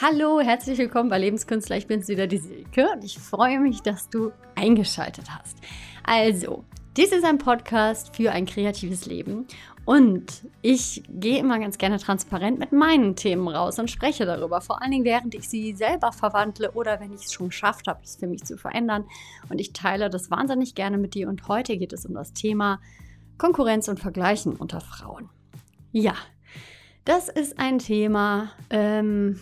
Hallo, herzlich willkommen bei Lebenskünstler. Ich bin's wieder, die Silke, und ich freue mich, dass du eingeschaltet hast. Also, dies ist ein Podcast für ein kreatives Leben und ich gehe immer ganz gerne transparent mit meinen Themen raus und spreche darüber. Vor allen Dingen, während ich sie selber verwandle oder wenn ich es schon geschafft habe, es für mich zu verändern. Und ich teile das wahnsinnig gerne mit dir. Und heute geht es um das Thema Konkurrenz und Vergleichen unter Frauen. Ja, das ist ein Thema, ähm,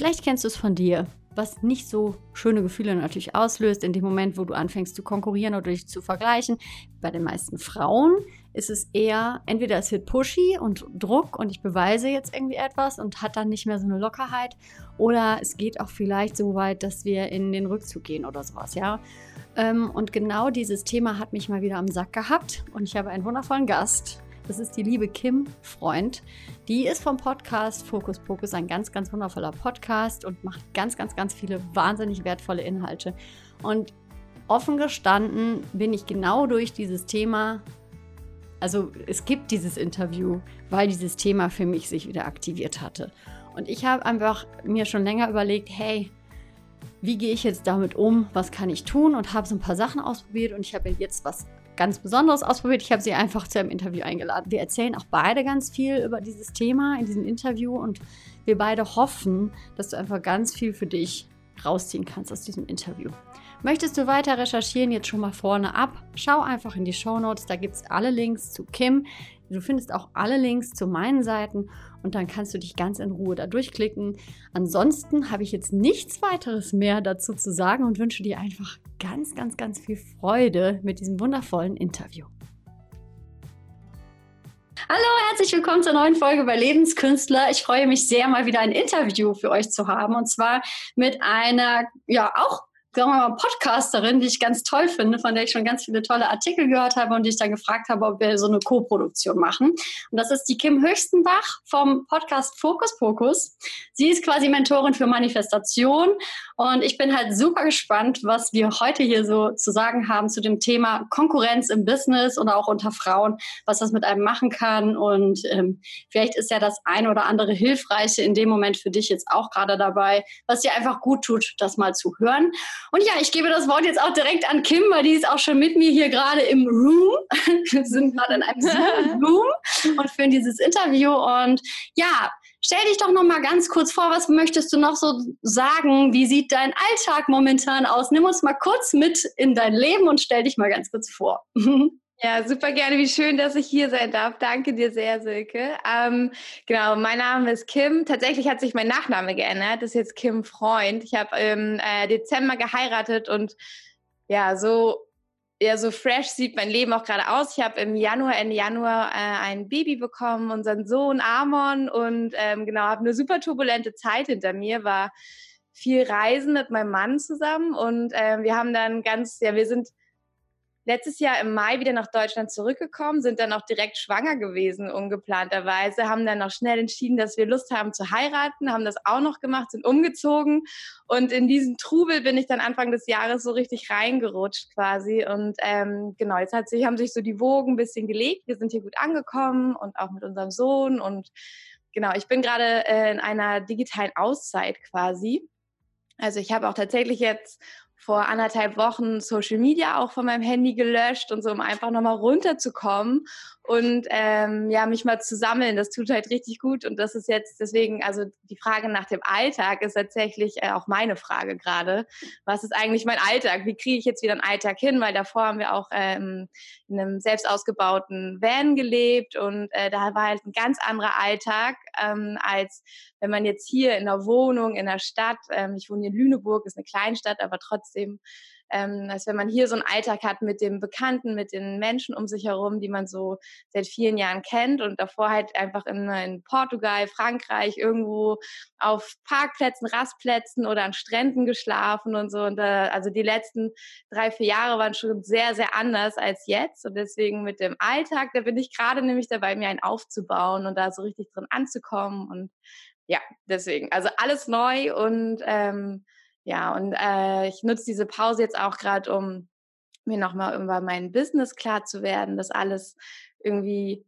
Vielleicht kennst du es von dir, was nicht so schöne Gefühle natürlich auslöst in dem Moment, wo du anfängst zu konkurrieren oder dich zu vergleichen. Bei den meisten Frauen ist es eher, entweder es wird pushy und Druck und ich beweise jetzt irgendwie etwas und hat dann nicht mehr so eine Lockerheit oder es geht auch vielleicht so weit, dass wir in den Rückzug gehen oder sowas, ja. Ähm, und genau dieses Thema hat mich mal wieder am Sack gehabt und ich habe einen wundervollen Gast das ist die liebe Kim Freund. Die ist vom Podcast Fokus Pokus ein ganz, ganz wundervoller Podcast und macht ganz, ganz, ganz viele wahnsinnig wertvolle Inhalte. Und offen gestanden bin ich genau durch dieses Thema, also es gibt dieses Interview, weil dieses Thema für mich sich wieder aktiviert hatte. Und ich habe einfach mir schon länger überlegt, hey, wie gehe ich jetzt damit um? Was kann ich tun? Und habe so ein paar Sachen ausprobiert und ich habe jetzt was ganz Besonderes ausprobiert. Ich habe sie einfach zu einem Interview eingeladen. Wir erzählen auch beide ganz viel über dieses Thema in diesem Interview und wir beide hoffen, dass du einfach ganz viel für dich rausziehen kannst aus diesem Interview. Möchtest du weiter recherchieren, jetzt schon mal vorne ab, schau einfach in die Show Notes, da gibt es alle Links zu Kim. Du findest auch alle Links zu meinen Seiten und dann kannst du dich ganz in Ruhe da durchklicken. Ansonsten habe ich jetzt nichts weiteres mehr dazu zu sagen und wünsche dir einfach ganz, ganz, ganz viel Freude mit diesem wundervollen Interview. Hallo, herzlich willkommen zur neuen Folge bei Lebenskünstler. Ich freue mich sehr, mal wieder ein Interview für euch zu haben und zwar mit einer, ja, auch sagen wir mal, Podcasterin, die ich ganz toll finde, von der ich schon ganz viele tolle Artikel gehört habe und die ich dann gefragt habe, ob wir so eine Co-Produktion machen. Und das ist die Kim Höchstenbach vom Podcast Fokus Pokus. Sie ist quasi Mentorin für Manifestation und ich bin halt super gespannt, was wir heute hier so zu sagen haben zu dem Thema Konkurrenz im Business oder auch unter Frauen, was das mit einem machen kann und ähm, vielleicht ist ja das ein oder andere Hilfreiche in dem Moment für dich jetzt auch gerade dabei, was dir einfach gut tut, das mal zu hören. Und ja, ich gebe das Wort jetzt auch direkt an Kim, weil die ist auch schon mit mir hier gerade im Room. Wir sind gerade in einem Zoom-Room und führen dieses Interview. Und ja, stell dich doch noch mal ganz kurz vor, was möchtest du noch so sagen? Wie sieht dein Alltag momentan aus? Nimm uns mal kurz mit in dein Leben und stell dich mal ganz kurz vor. Ja, super gerne. Wie schön, dass ich hier sein darf. Danke dir sehr, Silke. Ähm, genau, mein Name ist Kim. Tatsächlich hat sich mein Nachname geändert. Das ist jetzt Kim Freund. Ich habe im äh, Dezember geheiratet und ja, so ja, so fresh sieht mein Leben auch gerade aus. Ich habe im Januar, Ende Januar äh, ein Baby bekommen, unseren Sohn Amon und ähm, genau, habe eine super turbulente Zeit hinter mir, war viel Reisen mit meinem Mann zusammen und äh, wir haben dann ganz, ja, wir sind letztes Jahr im Mai wieder nach Deutschland zurückgekommen, sind dann auch direkt schwanger gewesen, ungeplanterweise, haben dann noch schnell entschieden, dass wir Lust haben zu heiraten, haben das auch noch gemacht, sind umgezogen. Und in diesen Trubel bin ich dann Anfang des Jahres so richtig reingerutscht quasi. Und ähm, genau, jetzt hat sich, haben sich so die Wogen ein bisschen gelegt, wir sind hier gut angekommen und auch mit unserem Sohn. Und genau, ich bin gerade äh, in einer digitalen Auszeit quasi. Also ich habe auch tatsächlich jetzt vor anderthalb Wochen Social Media auch von meinem Handy gelöscht und so, um einfach nochmal runterzukommen und ähm, ja, mich mal zu sammeln. Das tut halt richtig gut und das ist jetzt deswegen, also die Frage nach dem Alltag ist tatsächlich äh, auch meine Frage gerade. Was ist eigentlich mein Alltag? Wie kriege ich jetzt wieder einen Alltag hin? Weil davor haben wir auch ähm, in einem selbst ausgebauten Van gelebt und äh, da war halt ein ganz anderer Alltag ähm, als wenn man jetzt hier in der Wohnung in der Stadt, ähm, ich wohne in Lüneburg, ist eine Kleinstadt, aber trotzdem, ähm, als wenn man hier so einen Alltag hat mit dem Bekannten, mit den Menschen um sich herum, die man so seit vielen Jahren kennt und davor halt einfach in, in Portugal, Frankreich, irgendwo auf Parkplätzen, Rastplätzen oder an Stränden geschlafen und so. Und da, also die letzten drei, vier Jahre waren schon sehr, sehr anders als jetzt. Und deswegen mit dem Alltag, da bin ich gerade nämlich dabei, mir einen aufzubauen und da so richtig drin anzukommen und ja, deswegen. Also alles neu und ähm, ja, und äh, ich nutze diese Pause jetzt auch gerade, um mir nochmal über mein Business klar zu werden, das alles irgendwie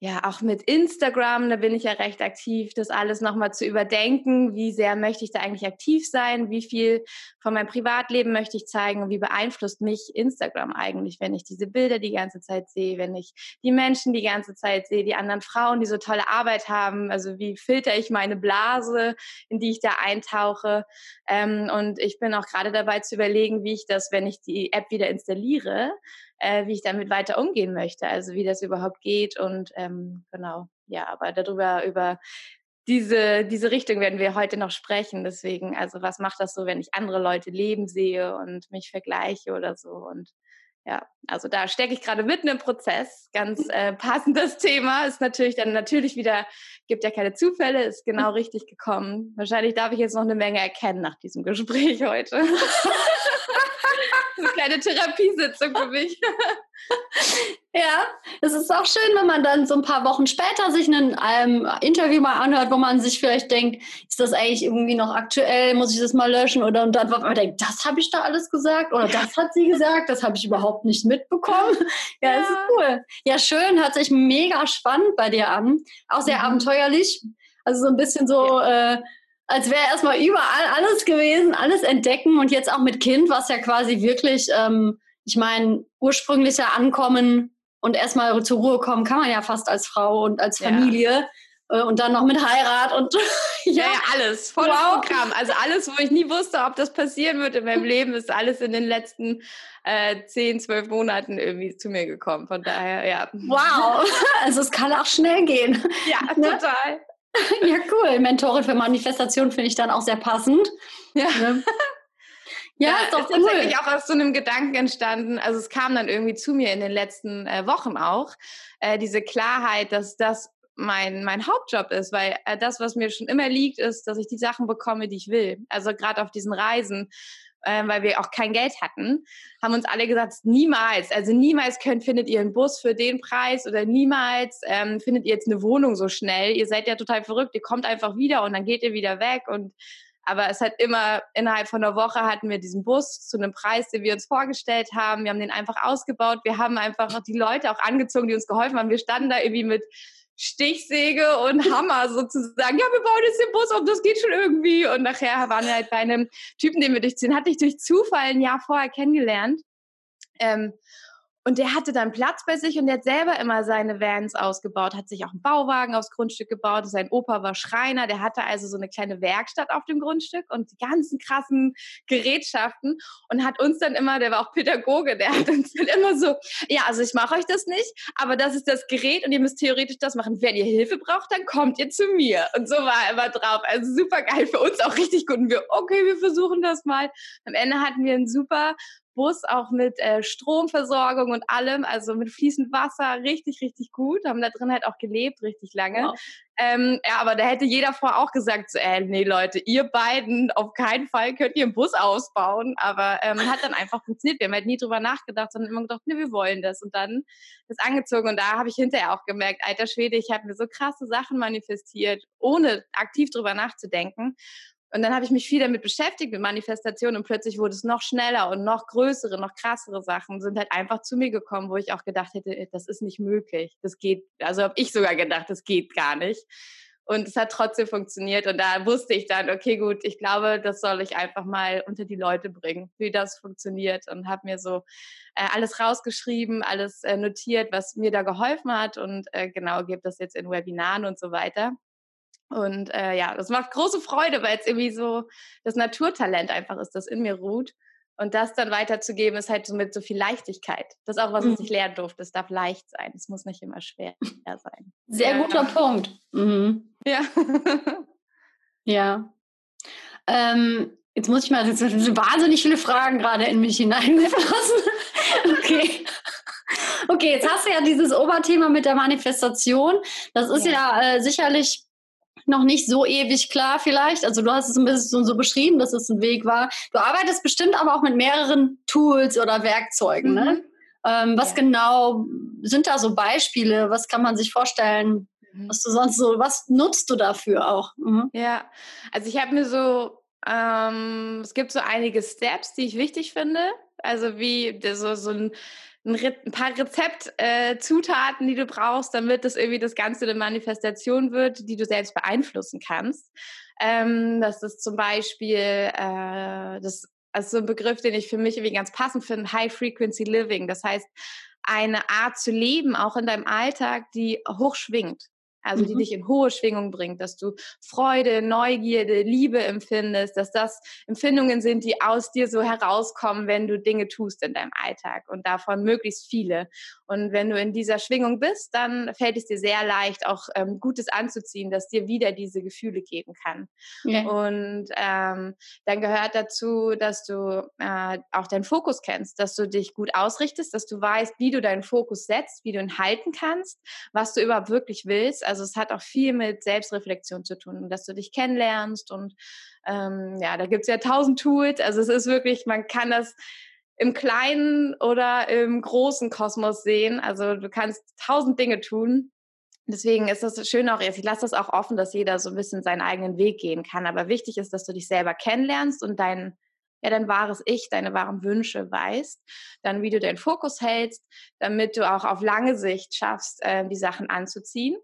ja, auch mit Instagram, da bin ich ja recht aktiv, das alles nochmal zu überdenken. Wie sehr möchte ich da eigentlich aktiv sein? Wie viel von meinem Privatleben möchte ich zeigen? Wie beeinflusst mich Instagram eigentlich, wenn ich diese Bilder die ganze Zeit sehe, wenn ich die Menschen die ganze Zeit sehe, die anderen Frauen, die so tolle Arbeit haben? Also wie filter ich meine Blase, in die ich da eintauche? Ähm, und ich bin auch gerade dabei zu überlegen, wie ich das, wenn ich die App wieder installiere, äh, wie ich damit weiter umgehen möchte, also wie das überhaupt geht und ähm, genau, ja, aber darüber, über diese, diese Richtung werden wir heute noch sprechen. Deswegen, also was macht das so, wenn ich andere Leute leben sehe und mich vergleiche oder so und ja, also da stecke ich gerade mitten im Prozess. Ganz äh, passendes Thema ist natürlich dann natürlich wieder, gibt ja keine Zufälle, ist genau richtig gekommen. Wahrscheinlich darf ich jetzt noch eine Menge erkennen nach diesem Gespräch heute. eine Therapiesitzung für mich. Ja, es ist auch schön, wenn man dann so ein paar Wochen später sich ein ähm, Interview mal anhört, wo man sich vielleicht denkt, ist das eigentlich irgendwie noch aktuell, muss ich das mal löschen? Oder und dann man denkt, das habe ich da alles gesagt oder das hat sie gesagt, das habe ich überhaupt nicht mitbekommen. Ja, ja, das ist cool. Ja, schön, hört sich mega spannend bei dir an. Auch sehr mhm. abenteuerlich. Also so ein bisschen so, ja. äh, als wäre erstmal überall alles gewesen, alles entdecken und jetzt auch mit Kind, was ja quasi wirklich, ähm, ich meine, ursprünglicher Ankommen und erstmal zur Ruhe kommen kann man ja fast als Frau und als Familie. Ja. Äh, und dann noch mit Heirat und ja, ja, alles, volles wow. Programm. Also alles, wo ich nie wusste, ob das passieren wird in meinem Leben, ist alles in den letzten äh, 10, 12 Monaten irgendwie zu mir gekommen. Von daher, ja. Wow, also es kann auch schnell gehen. Ja, ne? total. ja, cool. Mentorin für Manifestation finde ich dann auch sehr passend. Ja. Ne? Ja, ja, ist doch ist cool. tatsächlich auch aus so einem Gedanken entstanden. Also es kam dann irgendwie zu mir in den letzten äh, Wochen auch, äh, diese Klarheit, dass das mein, mein Hauptjob ist, weil äh, das, was mir schon immer liegt, ist, dass ich die Sachen bekomme, die ich will. Also gerade auf diesen Reisen äh, weil wir auch kein Geld hatten, haben uns alle gesagt, niemals, also niemals könnt, findet ihr einen Bus für den Preis oder niemals ähm, findet ihr jetzt eine Wohnung so schnell. Ihr seid ja total verrückt, ihr kommt einfach wieder und dann geht ihr wieder weg und aber es hat immer innerhalb von einer Woche hatten wir diesen Bus zu einem Preis, den wir uns vorgestellt haben. Wir haben den einfach ausgebaut. Wir haben einfach die Leute auch angezogen, die uns geholfen haben. Wir standen da irgendwie mit Stichsäge und Hammer sozusagen. Ja, wir bauen jetzt den Bus auf, das geht schon irgendwie. Und nachher waren wir halt bei einem Typen, den wir durchziehen, hatte ich durch Zufall ein Jahr vorher kennengelernt. Ähm, und der hatte dann Platz bei sich und der hat selber immer seine Vans ausgebaut, hat sich auch einen Bauwagen aufs Grundstück gebaut. Sein Opa war Schreiner, der hatte also so eine kleine Werkstatt auf dem Grundstück und die ganzen krassen Gerätschaften und hat uns dann immer, der war auch Pädagoge, der hat uns dann immer so, ja, also ich mache euch das nicht, aber das ist das Gerät und ihr müsst theoretisch das machen. Wenn ihr Hilfe braucht, dann kommt ihr zu mir. Und so war er immer drauf. Also super geil für uns auch richtig gut. Und wir, okay, wir versuchen das mal. Am Ende hatten wir einen super Bus, auch mit äh, Stromversorgung und allem, also mit fließend Wasser, richtig, richtig gut. Haben da drin halt auch gelebt, richtig lange. Wow. Ähm, ja, aber da hätte jeder vorher auch gesagt, so, äh, nee Leute, ihr beiden, auf keinen Fall könnt ihr einen Bus ausbauen. Aber ähm, hat dann einfach funktioniert. Wir haben halt nie drüber nachgedacht, sondern immer gedacht, nee, wir wollen das. Und dann ist angezogen. Und da habe ich hinterher auch gemerkt, alter Schwede, ich habe mir so krasse Sachen manifestiert, ohne aktiv drüber nachzudenken. Und dann habe ich mich viel damit beschäftigt, mit Manifestationen und plötzlich wurde es noch schneller und noch größere, noch krassere Sachen sind halt einfach zu mir gekommen, wo ich auch gedacht hätte, äh, das ist nicht möglich. Das geht, also habe ich sogar gedacht, das geht gar nicht. Und es hat trotzdem funktioniert. Und da wusste ich dann, okay, gut, ich glaube, das soll ich einfach mal unter die Leute bringen, wie das funktioniert. Und habe mir so äh, alles rausgeschrieben, alles äh, notiert, was mir da geholfen hat. Und äh, genau, gebe das jetzt in Webinaren und so weiter. Und äh, ja, das macht große Freude, weil es irgendwie so das Naturtalent einfach ist, das in mir ruht. Und das dann weiterzugeben, ist halt so mit so viel Leichtigkeit. Das ist auch was, was mhm. ich lernen durfte. Es darf leicht sein. Es muss nicht immer schwer sein. Sehr ja. guter Punkt. Mhm. Ja. ja. Ähm, jetzt muss ich mal, jetzt sind wahnsinnig viele Fragen gerade in mich hineingeflossen. okay. Okay, jetzt hast du ja dieses Oberthema mit der Manifestation. Das ist ja, ja äh, sicherlich noch nicht so ewig klar vielleicht. Also du hast es ein bisschen so beschrieben, dass es ein Weg war. Du arbeitest bestimmt aber auch mit mehreren Tools oder Werkzeugen. Ne? Mhm. Ne? Ähm, was ja. genau sind da so Beispiele? Was kann man sich vorstellen? Mhm. Was du sonst so, was nutzt du dafür auch? Mhm. Ja, also ich habe mir so, ähm, es gibt so einige Steps, die ich wichtig finde. Also wie so, so ein ein, ein paar Rezeptzutaten, äh, die du brauchst, damit das irgendwie das Ganze eine Manifestation wird, die du selbst beeinflussen kannst. Ähm, das ist zum Beispiel, äh, das ist so ein Begriff, den ich für mich irgendwie ganz passend finde, High Frequency Living. Das heißt, eine Art zu leben, auch in deinem Alltag, die hoch schwingt also die mhm. dich in hohe Schwingung bringt, dass du Freude, Neugierde, Liebe empfindest, dass das Empfindungen sind, die aus dir so herauskommen, wenn du Dinge tust in deinem Alltag und davon möglichst viele. Und wenn du in dieser Schwingung bist, dann fällt es dir sehr leicht, auch ähm, Gutes anzuziehen, das dir wieder diese Gefühle geben kann. Ja. Und ähm, dann gehört dazu, dass du äh, auch deinen Fokus kennst, dass du dich gut ausrichtest, dass du weißt, wie du deinen Fokus setzt, wie du ihn halten kannst, was du überhaupt wirklich willst. Also es hat auch viel mit Selbstreflexion zu tun, dass du dich kennenlernst und ähm, ja, da gibt es ja tausend Tools. Also es ist wirklich, man kann das im kleinen oder im großen Kosmos sehen. Also du kannst tausend Dinge tun. Deswegen ist das schön auch jetzt. Ich lasse das auch offen, dass jeder so ein bisschen seinen eigenen Weg gehen kann. Aber wichtig ist, dass du dich selber kennenlernst und dein, ja, dein wahres Ich, deine wahren Wünsche weißt. Dann, wie du deinen Fokus hältst, damit du auch auf lange Sicht schaffst, äh, die Sachen anzuziehen.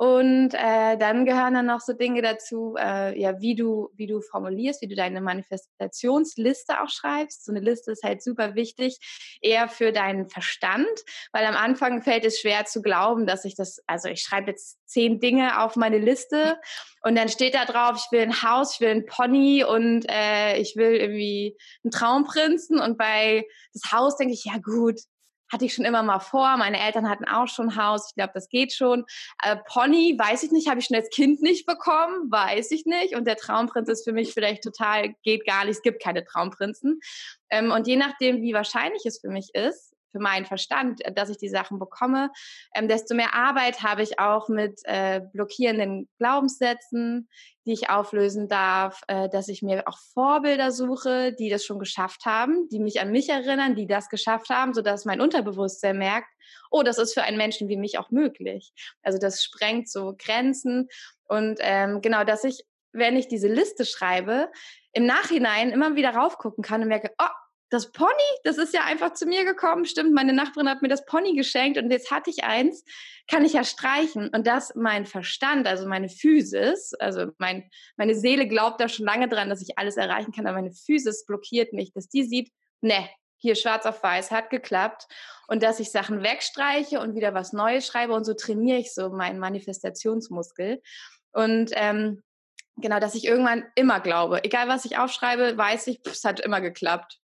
Und äh, dann gehören dann noch so Dinge dazu, äh, ja, wie du, wie du formulierst, wie du deine Manifestationsliste auch schreibst. So eine Liste ist halt super wichtig, eher für deinen Verstand, weil am Anfang fällt es schwer zu glauben, dass ich das, also ich schreibe jetzt zehn Dinge auf meine Liste und dann steht da drauf, ich will ein Haus, ich will ein Pony und äh, ich will irgendwie einen Traumprinzen. Und bei das Haus denke ich, ja gut, hatte ich schon immer mal vor. Meine Eltern hatten auch schon Haus. Ich glaube, das geht schon. Äh, Pony, weiß ich nicht, habe ich schon als Kind nicht bekommen, weiß ich nicht. Und der Traumprinz ist für mich vielleicht total, geht gar nicht. Es gibt keine Traumprinzen. Ähm, und je nachdem, wie wahrscheinlich es für mich ist, für meinen Verstand, äh, dass ich die Sachen bekomme, ähm, desto mehr Arbeit habe ich auch mit äh, blockierenden Glaubenssätzen, die ich auflösen darf, äh, dass ich mir auch Vorbilder suche, die das schon geschafft haben, die mich an mich erinnern, die das geschafft haben, sodass mein Unterbewusstsein merkt, oh, das ist für einen Menschen wie mich auch möglich. Also das sprengt so Grenzen und ähm, genau, dass ich, wenn ich diese Liste schreibe, im Nachhinein immer wieder raufgucken kann und merke, oh, das Pony, das ist ja einfach zu mir gekommen. Stimmt, meine Nachbarin hat mir das Pony geschenkt und jetzt hatte ich eins, kann ich ja streichen. Und das mein Verstand, also meine Physis, also mein, meine Seele glaubt da schon lange dran, dass ich alles erreichen kann, aber meine Physis blockiert mich, dass die sieht, ne, hier schwarz auf weiß, hat geklappt. Und dass ich Sachen wegstreiche und wieder was Neues schreibe und so trainiere ich so meinen Manifestationsmuskel. Und ähm, genau, dass ich irgendwann immer glaube, egal was ich aufschreibe, weiß ich, es hat immer geklappt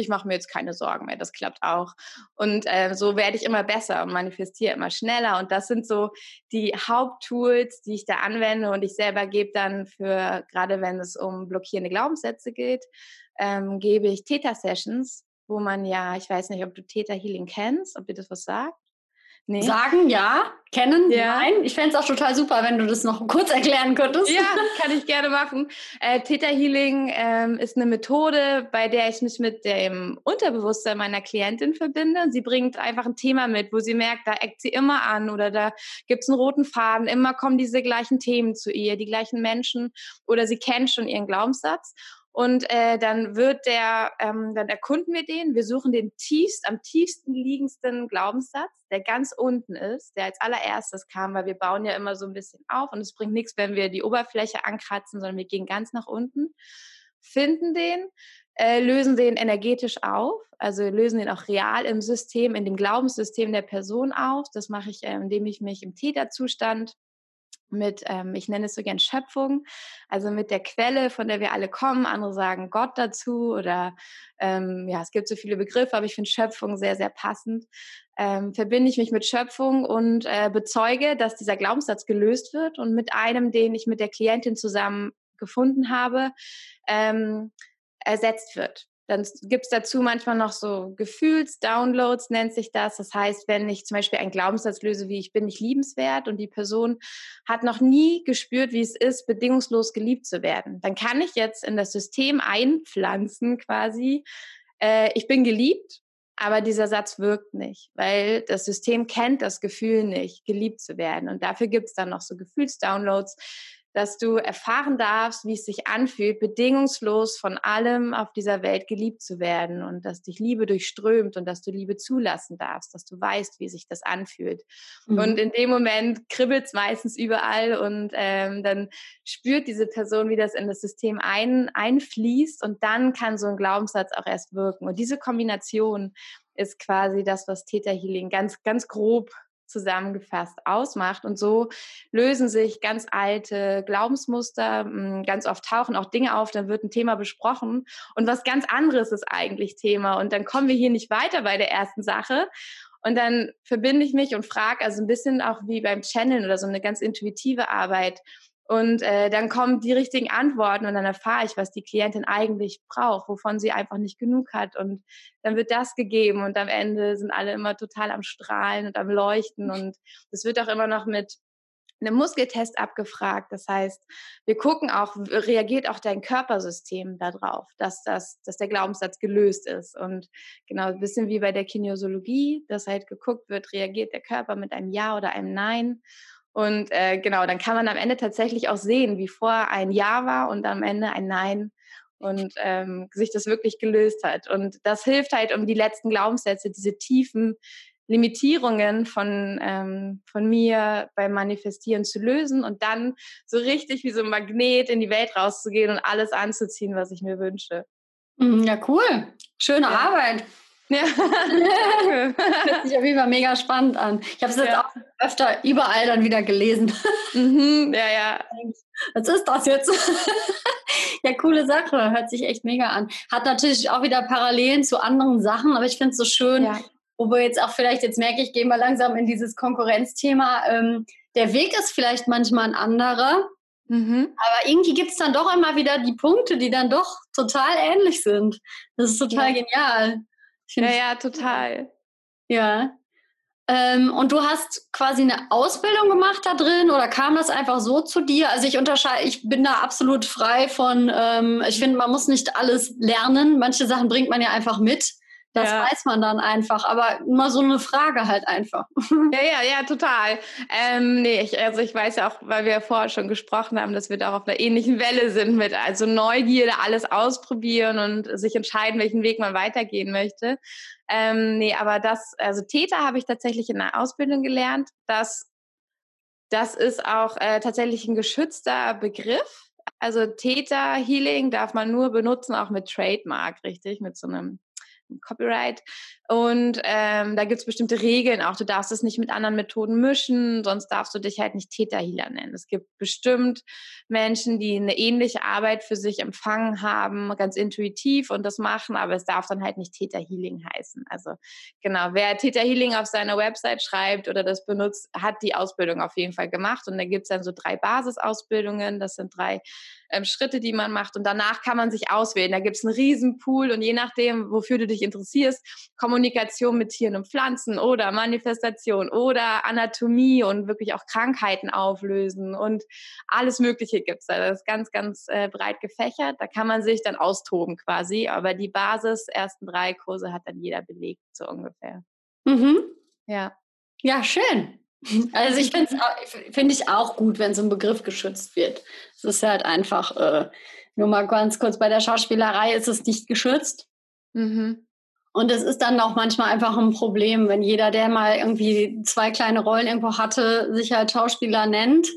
ich mache mir jetzt keine Sorgen mehr, das klappt auch. Und äh, so werde ich immer besser und manifestiere immer schneller. Und das sind so die Haupttools, die ich da anwende. Und ich selber gebe dann für, gerade wenn es um blockierende Glaubenssätze geht, ähm, gebe ich Theta-Sessions, wo man ja, ich weiß nicht, ob du Theta Healing kennst, ob dir das was sagt. Nee. Sagen ja, kennen ja. nein. Ich fände es auch total super, wenn du das noch kurz erklären könntest. Ja, kann ich gerne machen. Äh, Theta Healing ähm, ist eine Methode, bei der ich mich mit dem Unterbewusstsein meiner Klientin verbinde. Sie bringt einfach ein Thema mit, wo sie merkt, da eckt sie immer an oder da gibt es einen roten Faden. Immer kommen diese gleichen Themen zu ihr, die gleichen Menschen oder sie kennt schon ihren Glaubenssatz. Und äh, dann wird der, ähm, dann erkunden wir den. Wir suchen den tiefst, am tiefsten liegendsten Glaubenssatz, der ganz unten ist, der als allererstes kam, weil wir bauen ja immer so ein bisschen auf und es bringt nichts, wenn wir die Oberfläche ankratzen, sondern wir gehen ganz nach unten, finden den, äh, lösen den energetisch auf, also lösen den auch real im System, in dem Glaubenssystem der Person auf. Das mache ich, äh, indem ich mich im Täterzustand mit, ähm, ich nenne es so gern Schöpfung, also mit der Quelle, von der wir alle kommen. Andere sagen Gott dazu oder ähm, ja, es gibt so viele Begriffe, aber ich finde Schöpfung sehr, sehr passend. Ähm, verbinde ich mich mit Schöpfung und äh, bezeuge, dass dieser Glaubenssatz gelöst wird und mit einem, den ich mit der Klientin zusammen gefunden habe, ähm, ersetzt wird. Dann gibt es dazu manchmal noch so Gefühlsdownloads, nennt sich das. Das heißt, wenn ich zum Beispiel einen Glaubenssatz löse, wie ich bin nicht liebenswert und die Person hat noch nie gespürt, wie es ist, bedingungslos geliebt zu werden, dann kann ich jetzt in das System einpflanzen quasi, äh, ich bin geliebt, aber dieser Satz wirkt nicht, weil das System kennt das Gefühl nicht, geliebt zu werden. Und dafür gibt es dann noch so Gefühlsdownloads, dass du erfahren darfst, wie es sich anfühlt, bedingungslos von allem auf dieser Welt geliebt zu werden und dass dich Liebe durchströmt und dass du Liebe zulassen darfst, dass du weißt, wie sich das anfühlt. Mhm. Und in dem Moment kribbelt es meistens überall und ähm, dann spürt diese Person, wie das in das System ein, einfließt und dann kann so ein Glaubenssatz auch erst wirken. Und diese Kombination ist quasi das, was Theta Healing ganz, ganz grob zusammengefasst ausmacht. Und so lösen sich ganz alte Glaubensmuster, hm, ganz oft tauchen auch Dinge auf, dann wird ein Thema besprochen und was ganz anderes ist eigentlich Thema. Und dann kommen wir hier nicht weiter bei der ersten Sache. Und dann verbinde ich mich und frage, also ein bisschen auch wie beim Channeln oder so eine ganz intuitive Arbeit. Und äh, dann kommen die richtigen Antworten und dann erfahre ich, was die Klientin eigentlich braucht, wovon sie einfach nicht genug hat. Und dann wird das gegeben und am Ende sind alle immer total am Strahlen und am Leuchten. Und es wird auch immer noch mit einem Muskeltest abgefragt. Das heißt, wir gucken auch, reagiert auch dein Körpersystem darauf, dass, das, dass der Glaubenssatz gelöst ist. Und genau, ein bisschen wie bei der Kinesiologie, dass halt geguckt wird, reagiert der Körper mit einem Ja oder einem Nein. Und äh, genau, dann kann man am Ende tatsächlich auch sehen, wie vorher ein Ja war und am Ende ein Nein und ähm, sich das wirklich gelöst hat. Und das hilft halt, um die letzten Glaubenssätze, diese tiefen Limitierungen von, ähm, von mir beim Manifestieren zu lösen und dann so richtig wie so ein Magnet in die Welt rauszugehen und alles anzuziehen, was ich mir wünsche. Mhm, ja, cool. Schöne ja. Arbeit. Ja. Hört sich auf jeden Fall mega spannend an. Ich habe es jetzt ja. auch öfter überall dann wieder gelesen. Mhm, ja, ja. Was ist das jetzt? ja, coole Sache. Hört sich echt mega an. Hat natürlich auch wieder Parallelen zu anderen Sachen, aber ich finde es so schön, ja. wo wir jetzt auch vielleicht, jetzt merke ich, gehen wir langsam in dieses Konkurrenzthema. Ähm, der Weg ist vielleicht manchmal ein anderer. Mhm. Aber irgendwie gibt es dann doch immer wieder die Punkte, die dann doch total ähnlich sind. Das ist total ja. genial. Ja, ja, total. Ja. Ähm, und du hast quasi eine Ausbildung gemacht da drin oder kam das einfach so zu dir? Also ich unterscheide, ich bin da absolut frei von, ähm, ich finde, man muss nicht alles lernen. Manche Sachen bringt man ja einfach mit. Das ja. weiß man dann einfach, aber immer so eine Frage halt einfach. Ja, ja, ja, total. Ähm, nee, ich, also ich weiß ja auch, weil wir ja vorher schon gesprochen haben, dass wir da auf einer ähnlichen Welle sind mit also Neugierde, alles ausprobieren und sich entscheiden, welchen Weg man weitergehen möchte. Ähm, nee, aber das, also Täter habe ich tatsächlich in der Ausbildung gelernt. Das, das ist auch äh, tatsächlich ein geschützter Begriff. Also Täter Healing darf man nur benutzen, auch mit Trademark, richtig, mit so einem Copyright. Und ähm, da gibt es bestimmte Regeln auch. Du darfst es nicht mit anderen Methoden mischen, sonst darfst du dich halt nicht Täterhealer nennen. Es gibt bestimmt Menschen, die eine ähnliche Arbeit für sich empfangen haben, ganz intuitiv und das machen, aber es darf dann halt nicht Täterhealing heißen. Also genau, wer Täterhealing auf seiner Website schreibt oder das benutzt, hat die Ausbildung auf jeden Fall gemacht. Und da gibt es dann so drei Basisausbildungen. Das sind drei ähm, Schritte, die man macht. Und danach kann man sich auswählen. Da gibt es einen Riesenpool und je nachdem, wofür du dich interessierst, Kommunikation mit Tieren und Pflanzen oder Manifestation oder Anatomie und wirklich auch Krankheiten auflösen und alles Mögliche gibt es da. Das ist ganz, ganz äh, breit gefächert. Da kann man sich dann austoben quasi. Aber die Basis, ersten drei Kurse hat dann jeder belegt, so ungefähr. Mhm. Ja. Ja, schön. Also ich finde find ich auch gut, wenn so ein Begriff geschützt wird. Es ist halt einfach, äh, nur mal ganz kurz, bei der Schauspielerei ist es nicht geschützt. Mhm. Und es ist dann auch manchmal einfach ein Problem, wenn jeder, der mal irgendwie zwei kleine Rollen irgendwo hatte, sich halt Schauspieler nennt,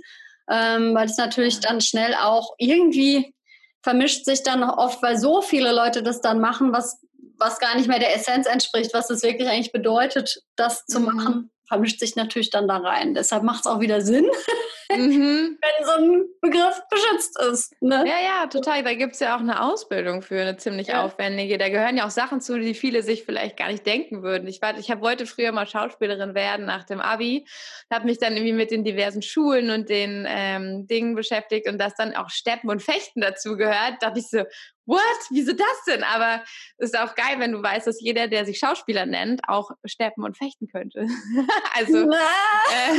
ähm, weil es natürlich dann schnell auch irgendwie vermischt sich dann oft, weil so viele Leute das dann machen, was, was gar nicht mehr der Essenz entspricht, was es wirklich eigentlich bedeutet, das zu mhm. machen vermischt sich natürlich dann da rein. Deshalb macht es auch wieder Sinn, mhm. wenn so ein Begriff beschützt ist. Ne? Ja, ja, total. Da gibt es ja auch eine Ausbildung für, eine ziemlich ja. aufwendige. Da gehören ja auch Sachen zu, die viele sich vielleicht gar nicht denken würden. Ich, ich hab, wollte früher mal Schauspielerin werden nach dem Abi, habe mich dann irgendwie mit den diversen Schulen und den ähm, Dingen beschäftigt und dass dann auch Steppen und Fechten dazu gehört, dachte ich so, what? Wieso das denn? Aber es ist auch geil, wenn du weißt, dass jeder, der sich Schauspieler nennt, auch steppen und fechten könnte. also äh,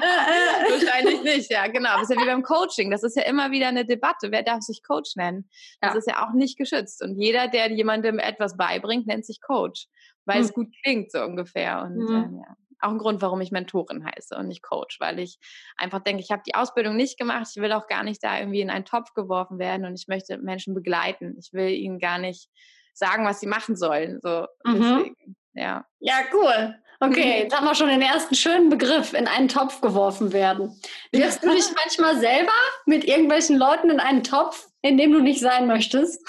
wahrscheinlich nicht, ja, genau. Das ist ja wie beim Coaching. Das ist ja immer wieder eine Debatte. Wer darf sich Coach nennen? Das ja. ist ja auch nicht geschützt. Und jeder, der jemandem etwas beibringt, nennt sich Coach, weil hm. es gut klingt, so ungefähr. Und hm. äh, ja. auch ein Grund, warum ich Mentorin heiße und nicht Coach, weil ich einfach denke, ich habe die Ausbildung nicht gemacht. Ich will auch gar nicht da irgendwie in einen Topf geworfen werden und ich möchte Menschen begleiten. Ich will ihnen gar nicht sagen, was sie machen sollen. So, mhm. deswegen, ja. Ja, cool. Okay, jetzt haben wir schon den ersten schönen Begriff in einen Topf geworfen werden. Wirfst du dich manchmal selber mit irgendwelchen Leuten in einen Topf, in dem du nicht sein möchtest?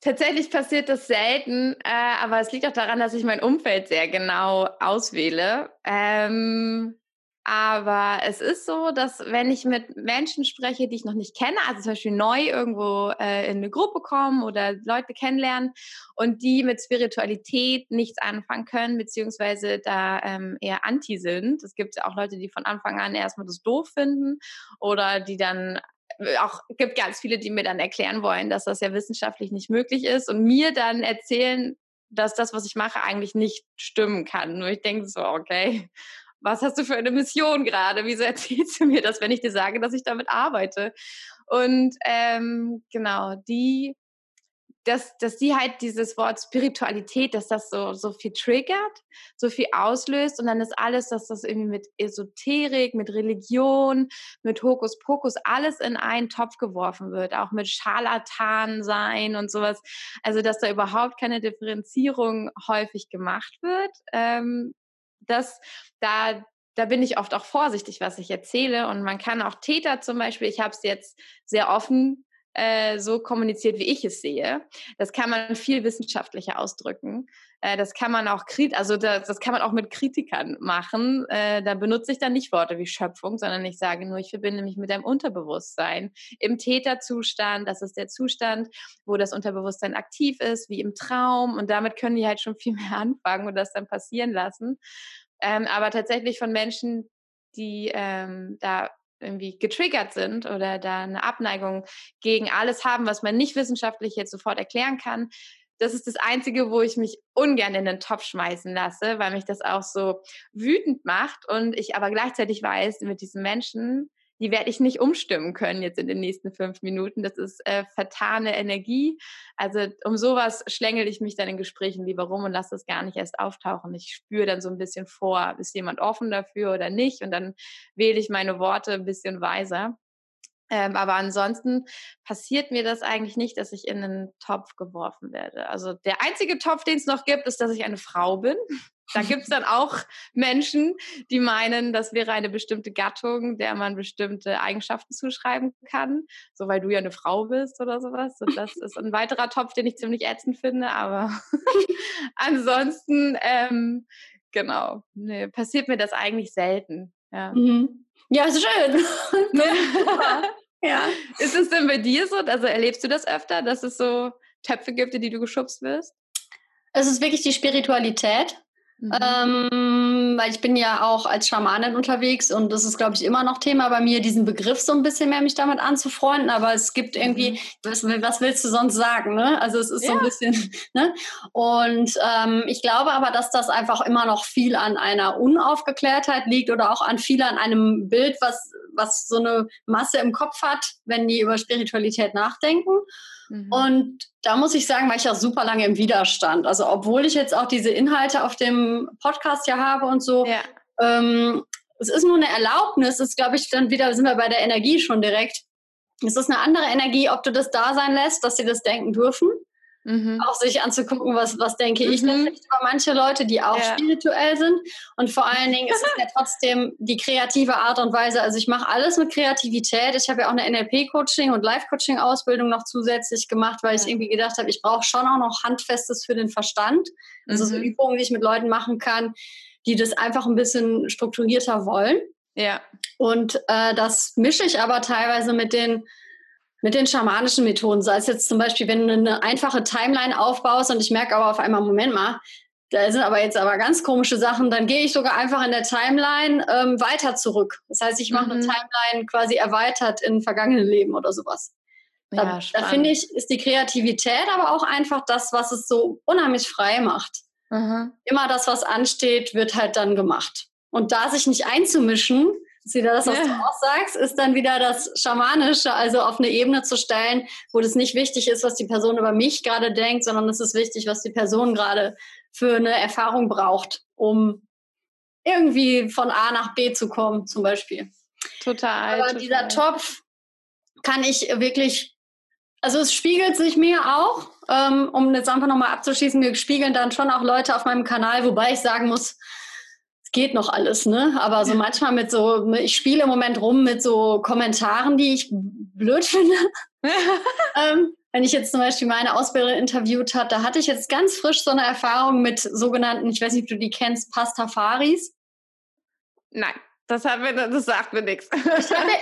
Tatsächlich passiert das selten, äh, aber es liegt auch daran, dass ich mein Umfeld sehr genau auswähle. Ähm, aber es ist so, dass wenn ich mit Menschen spreche, die ich noch nicht kenne, also zum Beispiel neu irgendwo äh, in eine Gruppe kommen oder Leute kennenlernen und die mit Spiritualität nichts anfangen können, beziehungsweise da ähm, eher anti sind. Es gibt auch Leute, die von Anfang an erstmal das doof finden oder die dann äh, auch gibt ganz viele, die mir dann erklären wollen, dass das ja wissenschaftlich nicht möglich ist und mir dann erzählen, dass das, was ich mache, eigentlich nicht stimmen kann. Nur ich denke so, okay, was hast du für eine Mission gerade? Wieso erzählst du mir das, wenn ich dir sage, dass ich damit arbeite? Und ähm, genau, die, dass, dass die halt dieses Wort Spiritualität, dass das so, so viel triggert, so viel auslöst und dann ist alles, dass das irgendwie mit Esoterik, mit Religion, mit Hokuspokus alles in einen Topf geworfen wird, auch mit Scharlatan sein und sowas. Also, dass da überhaupt keine Differenzierung häufig gemacht wird. Ähm, das, da, da bin ich oft auch vorsichtig, was ich erzähle. Und man kann auch Täter zum Beispiel, ich habe es jetzt sehr offen äh, so kommuniziert, wie ich es sehe. Das kann man viel wissenschaftlicher ausdrücken. Äh, das kann man auch also das, das, kann man auch mit Kritikern machen. Äh, da benutze ich dann nicht Worte wie Schöpfung, sondern ich sage nur, ich verbinde mich mit deinem Unterbewusstsein im Täterzustand. Das ist der Zustand, wo das Unterbewusstsein aktiv ist, wie im Traum. Und damit können die halt schon viel mehr anfangen und das dann passieren lassen. Ähm, aber tatsächlich von Menschen, die ähm, da irgendwie getriggert sind oder da eine Abneigung gegen alles haben, was man nicht wissenschaftlich jetzt sofort erklären kann. Das ist das Einzige, wo ich mich ungern in den Topf schmeißen lasse, weil mich das auch so wütend macht und ich aber gleichzeitig weiß, mit diesen Menschen die werde ich nicht umstimmen können jetzt in den nächsten fünf Minuten. Das ist äh, vertane Energie. Also um sowas schlängel ich mich dann in Gesprächen lieber rum und lasse das gar nicht erst auftauchen. Ich spüre dann so ein bisschen vor, ist jemand offen dafür oder nicht? Und dann wähle ich meine Worte ein bisschen weiser. Ähm, aber ansonsten passiert mir das eigentlich nicht, dass ich in einen Topf geworfen werde. Also der einzige Topf, den es noch gibt, ist, dass ich eine Frau bin. Da gibt es dann auch Menschen, die meinen, das wäre eine bestimmte Gattung, der man bestimmte Eigenschaften zuschreiben kann, so weil du ja eine Frau bist oder sowas. Und das ist ein weiterer Topf, den ich ziemlich ätzend finde, aber ansonsten, ähm, genau, nee, passiert mir das eigentlich selten. Ja. Mhm. Ja, ist schön. ja. Ist es denn bei dir so? Also erlebst du das öfter, dass es so Töpfe gibt, in die du geschubst wirst? Es ist wirklich die Spiritualität. Mhm. Ähm, weil ich bin ja auch als Schamanin unterwegs und das ist, glaube ich, immer noch Thema bei mir, diesen Begriff so ein bisschen mehr mich damit anzufreunden. Aber es gibt irgendwie, mhm. was, was, willst du sonst sagen? Ne? Also es ist ja. so ein bisschen, ne? Und ähm, ich glaube aber, dass das einfach immer noch viel an einer Unaufgeklärtheit liegt oder auch an viel an einem Bild, was, was so eine Masse im Kopf hat, wenn die über Spiritualität nachdenken. Mhm. Und da muss ich sagen, war ich ja super lange im Widerstand. Also obwohl ich jetzt auch diese Inhalte auf dem Podcast ja habe und so, ja. ähm, es ist nur eine Erlaubnis, ist, glaube ich, dann wieder, sind wir bei der Energie schon direkt. Es ist eine andere Energie, ob du das da sein lässt, dass sie das denken dürfen Mhm. Auch sich anzugucken, was, was denke mhm. ich denn über manche Leute, die auch ja. spirituell sind. Und vor allen Dingen ist es ja trotzdem die kreative Art und Weise. Also ich mache alles mit Kreativität. Ich habe ja auch eine NLP-Coaching und Life-Coaching-Ausbildung noch zusätzlich gemacht, weil ich irgendwie gedacht habe, ich brauche schon auch noch Handfestes für den Verstand. Also mhm. so Übungen, die ich mit Leuten machen kann, die das einfach ein bisschen strukturierter wollen. Ja. Und äh, das mische ich aber teilweise mit den mit den schamanischen Methoden, sei es jetzt zum Beispiel, wenn du eine einfache Timeline aufbaust und ich merke aber auf einmal, Moment mal, da sind aber jetzt aber ganz komische Sachen, dann gehe ich sogar einfach in der Timeline ähm, weiter zurück. Das heißt, ich mache mhm. eine Timeline quasi erweitert in vergangenen Leben oder sowas. Da, ja, da finde ich, ist die Kreativität aber auch einfach das, was es so unheimlich frei macht. Mhm. Immer das, was ansteht, wird halt dann gemacht. Und da sich nicht einzumischen, ist wieder das, was ja. du auch sagst, ist dann wieder das Schamanische, also auf eine Ebene zu stellen, wo das nicht wichtig ist, was die Person über mich gerade denkt, sondern es ist wichtig, was die Person gerade für eine Erfahrung braucht, um irgendwie von A nach B zu kommen, zum Beispiel. Total. Aber total. dieser Topf kann ich wirklich, also es spiegelt sich mir auch, ähm, um jetzt einfach nochmal abzuschließen, mir spiegeln dann schon auch Leute auf meinem Kanal, wobei ich sagen muss, geht noch alles, ne? Aber so manchmal mit so, ich spiele im Moment rum mit so Kommentaren, die ich blöd finde. ähm, wenn ich jetzt zum Beispiel meine Ausbilderin interviewt habe, da hatte ich jetzt ganz frisch so eine Erfahrung mit sogenannten, ich weiß nicht, ob du die kennst, Pastafaris. Nein. Das, hat mir, das sagt mir nichts.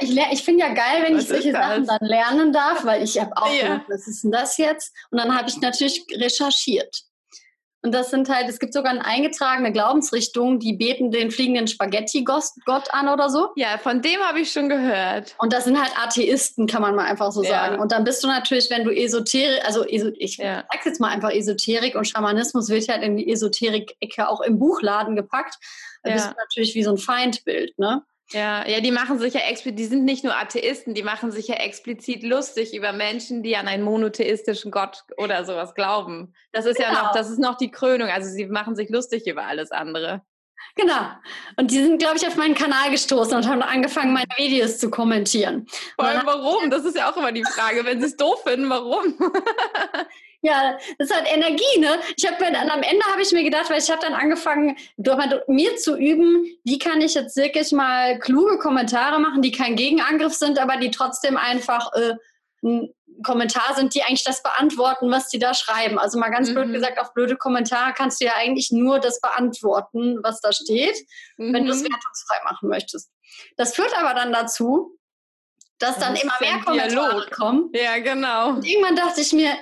Ich, ich, ich finde ja geil, wenn was ich solche Sachen dann lernen darf, weil ich habe auch ja. gedacht, was ist denn das jetzt? Und dann habe ich natürlich recherchiert. Und das sind halt, es gibt sogar eine eingetragene Glaubensrichtung, die beten den fliegenden Spaghetti-Gott an oder so. Ja, von dem habe ich schon gehört. Und das sind halt Atheisten, kann man mal einfach so ja. sagen. Und dann bist du natürlich, wenn du Esoterik, also ich ja. sag's jetzt mal einfach Esoterik und Schamanismus wird halt in die Esoterik-Ecke auch im Buchladen gepackt. Da ja. bist du natürlich wie so ein Feindbild, ne? Ja, ja, die machen sich ja explizit, die sind nicht nur Atheisten, die machen sich ja explizit lustig über Menschen, die an einen monotheistischen Gott oder sowas glauben. Das ist genau. ja noch, genau. das ist noch die Krönung. Also sie machen sich lustig über alles andere. Genau. Und die sind, glaube ich, auf meinen Kanal gestoßen und haben angefangen, meine Videos zu kommentieren. Vor allem warum? Das ist ja auch immer die Frage. Wenn sie es doof finden, warum? Ja, das ist halt Energie, ne? Ich habe mir dann am Ende habe ich mir gedacht, weil ich habe dann angefangen, mir zu üben, wie kann ich jetzt wirklich mal kluge Kommentare machen, die kein Gegenangriff sind, aber die trotzdem einfach äh, ein Kommentar sind, die eigentlich das beantworten, was die da schreiben. Also mal ganz mhm. blöd gesagt, auf blöde Kommentare kannst du ja eigentlich nur das beantworten, was da steht, mhm. wenn du es wertungsfrei machen möchtest. Das führt aber dann dazu, dass dann das immer mehr Kommentare Dialog. kommen. Ja, genau. Und irgendwann dachte ich mir,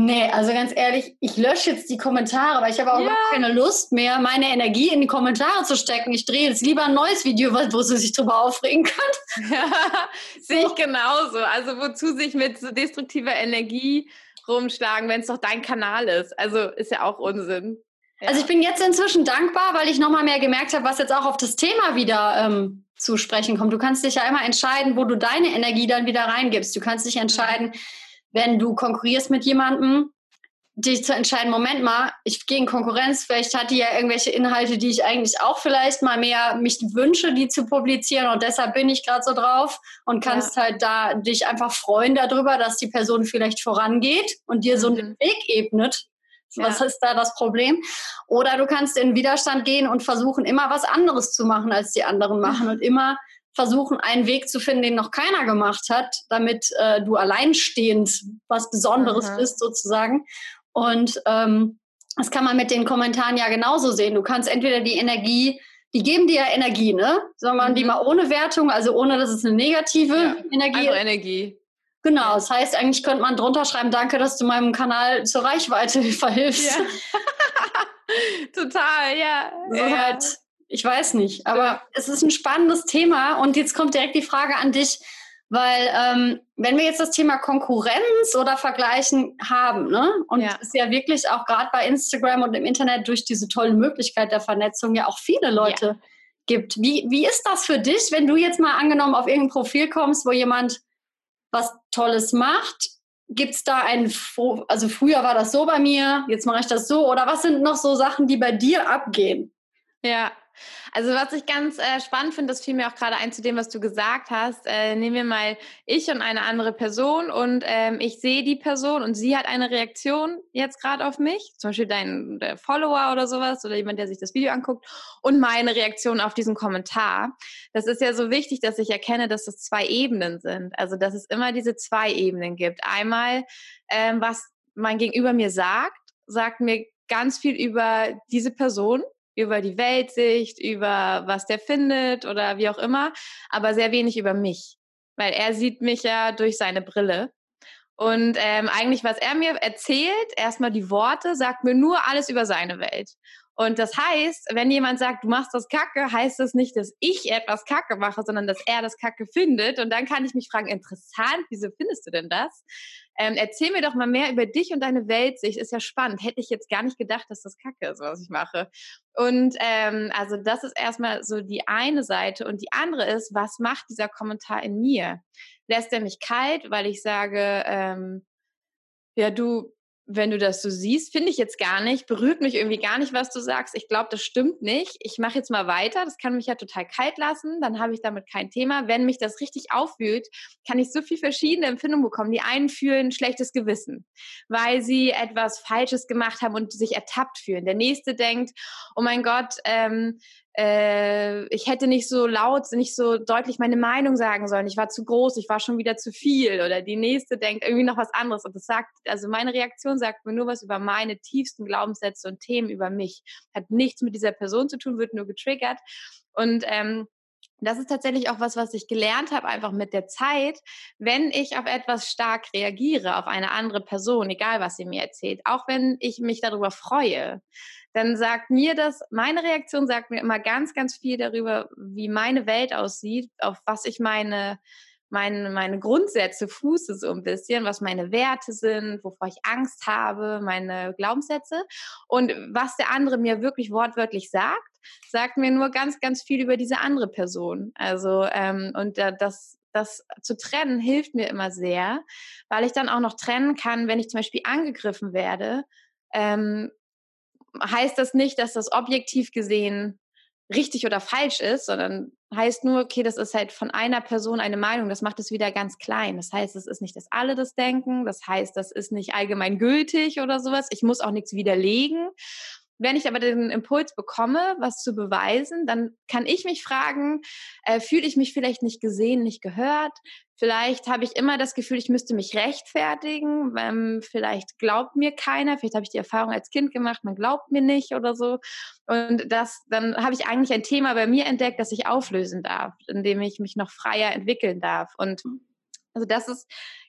Nee, also ganz ehrlich, ich lösche jetzt die Kommentare, weil ich habe auch ja. keine Lust mehr, meine Energie in die Kommentare zu stecken. Ich drehe jetzt lieber ein neues Video, wo sie sich drüber aufregen kann. Ja, sehe ich genauso. Also wozu sich mit so destruktiver Energie rumschlagen, wenn es doch dein Kanal ist? Also ist ja auch Unsinn. Ja. Also ich bin jetzt inzwischen dankbar, weil ich nochmal mehr gemerkt habe, was jetzt auch auf das Thema wieder ähm, zu sprechen kommt. Du kannst dich ja immer entscheiden, wo du deine Energie dann wieder reingibst. Du kannst dich entscheiden, mhm wenn du konkurrierst mit jemandem, dich zu entscheiden, Moment mal, ich gehe in Konkurrenz, vielleicht hat die ja irgendwelche Inhalte, die ich eigentlich auch vielleicht mal mehr mich wünsche, die zu publizieren und deshalb bin ich gerade so drauf und kannst ja. halt da dich einfach freuen darüber, dass die Person vielleicht vorangeht und dir so einen mhm. Weg ebnet. Was ja. ist da das Problem? Oder du kannst in Widerstand gehen und versuchen, immer was anderes zu machen, als die anderen machen und immer versuchen, einen Weg zu finden, den noch keiner gemacht hat, damit äh, du alleinstehend was Besonderes Aha. bist sozusagen. Und ähm, das kann man mit den Kommentaren ja genauso sehen. Du kannst entweder die Energie, die geben dir ja Energie, ne? Sagen wir mhm. die mal ohne Wertung, also ohne, dass es eine negative ja, Energie ist. Energie. Genau, das heißt, eigentlich könnte man drunter schreiben, danke, dass du meinem Kanal zur Reichweite verhilfst. Ja. Total, ja. So ja. Halt, ich weiß nicht, aber ja. es ist ein spannendes Thema und jetzt kommt direkt die Frage an dich, weil ähm, wenn wir jetzt das Thema Konkurrenz oder Vergleichen haben, ne, und ja. es ja wirklich auch gerade bei Instagram und im Internet durch diese tolle Möglichkeit der Vernetzung ja auch viele Leute ja. gibt. Wie, wie ist das für dich, wenn du jetzt mal angenommen auf irgendein Profil kommst, wo jemand was Tolles macht? Gibt es da ein, also früher war das so bei mir, jetzt mache ich das so, oder was sind noch so Sachen, die bei dir abgehen? Ja, also was ich ganz äh, spannend finde, das fiel mir auch gerade ein zu dem, was du gesagt hast. Äh, nehmen wir mal ich und eine andere Person und ähm, ich sehe die Person und sie hat eine Reaktion jetzt gerade auf mich, zum Beispiel dein Follower oder sowas oder jemand, der sich das Video anguckt und meine Reaktion auf diesen Kommentar. Das ist ja so wichtig, dass ich erkenne, dass das zwei Ebenen sind. Also dass es immer diese zwei Ebenen gibt. Einmal, ähm, was mein Gegenüber mir sagt, sagt mir ganz viel über diese Person über die Weltsicht, über was der findet oder wie auch immer, aber sehr wenig über mich, weil er sieht mich ja durch seine Brille. Und ähm, eigentlich, was er mir erzählt, erstmal die Worte, sagt mir nur alles über seine Welt. Und das heißt, wenn jemand sagt, du machst das Kacke, heißt das nicht, dass ich etwas Kacke mache, sondern dass er das Kacke findet. Und dann kann ich mich fragen, interessant, wieso findest du denn das? Ähm, erzähl mir doch mal mehr über dich und deine Weltsicht. Ist ja spannend. Hätte ich jetzt gar nicht gedacht, dass das Kacke ist, was ich mache. Und ähm, also das ist erstmal so die eine Seite. Und die andere ist, was macht dieser Kommentar in mir? Lässt er mich kalt, weil ich sage, ähm, ja, du wenn du das so siehst, finde ich jetzt gar nicht, berührt mich irgendwie gar nicht, was du sagst. Ich glaube, das stimmt nicht. Ich mache jetzt mal weiter. Das kann mich ja total kalt lassen. Dann habe ich damit kein Thema. Wenn mich das richtig aufwühlt, kann ich so viel verschiedene Empfindungen bekommen. Die einen fühlen schlechtes Gewissen, weil sie etwas Falsches gemacht haben und sich ertappt fühlen. Der nächste denkt, oh mein Gott, ähm, äh, ich hätte nicht so laut, nicht so deutlich meine Meinung sagen sollen. Ich war zu groß, ich war schon wieder zu viel. Oder die nächste denkt irgendwie noch was anderes. Und das sagt, also meine Reaktion sagt mir nur was über meine tiefsten Glaubenssätze und Themen über mich. Hat nichts mit dieser Person zu tun, wird nur getriggert. Und ähm, das ist tatsächlich auch was, was ich gelernt habe, einfach mit der Zeit, wenn ich auf etwas stark reagiere, auf eine andere Person, egal was sie mir erzählt, auch wenn ich mich darüber freue, dann sagt mir das, meine Reaktion sagt mir immer ganz, ganz viel darüber, wie meine Welt aussieht, auf was ich meine, meine, meine Grundsätze fuße so ein bisschen, was meine Werte sind, wovor ich Angst habe, meine Glaubenssätze. Und was der andere mir wirklich wortwörtlich sagt, sagt mir nur ganz, ganz viel über diese andere Person. Also, ähm, und äh, das, das zu trennen hilft mir immer sehr, weil ich dann auch noch trennen kann, wenn ich zum Beispiel angegriffen werde, ähm, heißt das nicht, dass das objektiv gesehen richtig oder falsch ist, sondern heißt nur, okay, das ist halt von einer Person eine Meinung, das macht es wieder ganz klein. Das heißt, es ist nicht, dass alle das denken, das heißt, das ist nicht allgemein gültig oder sowas. Ich muss auch nichts widerlegen. Wenn ich aber den Impuls bekomme, was zu beweisen, dann kann ich mich fragen, äh, fühle ich mich vielleicht nicht gesehen, nicht gehört? Vielleicht habe ich immer das Gefühl, ich müsste mich rechtfertigen. Ähm, vielleicht glaubt mir keiner. Vielleicht habe ich die Erfahrung als Kind gemacht, man glaubt mir nicht oder so. Und das, dann habe ich eigentlich ein Thema bei mir entdeckt, das ich auflösen darf, indem ich mich noch freier entwickeln darf. Und also das ist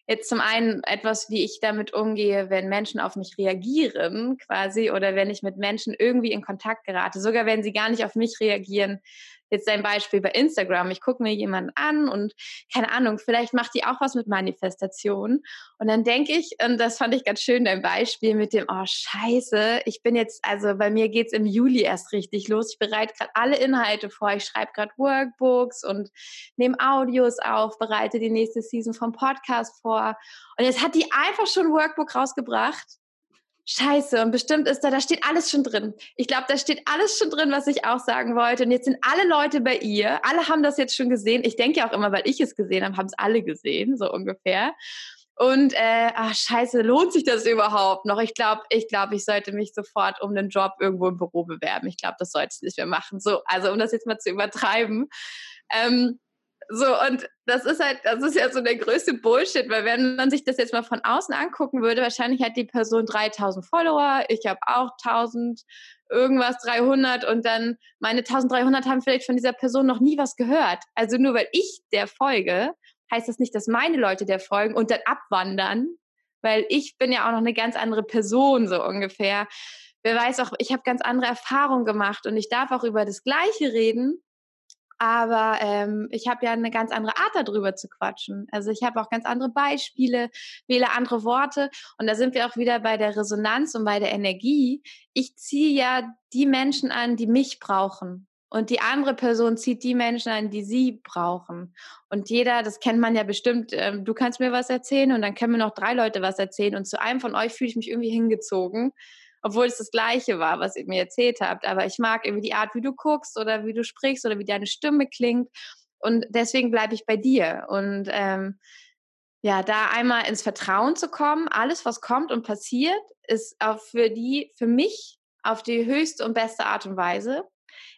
jetzt zum einen etwas, wie ich damit umgehe, wenn Menschen auf mich reagieren, quasi, oder wenn ich mit Menschen irgendwie in Kontakt gerate, sogar wenn sie gar nicht auf mich reagieren, jetzt ein Beispiel bei Instagram. Ich gucke mir jemanden an und keine Ahnung, vielleicht macht die auch was mit Manifestation. Und dann denke ich, und das fand ich ganz schön, dein Beispiel mit dem, oh scheiße, ich bin jetzt, also bei mir geht's im Juli erst richtig los. Ich bereite gerade alle Inhalte vor. Ich schreibe gerade Workbooks und nehme Audios auf, bereite die nächste Season vom Podcast vor. Und jetzt hat die einfach schon ein Workbook rausgebracht Scheiße, und bestimmt ist da, da steht alles schon drin. Ich glaube, da steht alles schon drin, was ich auch sagen wollte. Und jetzt sind alle Leute bei ihr. Alle haben das jetzt schon gesehen. Ich denke auch immer, weil ich es gesehen habe, haben es alle gesehen, so ungefähr. Und äh, ach scheiße, lohnt sich das überhaupt noch? Ich glaube, ich glaube, ich sollte mich sofort um einen Job irgendwo im Büro bewerben. Ich glaube, das sollte ich nicht mehr machen. So, also um das jetzt mal zu übertreiben. Ähm, so, und das ist halt, das ist ja so der größte Bullshit, weil wenn man sich das jetzt mal von außen angucken würde, wahrscheinlich hat die Person 3000 Follower, ich habe auch 1000, irgendwas 300 und dann meine 1300 haben vielleicht von dieser Person noch nie was gehört. Also nur weil ich der folge, heißt das nicht, dass meine Leute der folgen und dann abwandern, weil ich bin ja auch noch eine ganz andere Person, so ungefähr. Wer weiß auch, ich habe ganz andere Erfahrungen gemacht und ich darf auch über das Gleiche reden, aber ähm, ich habe ja eine ganz andere Art darüber zu quatschen. Also ich habe auch ganz andere Beispiele, wähle andere Worte und da sind wir auch wieder bei der Resonanz und bei der Energie. Ich ziehe ja die Menschen an, die mich brauchen. Und die andere Person zieht die Menschen an, die sie brauchen. Und jeder, das kennt man ja bestimmt, äh, du kannst mir was erzählen und dann können mir noch drei Leute was erzählen. Und zu einem von euch fühle ich mich irgendwie hingezogen obwohl es das Gleiche war, was ihr mir erzählt habt. Aber ich mag irgendwie die Art, wie du guckst oder wie du sprichst oder wie deine Stimme klingt. Und deswegen bleibe ich bei dir. Und ähm, ja, da einmal ins Vertrauen zu kommen, alles, was kommt und passiert, ist auch für die, für mich auf die höchste und beste Art und Weise.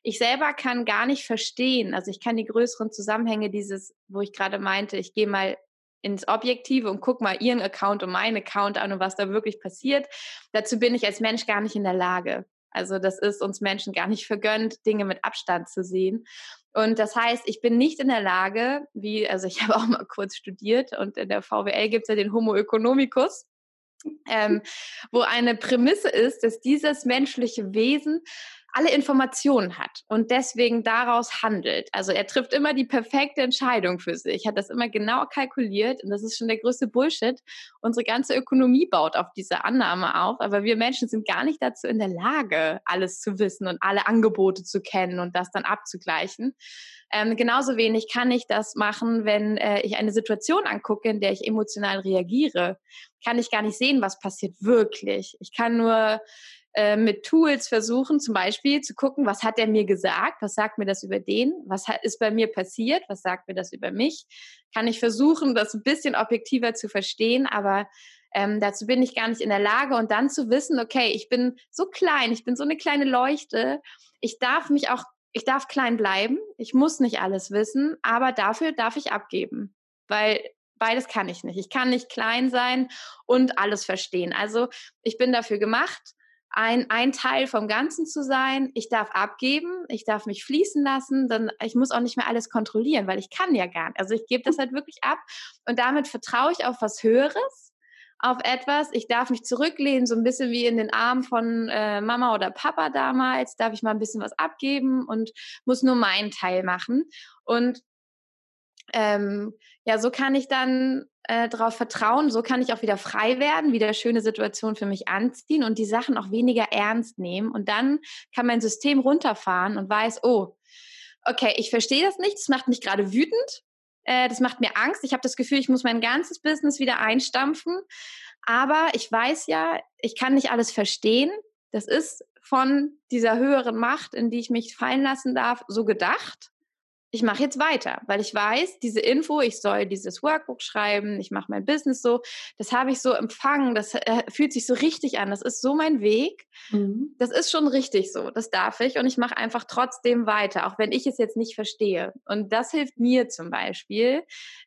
Ich selber kann gar nicht verstehen, also ich kann die größeren Zusammenhänge dieses, wo ich gerade meinte, ich gehe mal ins Objektive und guck mal ihren Account und meinen Account an und was da wirklich passiert. Dazu bin ich als Mensch gar nicht in der Lage. Also das ist uns Menschen gar nicht vergönnt, Dinge mit Abstand zu sehen. Und das heißt, ich bin nicht in der Lage, wie, also ich habe auch mal kurz studiert und in der VWL gibt es ja den Homo economicus, ähm, wo eine Prämisse ist, dass dieses menschliche Wesen alle Informationen hat und deswegen daraus handelt. Also er trifft immer die perfekte Entscheidung für sich, hat das immer genau kalkuliert und das ist schon der größte Bullshit. Unsere ganze Ökonomie baut auf diese Annahme auf, aber wir Menschen sind gar nicht dazu in der Lage, alles zu wissen und alle Angebote zu kennen und das dann abzugleichen. Ähm, genauso wenig kann ich das machen, wenn äh, ich eine Situation angucke, in der ich emotional reagiere. Kann ich gar nicht sehen, was passiert wirklich. Ich kann nur äh, mit Tools versuchen, zum Beispiel zu gucken, was hat er mir gesagt, was sagt mir das über den, was ist bei mir passiert, was sagt mir das über mich. Kann ich versuchen, das ein bisschen objektiver zu verstehen, aber ähm, dazu bin ich gar nicht in der Lage. Und dann zu wissen, okay, ich bin so klein, ich bin so eine kleine Leuchte, ich darf mich auch, ich darf klein bleiben, ich muss nicht alles wissen, aber dafür darf ich abgeben, weil beides kann ich nicht. Ich kann nicht klein sein und alles verstehen. Also ich bin dafür gemacht, ein, ein Teil vom Ganzen zu sein. Ich darf abgeben, ich darf mich fließen lassen, dann ich muss auch nicht mehr alles kontrollieren, weil ich kann ja gar nicht. Also ich gebe das halt wirklich ab und damit vertraue ich auf was Höheres, auf etwas. Ich darf mich zurücklehnen, so ein bisschen wie in den Armen von äh, Mama oder Papa damals. Darf ich mal ein bisschen was abgeben und muss nur meinen Teil machen. Und ähm, ja, so kann ich dann äh, darauf vertrauen, so kann ich auch wieder frei werden, wieder schöne Situationen für mich anziehen und die Sachen auch weniger ernst nehmen. Und dann kann mein System runterfahren und weiß, oh, okay, ich verstehe das nicht, das macht mich gerade wütend, äh, das macht mir Angst. Ich habe das Gefühl, ich muss mein ganzes Business wieder einstampfen. Aber ich weiß ja, ich kann nicht alles verstehen. Das ist von dieser höheren Macht, in die ich mich fallen lassen darf, so gedacht ich mache jetzt weiter, weil ich weiß, diese Info, ich soll dieses Workbook schreiben, ich mache mein Business so, das habe ich so empfangen, das äh, fühlt sich so richtig an, das ist so mein Weg, mhm. das ist schon richtig so, das darf ich und ich mache einfach trotzdem weiter, auch wenn ich es jetzt nicht verstehe. Und das hilft mir zum Beispiel,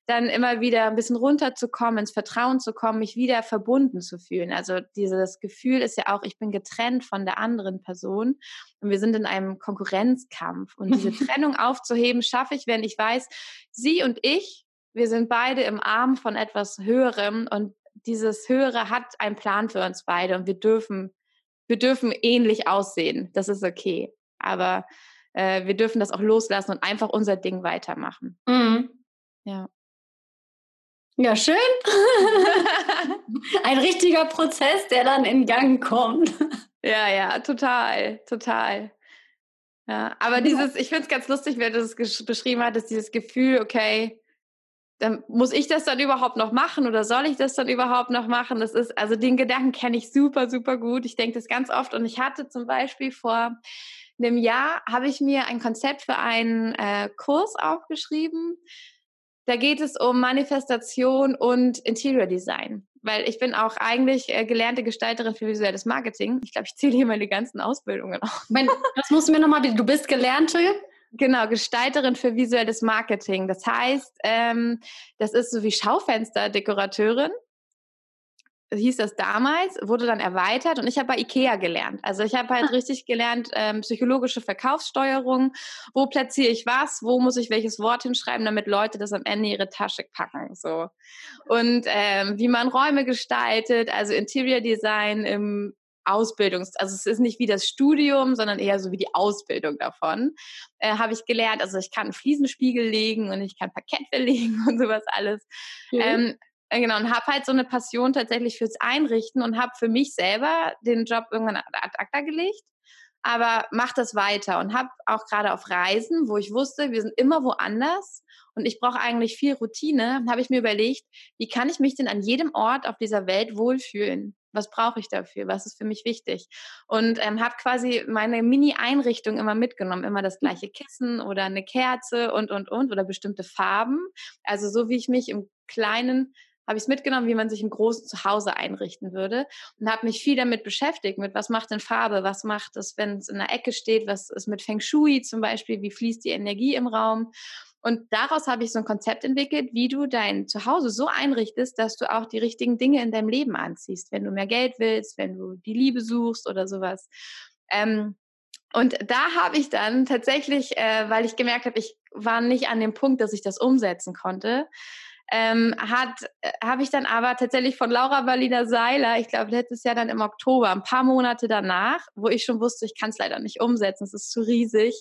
dann immer wieder ein bisschen runterzukommen, ins Vertrauen zu kommen, mich wieder verbunden zu fühlen. Also dieses Gefühl ist ja auch, ich bin getrennt von der anderen Person und wir sind in einem Konkurrenzkampf. Und diese Trennung aufzuheben, schaffe ich, wenn ich weiß, sie und ich, wir sind beide im Arm von etwas Höherem und dieses Höhere hat einen Plan für uns beide und wir dürfen, wir dürfen ähnlich aussehen. Das ist okay. Aber äh, wir dürfen das auch loslassen und einfach unser Ding weitermachen. Mhm. Ja. Ja, schön. Ein richtiger Prozess, der dann in Gang kommt. Ja, ja, total, total. Ja, aber dieses, ich finde es ganz lustig, wie du das beschrieben hattest, dieses Gefühl, okay, dann muss ich das dann überhaupt noch machen oder soll ich das dann überhaupt noch machen? Das ist, also den Gedanken kenne ich super, super gut. Ich denke das ganz oft und ich hatte zum Beispiel vor einem Jahr, habe ich mir ein Konzept für einen äh, Kurs aufgeschrieben, da geht es um Manifestation und Interior Design, weil ich bin auch eigentlich äh, gelernte Gestalterin für visuelles Marketing. Ich glaube, ich zähle hier meine ganzen Ausbildungen auf. das musst du mir nochmal, du bist gelernte? Genau, Gestalterin für visuelles Marketing. Das heißt, ähm, das ist so wie Schaufensterdekorateurin hieß das damals, wurde dann erweitert und ich habe bei IKEA gelernt. Also ich habe halt ah. richtig gelernt, ähm, psychologische Verkaufssteuerung, wo platziere ich was, wo muss ich welches Wort hinschreiben, damit Leute das am Ende ihre Tasche packen. So. Und ähm, wie man Räume gestaltet, also Interior Design im Ausbildungs, also es ist nicht wie das Studium, sondern eher so wie die Ausbildung davon, äh, habe ich gelernt. Also ich kann Fliesenspiegel legen und ich kann Parkett verlegen und sowas alles. Mhm. Ähm, äh, genau, und habe halt so eine Passion tatsächlich fürs Einrichten und habe für mich selber den Job irgendwann ad acta gelegt, aber mache das weiter und habe auch gerade auf Reisen, wo ich wusste, wir sind immer woanders und ich brauche eigentlich viel Routine, habe ich mir überlegt, wie kann ich mich denn an jedem Ort auf dieser Welt wohlfühlen? Was brauche ich dafür? Was ist für mich wichtig? Und ähm, habe quasi meine Mini-Einrichtung immer mitgenommen. Immer das gleiche Kissen oder eine Kerze und, und, und oder bestimmte Farben. Also so wie ich mich im Kleinen habe ich es mitgenommen, wie man sich ein großes Zuhause einrichten würde und habe mich viel damit beschäftigt, mit was macht denn Farbe, was macht es, wenn es in der Ecke steht, was ist mit Feng Shui zum Beispiel, wie fließt die Energie im Raum. Und daraus habe ich so ein Konzept entwickelt, wie du dein Zuhause so einrichtest, dass du auch die richtigen Dinge in deinem Leben anziehst, wenn du mehr Geld willst, wenn du die Liebe suchst oder sowas. Ähm, und da habe ich dann tatsächlich, äh, weil ich gemerkt habe, ich war nicht an dem Punkt, dass ich das umsetzen konnte, ähm, hat, äh, habe ich dann aber tatsächlich von Laura Berliner Seiler, ich glaube letztes Jahr dann im Oktober, ein paar Monate danach, wo ich schon wusste, ich kann es leider nicht umsetzen, es ist zu riesig,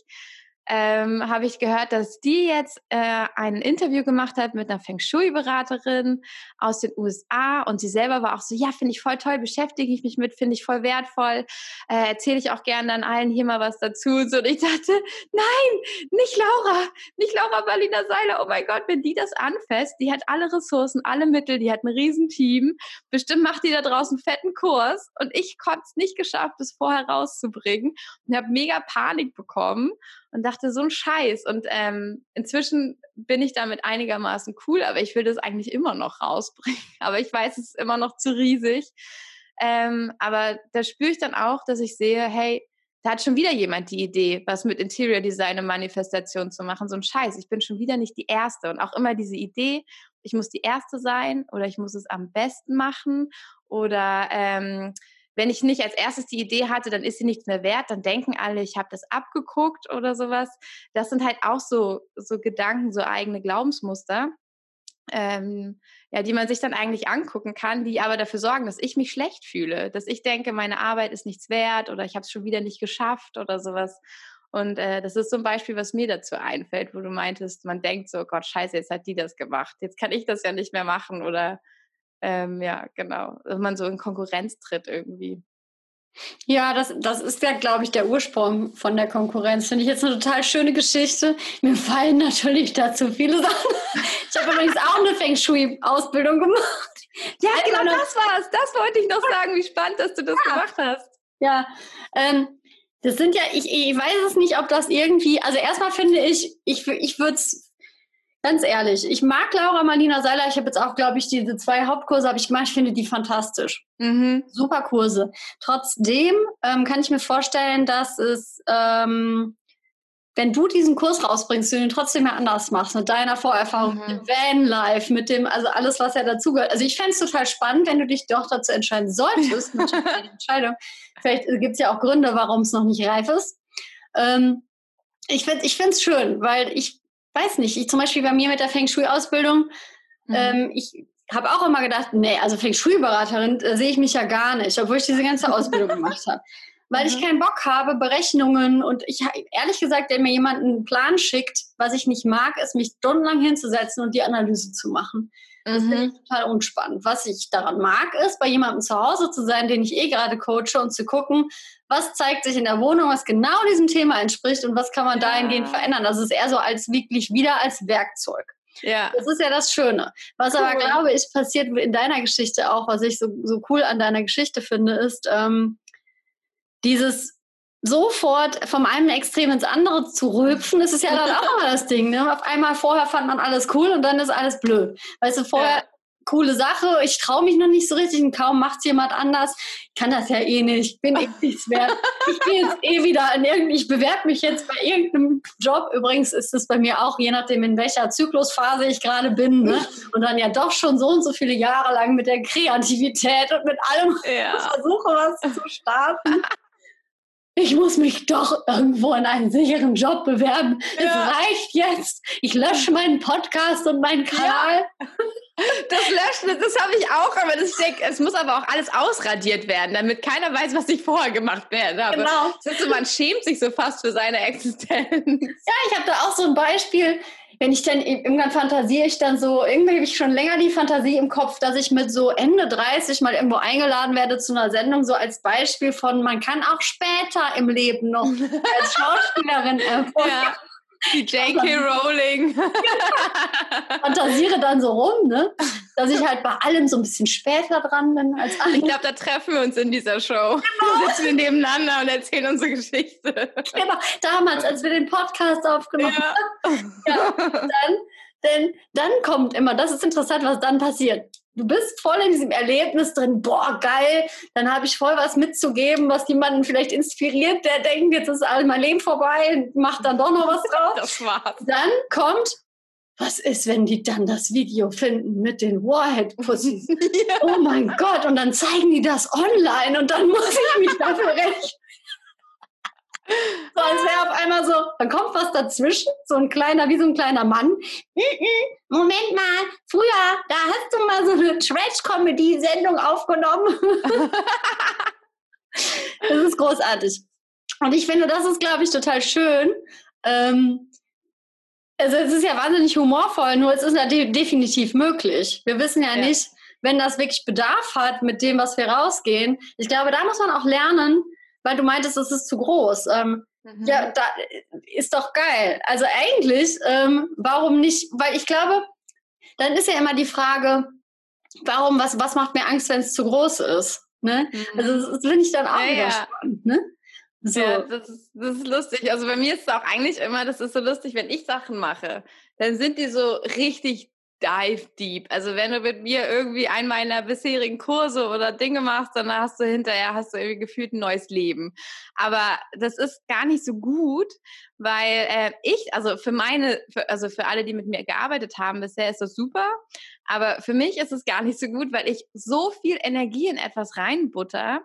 ähm, habe ich gehört, dass die jetzt äh, ein Interview gemacht hat mit einer Feng Shui-Beraterin aus den USA und sie selber war auch so, ja, finde ich voll toll, beschäftige ich mich mit, finde ich voll wertvoll, äh, erzähle ich auch gerne dann allen hier mal was dazu. Und, so, und ich dachte, nein, nicht Laura, nicht Laura Berliner Seiler, oh mein Gott, wenn die das anfasst, die hat alle Ressourcen, alle Mittel, die hat ein Riesenteam, bestimmt macht die da draußen einen fetten Kurs und ich konnte es nicht geschafft, das vorher rauszubringen und habe mega Panik bekommen und dachte, so ein Scheiß. Und ähm, inzwischen bin ich damit einigermaßen cool, aber ich will das eigentlich immer noch rausbringen. Aber ich weiß, es ist immer noch zu riesig. Ähm, aber da spüre ich dann auch, dass ich sehe, hey, da hat schon wieder jemand die Idee, was mit Interior Design und Manifestation zu machen. So ein Scheiß. Ich bin schon wieder nicht die Erste. Und auch immer diese Idee, ich muss die Erste sein oder ich muss es am besten machen oder ähm, wenn ich nicht als erstes die Idee hatte, dann ist sie nichts mehr wert, dann denken alle, ich habe das abgeguckt oder sowas. Das sind halt auch so, so Gedanken, so eigene Glaubensmuster, ähm, ja, die man sich dann eigentlich angucken kann, die aber dafür sorgen, dass ich mich schlecht fühle, dass ich denke, meine Arbeit ist nichts wert oder ich habe es schon wieder nicht geschafft oder sowas. Und äh, das ist so ein Beispiel, was mir dazu einfällt, wo du meintest, man denkt so, Gott, scheiße, jetzt hat die das gemacht, jetzt kann ich das ja nicht mehr machen oder ähm, ja, genau, dass man so in Konkurrenz tritt irgendwie. Ja, das, das ist ja, glaube ich, der Ursprung von der Konkurrenz. Finde ich jetzt eine total schöne Geschichte. Mir fallen natürlich dazu viele Sachen. Ich habe übrigens auch eine Feng Shui-Ausbildung gemacht. Ja, genau das war's. Das wollte ich noch sagen. Wie spannend, dass du das ja. gemacht hast. Ja, ähm, das sind ja, ich, ich weiß es nicht, ob das irgendwie, also erstmal finde ich, ich, ich würde es Ganz ehrlich, ich mag Laura Marlina Seiler. Ich habe jetzt auch, glaube ich, diese zwei Hauptkurse habe ich gemacht. Ich finde die fantastisch. Mhm. Super Kurse. Trotzdem ähm, kann ich mir vorstellen, dass es, ähm, wenn du diesen Kurs rausbringst, du den trotzdem ja anders machst, mit deiner Vorerfahrung, mhm. mit dem Vanlife, mit dem, also alles, was ja dazugehört. Also ich fände es total spannend, wenn du dich doch dazu entscheiden solltest. eine Entscheidung. Vielleicht gibt es ja auch Gründe, warum es noch nicht reif ist. Ähm, ich finde es schön, weil ich weiß nicht, ich zum Beispiel bei mir mit der Feng Shui-Ausbildung, mhm. ähm, ich habe auch immer gedacht, nee, also Feng Shui-Beraterin äh, sehe ich mich ja gar nicht, obwohl ich diese ganze Ausbildung gemacht habe. Weil mhm. ich keinen Bock habe, Berechnungen und ich ehrlich gesagt, wenn mir jemand einen Plan schickt, was ich nicht mag, ist mich stundenlang hinzusetzen und die Analyse zu machen. Das mhm. finde ich total unspannend. Was ich daran mag, ist, bei jemandem zu Hause zu sein, den ich eh gerade coache und zu gucken, was zeigt sich in der Wohnung, was genau diesem Thema entspricht und was kann man dahingehend verändern. Das ist eher so als wirklich wieder als Werkzeug. Ja. Das ist ja das Schöne. Was cool. aber, glaube ich, passiert in deiner Geschichte auch, was ich so, so cool an deiner Geschichte finde, ist ähm, dieses sofort vom einen Extrem ins andere zu rülpsen, das ist ja dann auch immer das Ding. Ne? Auf einmal vorher fand man alles cool und dann ist alles blöd. Weißt du, vorher ja. coole Sache, ich traue mich noch nicht so richtig und kaum macht es jemand anders. Ich kann das ja eh nicht, ich bin eh nichts wert. Ich gehe jetzt eh wieder in irgendein, ich bewerbe mich jetzt bei irgendeinem Job. Übrigens ist es bei mir auch, je nachdem in welcher Zyklusphase ich gerade bin. Ne? Und dann ja doch schon so und so viele Jahre lang mit der Kreativität und mit allem ja. versuche, was zu starten ich muss mich doch irgendwo in einen sicheren Job bewerben. Ja. Es reicht jetzt. Ich lösche meinen Podcast und meinen Kanal. Ja. Das Löschen, das habe ich auch, aber das, ich es muss aber auch alles ausradiert werden, damit keiner weiß, was ich vorher gemacht habe. Genau. Das ist so, man schämt sich so fast für seine Existenz. Ja, ich habe da auch so ein Beispiel wenn ich dann irgendwann fantasiere ich dann so, irgendwie habe ich schon länger die Fantasie im Kopf, dass ich mit so Ende 30 mal irgendwo eingeladen werde zu einer Sendung, so als Beispiel von, man kann auch später im Leben noch als Schauspielerin erfolgen. Die J.K. Rowling. Fantasiere dann so rum, ne? Dass ich halt bei allem so ein bisschen später dran bin als alle. Ich glaube, da treffen wir uns in dieser Show. Genau. Da sitzen wir nebeneinander und erzählen unsere Geschichte. Genau, damals, als wir den Podcast aufgenommen ja. haben. Ja, dann, denn, dann kommt immer, das ist interessant, was dann passiert du bist voll in diesem Erlebnis drin, boah, geil, dann habe ich voll was mitzugeben, was jemanden vielleicht inspiriert, der denkt, jetzt ist all mein Leben vorbei, macht dann doch noch was drauf. Das war's. Dann kommt, was ist, wenn die dann das Video finden mit den Warhead-Pussys? ja. Oh mein Gott, und dann zeigen die das online und dann muss ich mich dafür rechnen. So als wäre auf einmal so, dann kommt was dazwischen, so ein kleiner, wie so ein kleiner Mann. Moment mal, früher, da hast du mal so eine Trash-Comedy-Sendung aufgenommen. das ist großartig. Und ich finde, das ist, glaube ich, total schön. Ähm, also es ist ja wahnsinnig humorvoll, nur es ist ja de definitiv möglich. Wir wissen ja, ja, nicht, wenn das wirklich Bedarf hat mit dem, was wir rausgehen. Ich glaube, da muss man auch lernen, weil du meintest, es ist zu groß. Ähm, mhm. Ja, da ist doch geil. Also eigentlich, ähm, warum nicht? Weil ich glaube, dann ist ja immer die Frage, warum, was, was macht mir Angst, wenn es zu groß ist? Ne? Mhm. Also das finde ich dann auch ja, wieder ja. spannend. Ne? So. Ja, das ist, das ist lustig. Also bei mir ist es auch eigentlich immer, das ist so lustig, wenn ich Sachen mache, dann sind die so richtig dive deep. Also wenn du mit mir irgendwie einen meiner bisherigen Kurse oder Dinge machst, dann hast du hinterher hast du irgendwie gefühlt ein neues Leben. Aber das ist gar nicht so gut, weil äh, ich, also für meine, für, also für alle, die mit mir gearbeitet haben, bisher ist das super. Aber für mich ist es gar nicht so gut, weil ich so viel Energie in etwas reinbutter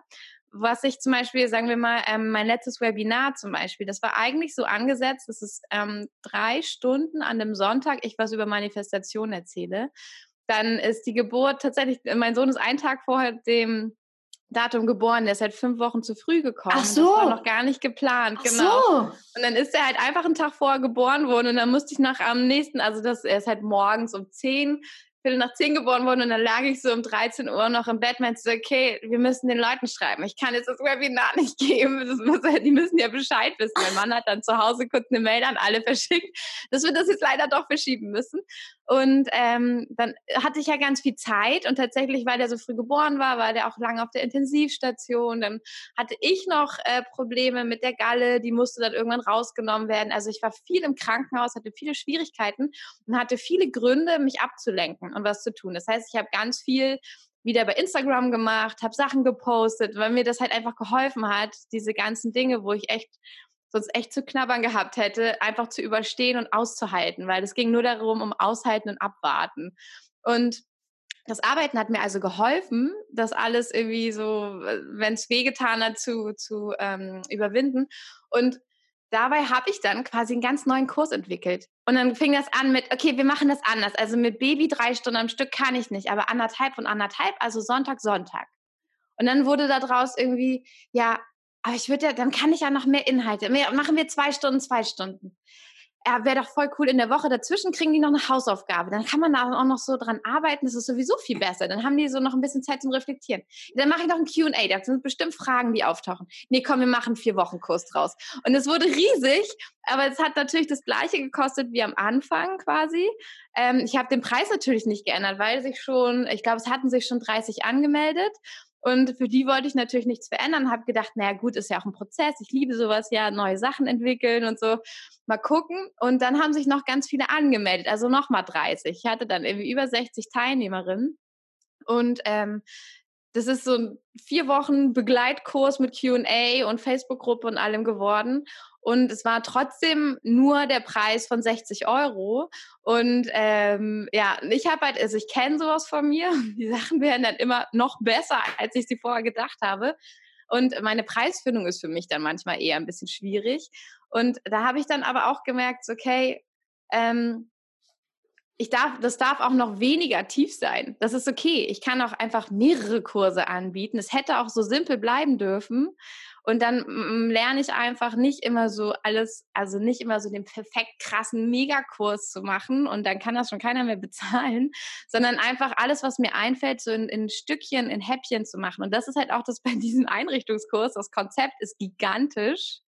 was ich zum Beispiel, sagen wir mal, ähm, mein letztes Webinar zum Beispiel, das war eigentlich so angesetzt, dass es ähm, drei Stunden an dem Sonntag ich was über Manifestation erzähle. Dann ist die Geburt tatsächlich, mein Sohn ist einen Tag vorher dem Datum geboren, der ist halt fünf Wochen zu früh gekommen. Ach so. Das war noch gar nicht geplant, Ach genau. So. Und dann ist er halt einfach einen Tag vorher geboren worden und dann musste ich nach am nächsten, also das, er ist halt morgens um zehn Viertel nach zehn geboren worden und dann lag ich so um 13 Uhr noch im Bett, meinte so, okay, wir müssen den Leuten schreiben. Ich kann jetzt das Webinar nicht geben. Muss, die müssen ja Bescheid wissen. Mein Mann hat dann zu Hause kurz eine Mail an alle verschickt, dass wir das jetzt leider doch verschieben müssen. Und ähm, dann hatte ich ja ganz viel Zeit und tatsächlich, weil der so früh geboren war, war der auch lange auf der Intensivstation. Dann hatte ich noch äh, Probleme mit der Galle, die musste dann irgendwann rausgenommen werden. Also ich war viel im Krankenhaus, hatte viele Schwierigkeiten und hatte viele Gründe, mich abzulenken und was zu tun. Das heißt, ich habe ganz viel wieder bei Instagram gemacht, habe Sachen gepostet, weil mir das halt einfach geholfen hat, diese ganzen Dinge, wo ich echt sonst echt zu knabbern gehabt hätte, einfach zu überstehen und auszuhalten, weil es ging nur darum, um aushalten und abwarten. Und das Arbeiten hat mir also geholfen, das alles irgendwie so, wenn es wehgetan hat, zu, zu ähm, überwinden. Und dabei habe ich dann quasi einen ganz neuen Kurs entwickelt. Und dann fing das an mit, okay, wir machen das anders. Also mit Baby drei Stunden am Stück kann ich nicht, aber anderthalb und anderthalb, also Sonntag, Sonntag. Und dann wurde daraus irgendwie, ja, aber ich würde ja, dann kann ich ja noch mehr Inhalte. Mehr, machen wir zwei Stunden, zwei Stunden. Ja, wäre doch voll cool in der Woche. Dazwischen kriegen die noch eine Hausaufgabe. Dann kann man da auch noch so dran arbeiten. Das ist sowieso viel besser. Dann haben die so noch ein bisschen Zeit zum Reflektieren. Dann mache ich noch ein Q&A. Da sind bestimmt Fragen, die auftauchen. Nee, komm, wir machen einen Vier-Wochen-Kurs draus. Und es wurde riesig, aber es hat natürlich das Gleiche gekostet wie am Anfang quasi. Ähm, ich habe den Preis natürlich nicht geändert, weil sich schon, ich glaube, es hatten sich schon 30 angemeldet. Und für die wollte ich natürlich nichts verändern, habe gedacht, naja gut, ist ja auch ein Prozess, ich liebe sowas ja, neue Sachen entwickeln und so, mal gucken. Und dann haben sich noch ganz viele angemeldet, also nochmal 30. Ich hatte dann irgendwie über 60 Teilnehmerinnen. Und ähm, das ist so ein vier Wochen Begleitkurs mit QA und Facebook-Gruppe und allem geworden. Und es war trotzdem nur der Preis von 60 Euro. Und ähm, ja, ich habe halt, also ich kenne sowas von mir. Die Sachen werden dann immer noch besser, als ich sie vorher gedacht habe. Und meine Preisfindung ist für mich dann manchmal eher ein bisschen schwierig. Und da habe ich dann aber auch gemerkt, okay, ähm, ich darf, das darf auch noch weniger tief sein. Das ist okay. Ich kann auch einfach mehrere Kurse anbieten. Es hätte auch so simpel bleiben dürfen. Und dann mm, lerne ich einfach nicht immer so alles, also nicht immer so den perfekt krassen Megakurs zu machen und dann kann das schon keiner mehr bezahlen, sondern einfach alles, was mir einfällt, so in, in Stückchen, in Häppchen zu machen. Und das ist halt auch das bei diesem Einrichtungskurs. Das Konzept ist gigantisch.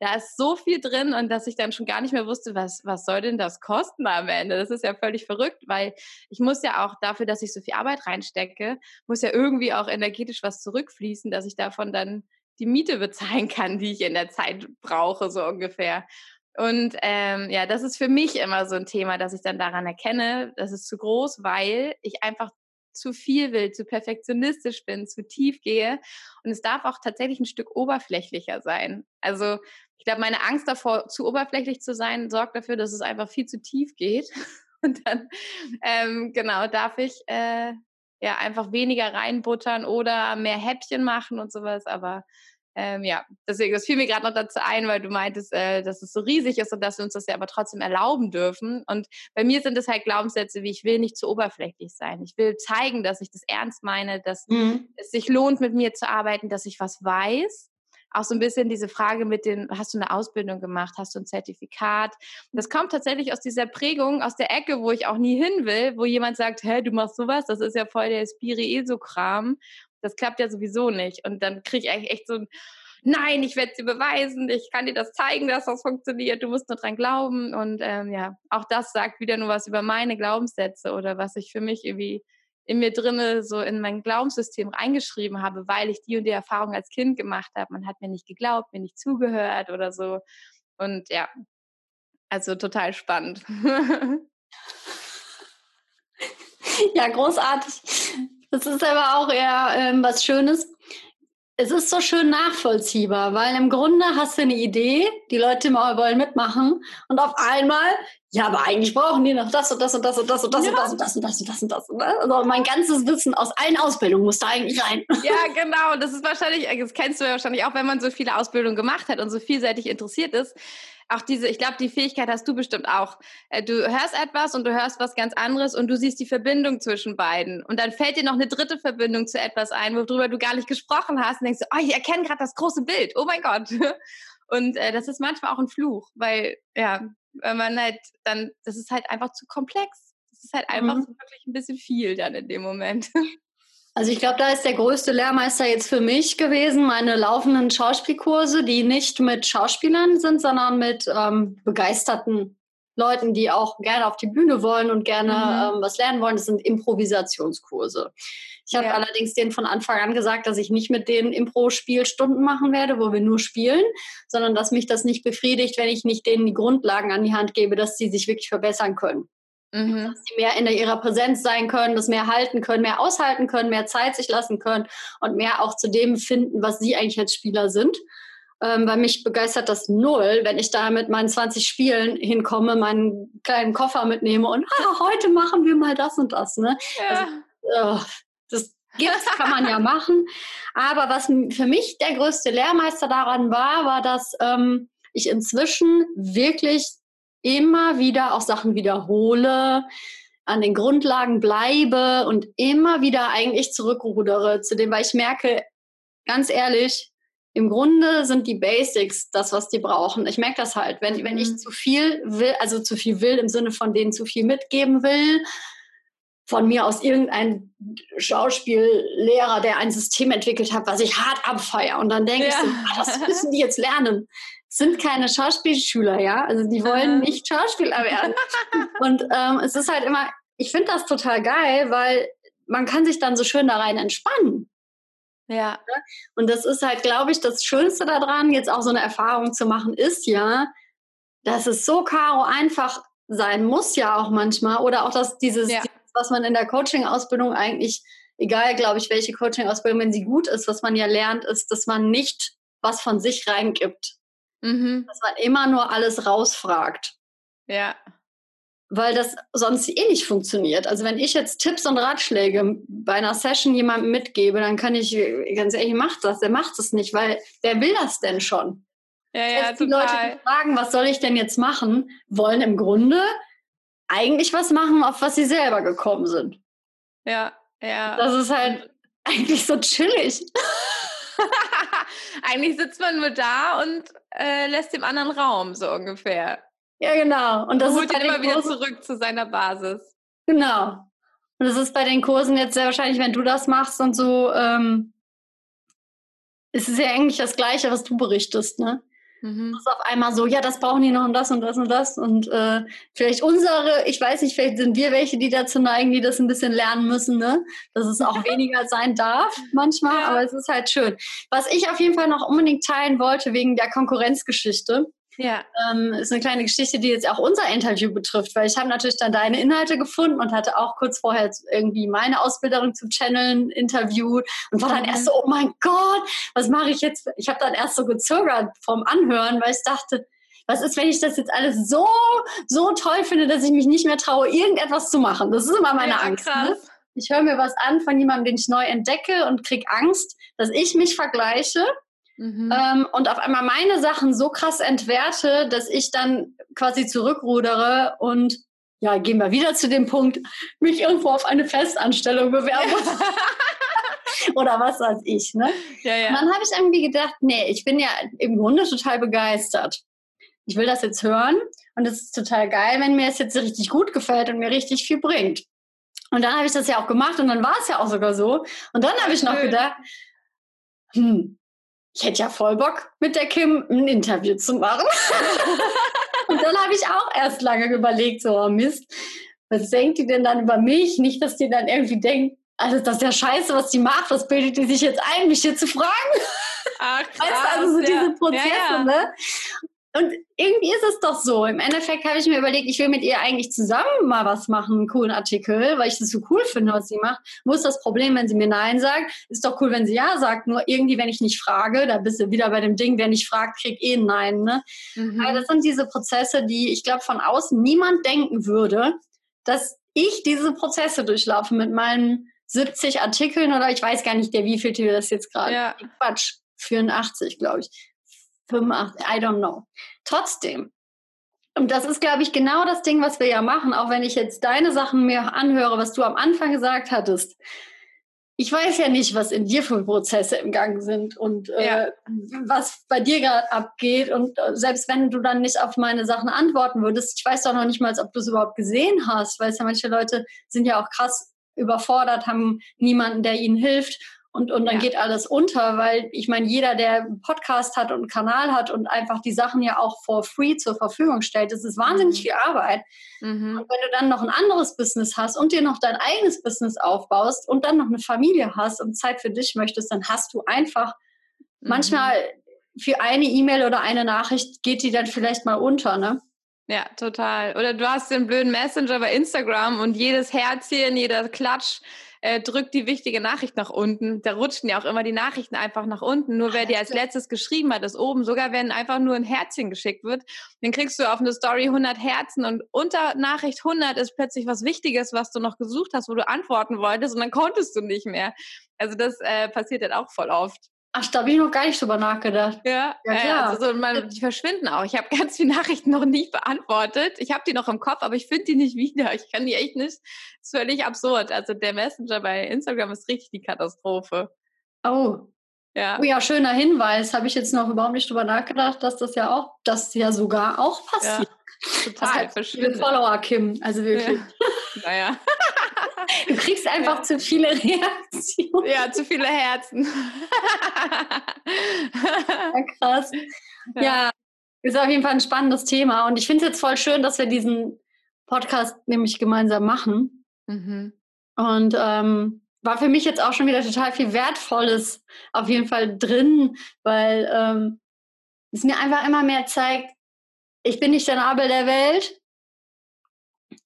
Da ist so viel drin und dass ich dann schon gar nicht mehr wusste, was, was soll denn das kosten am Ende? Das ist ja völlig verrückt, weil ich muss ja auch dafür, dass ich so viel Arbeit reinstecke, muss ja irgendwie auch energetisch was zurückfließen, dass ich davon dann die Miete bezahlen kann, die ich in der Zeit brauche, so ungefähr. Und ähm, ja, das ist für mich immer so ein Thema, dass ich dann daran erkenne, das ist zu groß, weil ich einfach zu viel will, zu perfektionistisch bin, zu tief gehe. Und es darf auch tatsächlich ein Stück oberflächlicher sein. Also ich glaube, meine Angst davor, zu oberflächlich zu sein, sorgt dafür, dass es einfach viel zu tief geht. Und dann, ähm, genau, darf ich äh, ja einfach weniger reinbuttern oder mehr Häppchen machen und sowas. Aber ähm, ja, deswegen, das fiel mir gerade noch dazu ein, weil du meintest, äh, dass es so riesig ist und dass wir uns das ja aber trotzdem erlauben dürfen. Und bei mir sind es halt Glaubenssätze wie, ich will nicht zu oberflächlich sein. Ich will zeigen, dass ich das ernst meine, dass mhm. es sich lohnt, mit mir zu arbeiten, dass ich was weiß. Auch so ein bisschen diese Frage mit den, hast du eine Ausbildung gemacht, hast du ein Zertifikat? Das kommt tatsächlich aus dieser Prägung, aus der Ecke, wo ich auch nie hin will, wo jemand sagt, hä, du machst sowas, das ist ja voll der Spiri-ESO-Kram das klappt ja sowieso nicht. Und dann kriege ich echt so ein, nein, ich werde dir beweisen, ich kann dir das zeigen, dass das funktioniert, du musst nur dran glauben. Und ähm, ja, auch das sagt wieder nur was über meine Glaubenssätze oder was ich für mich irgendwie in mir drinne so in mein Glaubenssystem reingeschrieben habe, weil ich die und die Erfahrung als Kind gemacht habe. Man hat mir nicht geglaubt, mir nicht zugehört oder so. Und ja, also total spannend. ja, großartig. Das ist aber auch eher ähm, was Schönes. Es ist so schön nachvollziehbar, weil im Grunde hast du eine Idee, die Leute mal wollen mitmachen und auf einmal, ja, aber eigentlich brauchen die noch das und das und das und das und das ja. und das und das und das und das und das. Und das. Also mein ganzes Wissen aus allen Ausbildungen muss da eigentlich rein. Ja, genau. Das ist wahrscheinlich, das kennst du ja wahrscheinlich auch, wenn man so viele Ausbildungen gemacht hat und so vielseitig interessiert ist auch diese, ich glaube, die Fähigkeit hast du bestimmt auch. Äh, du hörst etwas und du hörst was ganz anderes und du siehst die Verbindung zwischen beiden. Und dann fällt dir noch eine dritte Verbindung zu etwas ein, worüber du gar nicht gesprochen hast und denkst, oh, ich erkenne gerade das große Bild. Oh mein Gott. Und äh, das ist manchmal auch ein Fluch, weil, ja, wenn man halt dann, das ist halt einfach zu komplex. Das ist halt einfach mhm. so wirklich ein bisschen viel dann in dem Moment. Also ich glaube, da ist der größte Lehrmeister jetzt für mich gewesen, meine laufenden Schauspielkurse, die nicht mit Schauspielern sind, sondern mit ähm, begeisterten Leuten, die auch gerne auf die Bühne wollen und gerne mhm. ähm, was lernen wollen. Das sind Improvisationskurse. Ich habe ja. allerdings denen von Anfang an gesagt, dass ich nicht mit denen Impro-Spielstunden machen werde, wo wir nur spielen, sondern dass mich das nicht befriedigt, wenn ich nicht denen die Grundlagen an die Hand gebe, dass sie sich wirklich verbessern können. Mhm. Dass sie mehr in ihrer Präsenz sein können, das mehr halten können, mehr aushalten können, mehr Zeit sich lassen können und mehr auch zu dem finden, was sie eigentlich als Spieler sind. Ähm, weil mich begeistert das null, wenn ich da mit meinen 20 Spielen hinkomme, meinen kleinen Koffer mitnehme und ah, heute machen wir mal das und das. Ne? Ja. Also, oh, das gibt's, kann man ja machen. Aber was für mich der größte Lehrmeister daran war, war, dass ähm, ich inzwischen wirklich immer wieder auch Sachen wiederhole, an den Grundlagen bleibe und immer wieder eigentlich zurückrudere zu dem, weil ich merke, ganz ehrlich, im Grunde sind die Basics das, was die brauchen. Ich merke das halt, wenn, wenn ich mhm. zu viel will, also zu viel will im Sinne von denen zu viel mitgeben will, von mir aus irgendein Schauspiellehrer, der ein System entwickelt hat, was ich hart abfeier. Und dann denke ja. ich so, ah, das müssen die jetzt lernen sind keine Schauspielschüler, ja. Also die wollen nicht Schauspieler werden. Und ähm, es ist halt immer, ich finde das total geil, weil man kann sich dann so schön da rein entspannen. Ja. Und das ist halt, glaube ich, das Schönste daran, jetzt auch so eine Erfahrung zu machen, ist ja, dass es so karo einfach sein muss ja auch manchmal. Oder auch, dass dieses, ja. Was man in der Coaching-Ausbildung eigentlich, egal, glaube ich, welche Coaching-Ausbildung, wenn sie gut ist, was man ja lernt, ist, dass man nicht was von sich reingibt. Mhm. Dass man immer nur alles rausfragt. Ja. Weil das sonst eh nicht funktioniert. Also wenn ich jetzt Tipps und Ratschläge bei einer Session jemandem mitgebe, dann kann ich, ganz ehrlich, macht das, der macht es nicht, weil wer will das denn schon? Ja, ja, das die total. Leute, die fragen, was soll ich denn jetzt machen, wollen im Grunde eigentlich was machen, auf was sie selber gekommen sind. Ja, ja. Das ist halt eigentlich so chillig. Eigentlich sitzt man nur da und äh, lässt dem anderen Raum, so ungefähr. Ja, genau. Und das holt ihn immer wieder zurück zu seiner Basis. Genau. Und das ist bei den Kursen jetzt sehr wahrscheinlich, wenn du das machst und so, ähm, ist es ja eigentlich das Gleiche, was du berichtest, ne? Mhm. ist auf einmal so, ja, das brauchen die noch und das und das und das. Und äh, vielleicht unsere, ich weiß nicht, vielleicht sind wir welche, die dazu neigen, die das ein bisschen lernen müssen, ne? Dass es auch weniger sein darf manchmal, ja. aber es ist halt schön. Was ich auf jeden Fall noch unbedingt teilen wollte, wegen der Konkurrenzgeschichte, ja. Ähm, ist eine kleine Geschichte, die jetzt auch unser Interview betrifft, weil ich habe natürlich dann deine Inhalte gefunden und hatte auch kurz vorher irgendwie meine Ausbilderin zum Channeln interviewt und war dann erst so, oh mein Gott, was mache ich jetzt? Ich habe dann erst so gezögert vom Anhören, weil ich dachte, was ist, wenn ich das jetzt alles so, so toll finde, dass ich mich nicht mehr traue, irgendetwas zu machen? Das ist immer meine ja, Angst. Ne? Ich höre mir was an von jemandem, den ich neu entdecke und kriege Angst, dass ich mich vergleiche mhm. ähm, und auf einmal meine Sachen so krass entwerte, dass ich dann quasi zurückrudere und ja, gehen wir wieder zu dem Punkt, mich irgendwo auf eine Festanstellung bewerben. Oder was weiß ich, ne? Ja, ja. Und dann habe ich irgendwie gedacht, nee, ich bin ja im Grunde total begeistert. Ich will das jetzt hören und es ist total geil, wenn mir es jetzt richtig gut gefällt und mir richtig viel bringt. Und dann habe ich das ja auch gemacht und dann war es ja auch sogar so. Und dann habe ich noch gedacht, hm, ich hätte ja voll Bock, mit der Kim ein Interview zu machen. und dann habe ich auch erst lange überlegt, so, oh Mist, was denkt die denn dann über mich? Nicht, dass die dann irgendwie denkt, also das ist ja scheiße, was die macht, was bildet die sich jetzt ein, mich hier zu fragen? Ach, krass, weißt du, also so ja. diese Prozesse, ja, ja. ne? Und irgendwie ist es doch so. Im Endeffekt habe ich mir überlegt, ich will mit ihr eigentlich zusammen mal was machen, einen coolen Artikel, weil ich das so cool finde, was sie macht. Wo ist das Problem, wenn sie mir Nein sagt? Ist doch cool, wenn sie Ja sagt. Nur irgendwie, wenn ich nicht frage, da bist du wieder bei dem Ding, wer nicht fragt, kriegt eh ein Nein. Ne? Mhm. Aber das sind diese Prozesse, die ich glaube, von außen niemand denken würde, dass ich diese Prozesse durchlaufe mit meinen 70 Artikeln oder ich weiß gar nicht, der wie viel das jetzt gerade. Ja. Quatsch, 84, glaube ich. 85, I don't know. Trotzdem, und das ist, glaube ich, genau das Ding, was wir ja machen, auch wenn ich jetzt deine Sachen mir anhöre, was du am Anfang gesagt hattest. Ich weiß ja nicht, was in dir für Prozesse im Gang sind und äh, ja. äh, was bei dir gerade abgeht. Und äh, selbst wenn du dann nicht auf meine Sachen antworten würdest, ich weiß doch noch nicht mal, ob du es überhaupt gesehen hast. Weil ja manche Leute sind ja auch krass überfordert, haben niemanden, der ihnen hilft und, und dann ja. geht alles unter, weil ich meine, jeder, der einen Podcast hat und einen Kanal hat und einfach die Sachen ja auch for free zur Verfügung stellt, das ist wahnsinnig mhm. viel Arbeit. Mhm. Und wenn du dann noch ein anderes Business hast und dir noch dein eigenes Business aufbaust und dann noch eine Familie hast und Zeit für dich möchtest, dann hast du einfach mhm. manchmal für eine E-Mail oder eine Nachricht geht die dann vielleicht mal unter, ne? Ja, total. Oder du hast den blöden Messenger bei Instagram und jedes Herzchen, jeder Klatsch äh, drückt die wichtige Nachricht nach unten. Da rutschen ja auch immer die Nachrichten einfach nach unten. Nur wer dir als letztes geschrieben hat, ist oben. Sogar wenn einfach nur ein Herzchen geschickt wird, dann kriegst du auf eine Story 100 Herzen und unter Nachricht 100 ist plötzlich was Wichtiges, was du noch gesucht hast, wo du antworten wolltest und dann konntest du nicht mehr. Also das äh, passiert halt auch voll oft. Ach, da habe ich noch gar nicht drüber nachgedacht. Ja, ja, klar. Also so, man, die verschwinden auch. Ich habe ganz viele Nachrichten noch nie beantwortet. Ich habe die noch im Kopf, aber ich finde die nicht wieder. Ich kann die echt nicht. Das ist völlig absurd. Also der Messenger bei Instagram ist richtig die Katastrophe. Oh. Ja. Oh ja, schöner Hinweis. Habe ich jetzt noch überhaupt nicht drüber nachgedacht, dass das ja auch, das ja sogar auch passiert. Ja, total. Das hat viele Follower, Kim. Also wirklich. Ja. Naja. Du kriegst einfach ja. zu viele Reaktionen. Ja, zu viele Herzen. Ja, krass. Ja. ja, ist auf jeden Fall ein spannendes Thema. Und ich finde es jetzt voll schön, dass wir diesen Podcast nämlich gemeinsam machen. Mhm. Und ähm, war für mich jetzt auch schon wieder total viel Wertvolles auf jeden Fall drin, weil ähm, es mir einfach immer mehr zeigt, ich bin nicht der Nabel der Welt,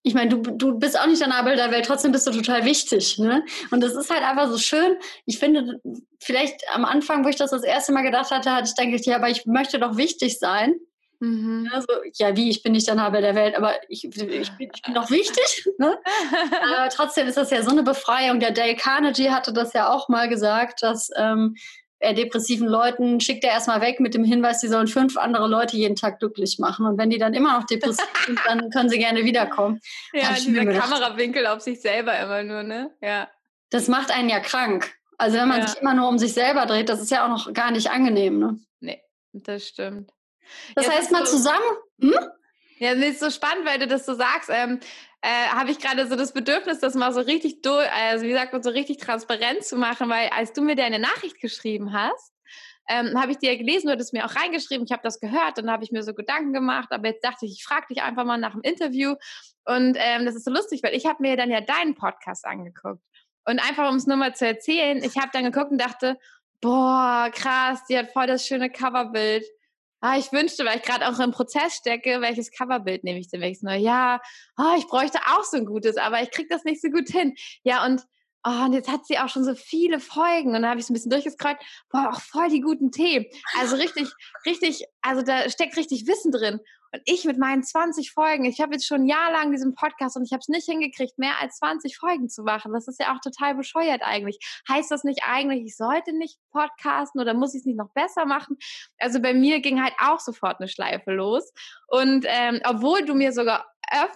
ich meine, du, du bist auch nicht der Nabel der Welt, trotzdem bist du total wichtig. Ne? Und das ist halt einfach so schön. Ich finde, vielleicht am Anfang, wo ich das das erste Mal gedacht hatte, hatte ich gedacht, ja, aber ich möchte doch wichtig sein. Mhm. Also, ja, wie, ich bin nicht der Nabel der Welt, aber ich, ich, bin, ich bin doch wichtig. Ne? aber trotzdem ist das ja so eine Befreiung. Der Dale Carnegie hatte das ja auch mal gesagt, dass ähm, äh, depressiven Leuten schickt er erstmal weg mit dem Hinweis, sie sollen fünf andere Leute jeden Tag glücklich machen. Und wenn die dann immer noch depressiv sind, dann können sie gerne wiederkommen. Ja, dieser Kamerawinkel auf sich selber immer nur, ne? Ja. Das macht einen ja krank. Also wenn man ja. sich immer nur um sich selber dreht, das ist ja auch noch gar nicht angenehm, ne? Nee, das stimmt. Das ja, heißt mal so, zusammen. Hm? Ja, das ist so spannend, weil du das so sagst. Ähm, äh, habe ich gerade so das Bedürfnis, das mal so richtig, also wie sagt man, so richtig transparent zu machen, weil als du mir deine Nachricht geschrieben hast, ähm, habe ich dir gelesen, du hattest mir auch reingeschrieben, ich habe das gehört, dann habe ich mir so Gedanken gemacht, aber jetzt dachte ich, ich frage dich einfach mal nach dem Interview. Und ähm, das ist so lustig, weil ich habe mir dann ja deinen Podcast angeguckt. Und einfach um es nur mal zu erzählen, ich habe dann geguckt und dachte, boah, krass, die hat voll das schöne Coverbild ah, ich wünschte, weil ich gerade auch im Prozess stecke, welches Coverbild nehme ich denn, welches neue? Ja, oh, ich bräuchte auch so ein gutes, aber ich kriege das nicht so gut hin. Ja, und oh, und jetzt hat sie auch schon so viele Folgen. Und dann habe ich so ein bisschen durchgescrollt, boah, auch voll die guten Themen. Also richtig, richtig, also da steckt richtig Wissen drin. Und ich mit meinen 20 Folgen, ich habe jetzt schon ein Jahr lang diesen Podcast und ich habe es nicht hingekriegt, mehr als 20 Folgen zu machen. Das ist ja auch total bescheuert eigentlich. Heißt das nicht eigentlich, ich sollte nicht podcasten oder muss ich es nicht noch besser machen? Also bei mir ging halt auch sofort eine Schleife los. Und ähm, obwohl du mir sogar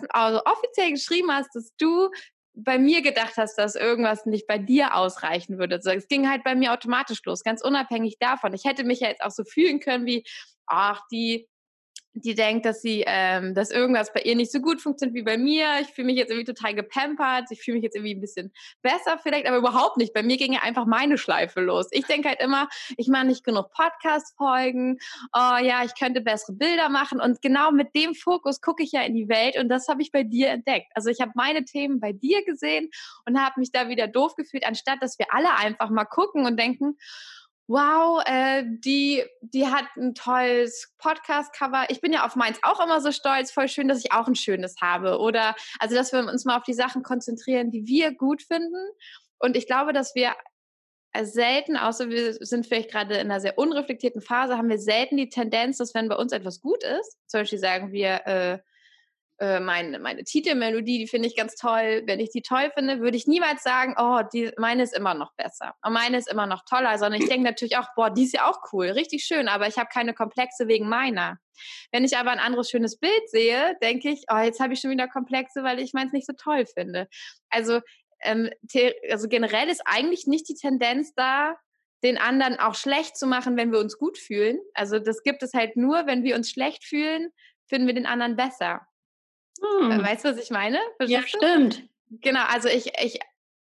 also offiziell geschrieben hast, dass du bei mir gedacht hast, dass irgendwas nicht bei dir ausreichen würde. Also es ging halt bei mir automatisch los, ganz unabhängig davon. Ich hätte mich ja jetzt auch so fühlen können wie, ach, die die denkt, dass sie, ähm, dass irgendwas bei ihr nicht so gut funktioniert wie bei mir. Ich fühle mich jetzt irgendwie total gepampert. Ich fühle mich jetzt irgendwie ein bisschen besser vielleicht, aber überhaupt nicht. Bei mir ging ja einfach meine Schleife los. Ich denke halt immer, ich mache nicht genug Podcast-Folgen. Oh ja, ich könnte bessere Bilder machen. Und genau mit dem Fokus gucke ich ja in die Welt und das habe ich bei dir entdeckt. Also ich habe meine Themen bei dir gesehen und habe mich da wieder doof gefühlt, anstatt dass wir alle einfach mal gucken und denken, wow, äh, die, die hat ein tolles Podcast-Cover. Ich bin ja auf meins auch immer so stolz, voll schön, dass ich auch ein schönes habe. Oder also, dass wir uns mal auf die Sachen konzentrieren, die wir gut finden. Und ich glaube, dass wir selten, außer wir sind vielleicht gerade in einer sehr unreflektierten Phase, haben wir selten die Tendenz, dass wenn bei uns etwas gut ist, zum Beispiel sagen wir, äh, äh, meine, Titelmelodie, die finde ich ganz toll. Wenn ich die toll finde, würde ich niemals sagen, oh, die, meine ist immer noch besser. Und meine ist immer noch toller, sondern ich denke natürlich auch, boah, die ist ja auch cool, richtig schön, aber ich habe keine Komplexe wegen meiner. Wenn ich aber ein anderes schönes Bild sehe, denke ich, oh, jetzt habe ich schon wieder Komplexe, weil ich meins nicht so toll finde. Also, ähm, also generell ist eigentlich nicht die Tendenz da, den anderen auch schlecht zu machen, wenn wir uns gut fühlen. Also das gibt es halt nur, wenn wir uns schlecht fühlen, finden wir den anderen besser. Hm. Weißt du, was ich meine? Verstehst ja, stimmt. Genau, also ich, ich,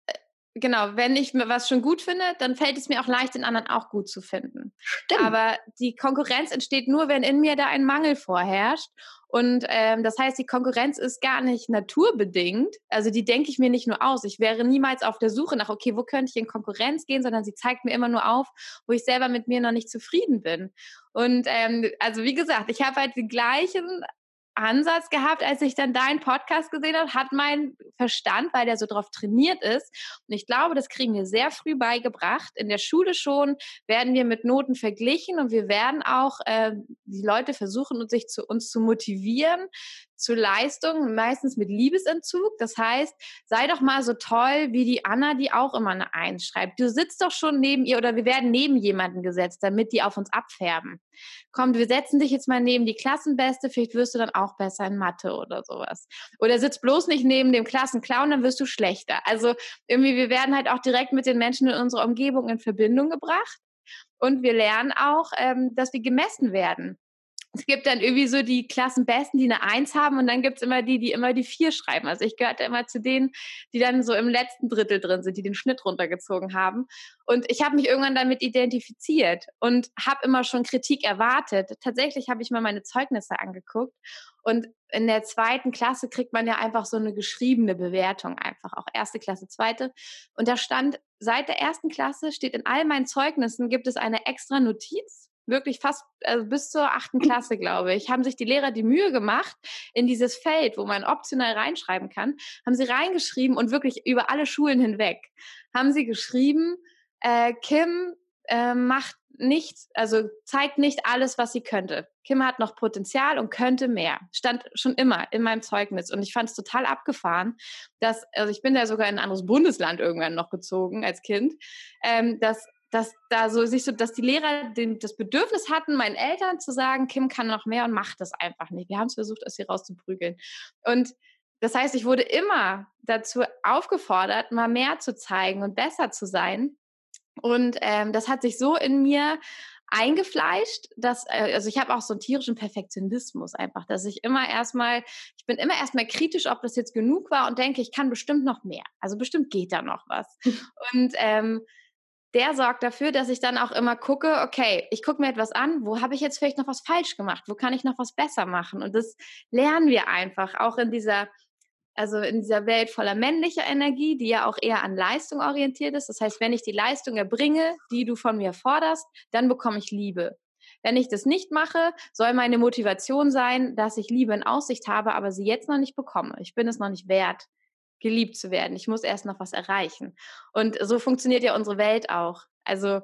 äh, genau, wenn ich mir was schon gut finde, dann fällt es mir auch leicht, den anderen auch gut zu finden. Stimmt. Aber die Konkurrenz entsteht nur, wenn in mir da ein Mangel vorherrscht. Und ähm, das heißt, die Konkurrenz ist gar nicht naturbedingt. Also die denke ich mir nicht nur aus. Ich wäre niemals auf der Suche nach, okay, wo könnte ich in Konkurrenz gehen, sondern sie zeigt mir immer nur auf, wo ich selber mit mir noch nicht zufrieden bin. Und ähm, also wie gesagt, ich habe halt die gleichen Ansatz gehabt, als ich dann deinen Podcast gesehen habe, hat mein Verstand, weil der so drauf trainiert ist. Und ich glaube, das kriegen wir sehr früh beigebracht. In der Schule schon werden wir mit Noten verglichen und wir werden auch äh, die Leute versuchen, sich zu uns zu motivieren, zu Leistung, meistens mit Liebesentzug. Das heißt, sei doch mal so toll wie die Anna, die auch immer eine Eins schreibt. Du sitzt doch schon neben ihr oder wir werden neben jemanden gesetzt, damit die auf uns abfärben. Komm, wir setzen dich jetzt mal neben die Klassenbeste, vielleicht wirst du dann auch besser in Mathe oder sowas. Oder sitzt bloß nicht neben dem Klassenclown, dann wirst du schlechter. Also irgendwie, wir werden halt auch direkt mit den Menschen in unserer Umgebung in Verbindung gebracht. Und wir lernen auch, ähm, dass wir gemessen werden es gibt dann irgendwie so die Klassenbesten, die eine Eins haben und dann gibt es immer die, die immer die Vier schreiben. Also ich gehörte immer zu denen, die dann so im letzten Drittel drin sind, die den Schnitt runtergezogen haben. Und ich habe mich irgendwann damit identifiziert und habe immer schon Kritik erwartet. Tatsächlich habe ich mal meine Zeugnisse angeguckt und in der zweiten Klasse kriegt man ja einfach so eine geschriebene Bewertung, einfach auch erste Klasse, zweite. Und da stand, seit der ersten Klasse steht in all meinen Zeugnissen gibt es eine extra Notiz wirklich fast also bis zur achten Klasse, glaube ich, haben sich die Lehrer die Mühe gemacht, in dieses Feld, wo man optional reinschreiben kann, haben sie reingeschrieben und wirklich über alle Schulen hinweg haben sie geschrieben, äh, Kim äh, macht nicht, also zeigt nicht alles, was sie könnte. Kim hat noch Potenzial und könnte mehr. Stand schon immer in meinem Zeugnis. Und ich fand es total abgefahren, dass, also ich bin da sogar in ein anderes Bundesland irgendwann noch gezogen als Kind, ähm, dass dass da so sich so, dass die Lehrer den, das Bedürfnis hatten, meinen Eltern zu sagen, Kim kann noch mehr und macht das einfach nicht. Wir haben es versucht, aus ihr rauszuprügeln. Und das heißt, ich wurde immer dazu aufgefordert, mal mehr zu zeigen und besser zu sein. Und ähm, das hat sich so in mir eingefleischt, dass, äh, also ich habe auch so einen tierischen Perfektionismus einfach, dass ich immer erstmal, ich bin immer erstmal kritisch, ob das jetzt genug war und denke, ich kann bestimmt noch mehr. Also bestimmt geht da noch was. und ähm, der sorgt dafür, dass ich dann auch immer gucke, okay, ich gucke mir etwas an, wo habe ich jetzt vielleicht noch was falsch gemacht, wo kann ich noch was besser machen? Und das lernen wir einfach auch in dieser, also in dieser Welt voller männlicher Energie, die ja auch eher an Leistung orientiert ist. Das heißt, wenn ich die Leistung erbringe, die du von mir forderst, dann bekomme ich Liebe. Wenn ich das nicht mache, soll meine Motivation sein, dass ich Liebe in Aussicht habe, aber sie jetzt noch nicht bekomme. Ich bin es noch nicht wert, geliebt zu werden. Ich muss erst noch was erreichen. Und so funktioniert ja unsere Welt auch. Also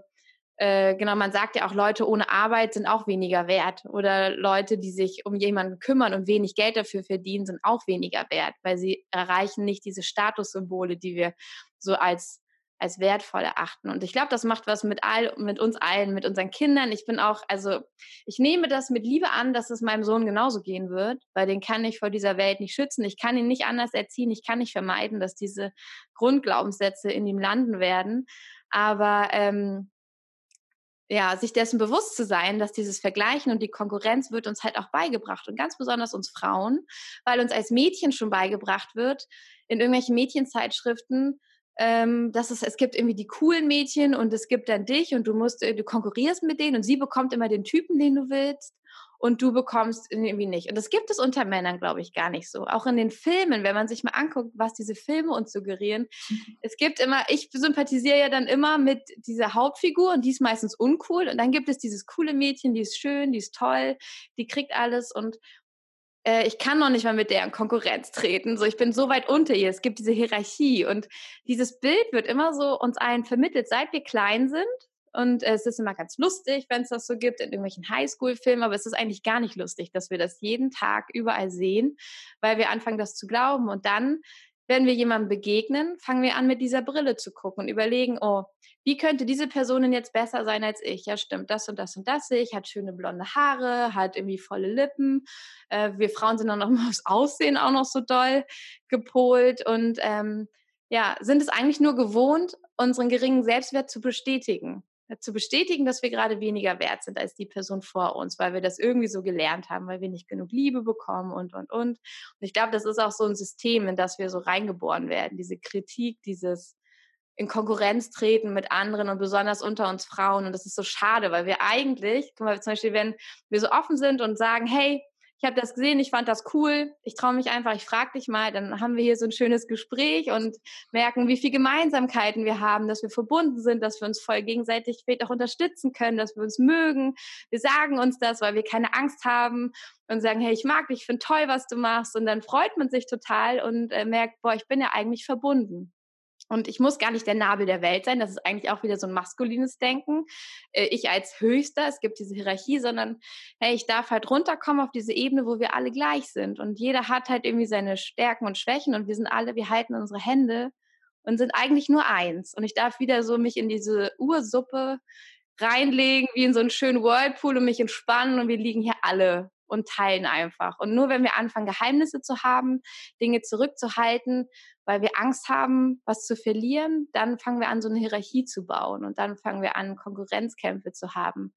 äh, genau, man sagt ja auch, Leute ohne Arbeit sind auch weniger wert. Oder Leute, die sich um jemanden kümmern und wenig Geld dafür verdienen, sind auch weniger wert, weil sie erreichen nicht diese Statussymbole, die wir so als als wertvoll erachten. Und ich glaube, das macht was mit all, mit uns allen, mit unseren Kindern. Ich bin auch, also ich nehme das mit Liebe an, dass es meinem Sohn genauso gehen wird, weil den kann ich vor dieser Welt nicht schützen. Ich kann ihn nicht anders erziehen. Ich kann nicht vermeiden, dass diese Grundglaubenssätze in ihm landen werden. Aber ähm, ja, sich dessen bewusst zu sein, dass dieses Vergleichen und die Konkurrenz wird uns halt auch beigebracht und ganz besonders uns Frauen, weil uns als Mädchen schon beigebracht wird, in irgendwelchen Mädchenzeitschriften, ähm, dass es, es gibt irgendwie die coolen Mädchen und es gibt dann dich und du musst, äh, du konkurrierst mit denen und sie bekommt immer den Typen, den du willst und du bekommst irgendwie nicht. Und das gibt es unter Männern, glaube ich, gar nicht so. Auch in den Filmen, wenn man sich mal anguckt, was diese Filme uns suggerieren. Es gibt immer, ich sympathisiere ja dann immer mit dieser Hauptfigur und die ist meistens uncool. Und dann gibt es dieses coole Mädchen, die ist schön, die ist toll, die kriegt alles und äh, ich kann noch nicht mal mit der in Konkurrenz treten. So, ich bin so weit unter ihr. Es gibt diese Hierarchie und dieses Bild wird immer so uns allen vermittelt, seit wir klein sind und es ist immer ganz lustig, wenn es das so gibt in irgendwelchen Highschool-Filmen, aber es ist eigentlich gar nicht lustig, dass wir das jeden Tag überall sehen, weil wir anfangen, das zu glauben. Und dann, wenn wir jemandem begegnen, fangen wir an, mit dieser Brille zu gucken und überlegen, oh, wie könnte diese Person denn jetzt besser sein als ich? Ja, stimmt, das und das und das sehe ich, hat schöne blonde Haare, hat irgendwie volle Lippen. Äh, wir Frauen sind dann noch mal aufs Aussehen auch noch so doll gepolt und ähm, ja, sind es eigentlich nur gewohnt, unseren geringen Selbstwert zu bestätigen zu bestätigen, dass wir gerade weniger wert sind als die Person vor uns, weil wir das irgendwie so gelernt haben, weil wir nicht genug Liebe bekommen und, und, und. Und ich glaube, das ist auch so ein System, in das wir so reingeboren werden. Diese Kritik, dieses in Konkurrenz treten mit anderen und besonders unter uns Frauen. Und das ist so schade, weil wir eigentlich, guck mal, zum Beispiel, wenn wir so offen sind und sagen, hey, ich habe das gesehen, ich fand das cool, ich traue mich einfach, ich frage dich mal, dann haben wir hier so ein schönes Gespräch und merken, wie viele Gemeinsamkeiten wir haben, dass wir verbunden sind, dass wir uns voll gegenseitig vielleicht auch unterstützen können, dass wir uns mögen. Wir sagen uns das, weil wir keine Angst haben und sagen, hey, ich mag dich, ich finde toll, was du machst. Und dann freut man sich total und äh, merkt, boah, ich bin ja eigentlich verbunden. Und ich muss gar nicht der Nabel der Welt sein. Das ist eigentlich auch wieder so ein maskulines Denken. Äh, ich als Höchster, es gibt diese Hierarchie, sondern hey, ich darf halt runterkommen auf diese Ebene, wo wir alle gleich sind. Und jeder hat halt irgendwie seine Stärken und Schwächen und wir sind alle, wir halten unsere Hände und sind eigentlich nur eins. Und ich darf wieder so mich in diese Ursuppe reinlegen, wie in so einen schönen Whirlpool und mich entspannen und wir liegen hier alle und teilen einfach. Und nur wenn wir anfangen, Geheimnisse zu haben, Dinge zurückzuhalten, weil wir Angst haben, was zu verlieren, dann fangen wir an, so eine Hierarchie zu bauen und dann fangen wir an, Konkurrenzkämpfe zu haben.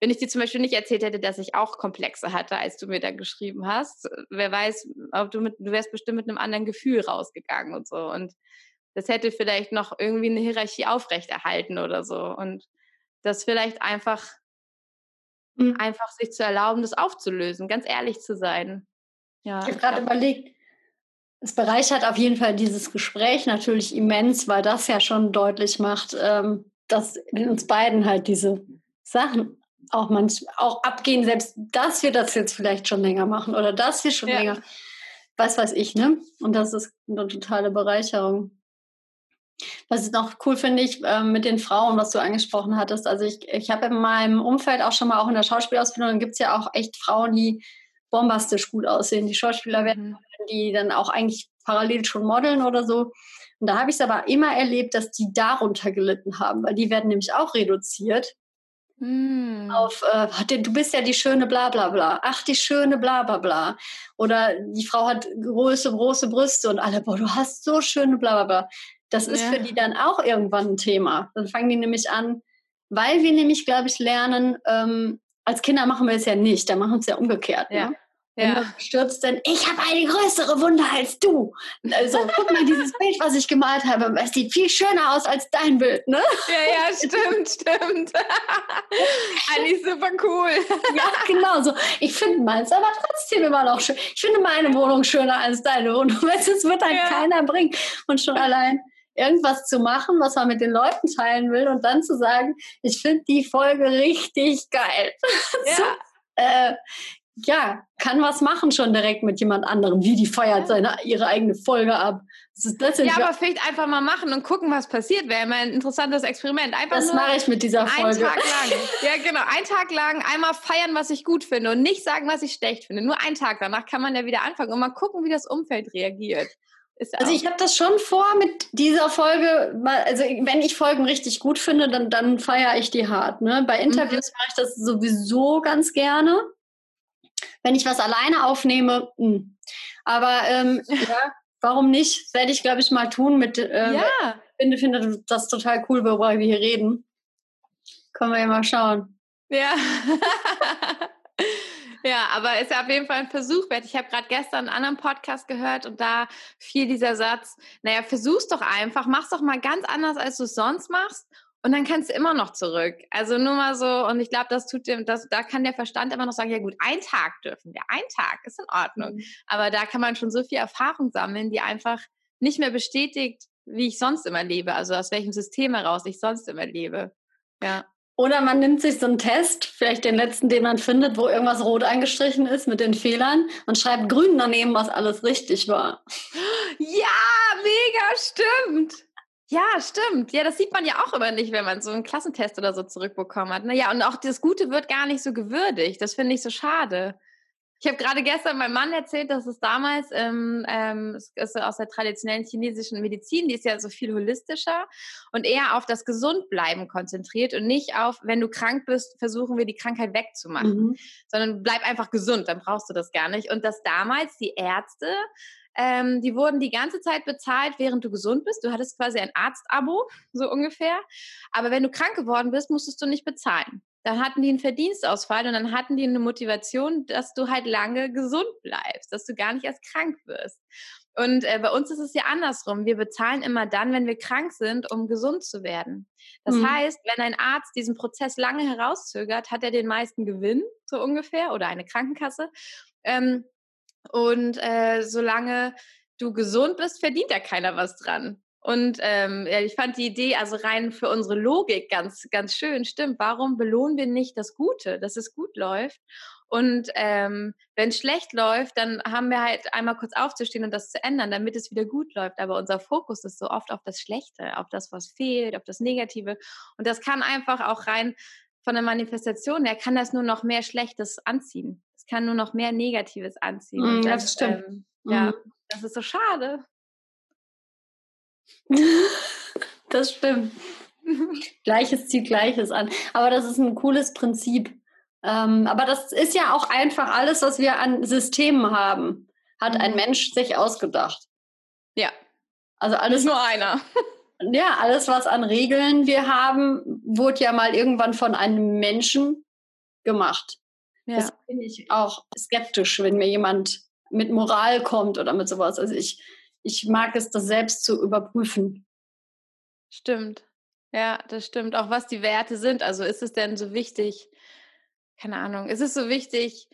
Wenn ich dir zum Beispiel nicht erzählt hätte, dass ich auch Komplexe hatte, als du mir da geschrieben hast, wer weiß, ob du mit, du wärst bestimmt mit einem anderen Gefühl rausgegangen und so. Und das hätte vielleicht noch irgendwie eine Hierarchie aufrechterhalten oder so. Und das vielleicht einfach Mhm. Einfach sich zu erlauben, das aufzulösen, ganz ehrlich zu sein. Ja, ich habe gerade überlegt, es bereichert auf jeden Fall dieses Gespräch natürlich immens, weil das ja schon deutlich macht, ähm, dass in uns beiden halt diese Sachen auch manch, auch abgehen, selbst dass wir das jetzt vielleicht schon länger machen oder dass wir schon ja. länger, was weiß ich, ne? Und das ist eine totale Bereicherung. Was ich noch cool finde ich äh, mit den Frauen, was du angesprochen hattest. Also ich, ich habe in meinem Umfeld auch schon mal auch in der Schauspielausbildung, gibt es ja auch echt Frauen, die bombastisch gut aussehen, die Schauspieler werden, mhm. die dann auch eigentlich parallel schon modeln oder so. Und da habe ich es aber immer erlebt, dass die darunter gelitten haben, weil die werden nämlich auch reduziert. Mm. Auf, äh, du bist ja die schöne bla bla bla. Ach, die schöne bla bla bla. Oder die Frau hat große, große Brüste und alle, boah, du hast so schöne bla bla bla. Das ist ja. für die dann auch irgendwann ein Thema. Dann fangen die nämlich an, weil wir nämlich, glaube ich, lernen, ähm, als Kinder machen wir es ja nicht, da machen wir es ja umgekehrt. Ja. Ne? Wenn ja. stürzt, dann, ich habe eine größere Wunde als du. Also guck mal, dieses Bild, was ich gemalt habe, es sieht viel schöner aus als dein Bild, ne? Ja, ja, stimmt, stimmt. Eigentlich super cool. ja, genau so. Ich finde meins aber trotzdem immer noch schön. Ich finde meine Wohnung schöner als deine Wohnung. Es wird halt ja. keiner bringen. Und schon allein irgendwas zu machen, was man mit den Leuten teilen will und dann zu sagen, ich finde die Folge richtig geil. Ja. so, äh, ja, kann was machen schon direkt mit jemand anderem, wie die feiert seine, ihre eigene Folge ab. Ja, aber vielleicht einfach mal machen und gucken, was passiert. Wäre mal ein interessantes Experiment. Einfach das mache ich mit dieser Folge. Einen Tag lang. Ja, genau. Einen Tag lang einmal feiern, was ich gut finde und nicht sagen, was ich schlecht finde. Nur einen Tag. Danach kann man ja wieder anfangen und mal gucken, wie das Umfeld reagiert. Also ich habe das schon vor mit dieser Folge, also wenn ich Folgen richtig gut finde, dann, dann feiere ich die hart. Ne? Bei Interviews mhm. mache ich das sowieso ganz gerne. Wenn ich was alleine aufnehme, mh. Hm. aber ähm, ja, warum nicht? Werde ich, glaube ich, mal tun mit. Äh, ja. Ich finde, finde das total cool, worüber wir hier reden. Können wir ja mal schauen. Ja. Ja, aber ist ja auf jeden Fall ein Versuch wert. Ich habe gerade gestern einen anderen Podcast gehört und da fiel dieser Satz, naja, versuch's doch einfach, mach's doch mal ganz anders, als du es sonst machst und dann kannst du immer noch zurück. Also nur mal so, und ich glaube, das tut dem, das, da kann der Verstand immer noch sagen, ja gut, ein Tag dürfen wir, ein Tag ist in Ordnung. Mhm. Aber da kann man schon so viel Erfahrung sammeln, die einfach nicht mehr bestätigt, wie ich sonst immer lebe, also aus welchem System heraus ich sonst immer lebe. Ja. Oder man nimmt sich so einen Test, vielleicht den letzten, den man findet, wo irgendwas rot eingestrichen ist mit den Fehlern und schreibt grün daneben, was alles richtig war. Ja, mega, stimmt. Ja, stimmt. Ja, das sieht man ja auch immer nicht, wenn man so einen Klassentest oder so zurückbekommen hat. Naja, und auch das Gute wird gar nicht so gewürdigt. Das finde ich so schade. Ich habe gerade gestern meinem Mann erzählt, dass es damals, ähm, ähm, es ist aus der traditionellen chinesischen Medizin, die ist ja so viel holistischer und eher auf das Gesundbleiben konzentriert und nicht auf, wenn du krank bist, versuchen wir die Krankheit wegzumachen, mhm. sondern bleib einfach gesund, dann brauchst du das gar nicht. Und dass damals die Ärzte ähm, die wurden die ganze Zeit bezahlt, während du gesund bist. Du hattest quasi ein Arztabo, so ungefähr. Aber wenn du krank geworden bist, musstest du nicht bezahlen. Dann hatten die einen Verdienstausfall und dann hatten die eine Motivation, dass du halt lange gesund bleibst, dass du gar nicht erst krank wirst. Und äh, bei uns ist es ja andersrum. Wir bezahlen immer dann, wenn wir krank sind, um gesund zu werden. Das mhm. heißt, wenn ein Arzt diesen Prozess lange herauszögert, hat er den meisten Gewinn, so ungefähr, oder eine Krankenkasse. Ähm, und äh, solange du gesund bist, verdient da keiner was dran. Und ähm, ja, ich fand die Idee also rein für unsere Logik ganz, ganz schön. Stimmt, warum belohnen wir nicht das Gute, dass es gut läuft? Und ähm, wenn es schlecht läuft, dann haben wir halt einmal kurz aufzustehen und das zu ändern, damit es wieder gut läuft. Aber unser Fokus ist so oft auf das Schlechte, auf das, was fehlt, auf das Negative. Und das kann einfach auch rein von der Manifestation her, kann das nur noch mehr Schlechtes anziehen kann nur noch mehr Negatives anziehen. Mm, das, das, stimmt. Ähm, mm. Ja, das ist so schade. das stimmt. Gleiches zieht Gleiches an. Aber das ist ein cooles Prinzip. Ähm, aber das ist ja auch einfach alles, was wir an Systemen haben, hat ein mhm. Mensch sich ausgedacht. Ja. Also alles. Nicht nur einer. ja, alles, was an Regeln wir haben, wurde ja mal irgendwann von einem Menschen gemacht. Ja. Das bin ich auch skeptisch, wenn mir jemand mit Moral kommt oder mit sowas. Also ich, ich mag es, das selbst zu überprüfen. Stimmt. Ja, das stimmt. Auch was die Werte sind. Also ist es denn so wichtig, keine Ahnung, ist es so wichtig,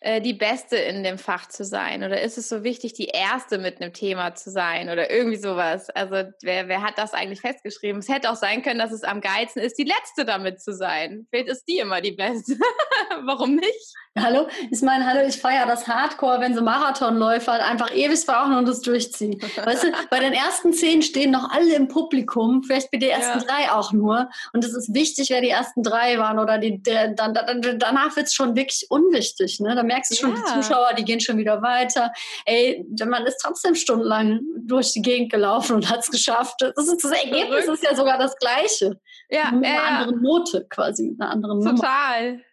äh, die Beste in dem Fach zu sein? Oder ist es so wichtig, die Erste mit einem Thema zu sein? Oder irgendwie sowas? Also wer, wer hat das eigentlich festgeschrieben? Es hätte auch sein können, dass es am geilsten ist, die Letzte damit zu sein. Vielleicht ist die immer die Beste. Warum nicht? Hallo? Ich meine, hallo, ich feiere das Hardcore, wenn so Marathonläufer halt einfach ewig brauchen und das durchziehen. Weißt du, bei den ersten zehn stehen noch alle im Publikum, vielleicht bei den ersten ja. drei auch nur. Und es ist wichtig, wer die ersten drei waren oder die, der, dann, dann, danach wird es schon wirklich unwichtig. Ne? Da merkst du schon, ja. die Zuschauer, die gehen schon wieder weiter. Ey, man ist trotzdem stundenlang durch die Gegend gelaufen und hat es geschafft. Das, ist, das Ergebnis ist ja sogar das gleiche. Ja, mit einer ja. anderen Note quasi, mit einer anderen Total. Nummer.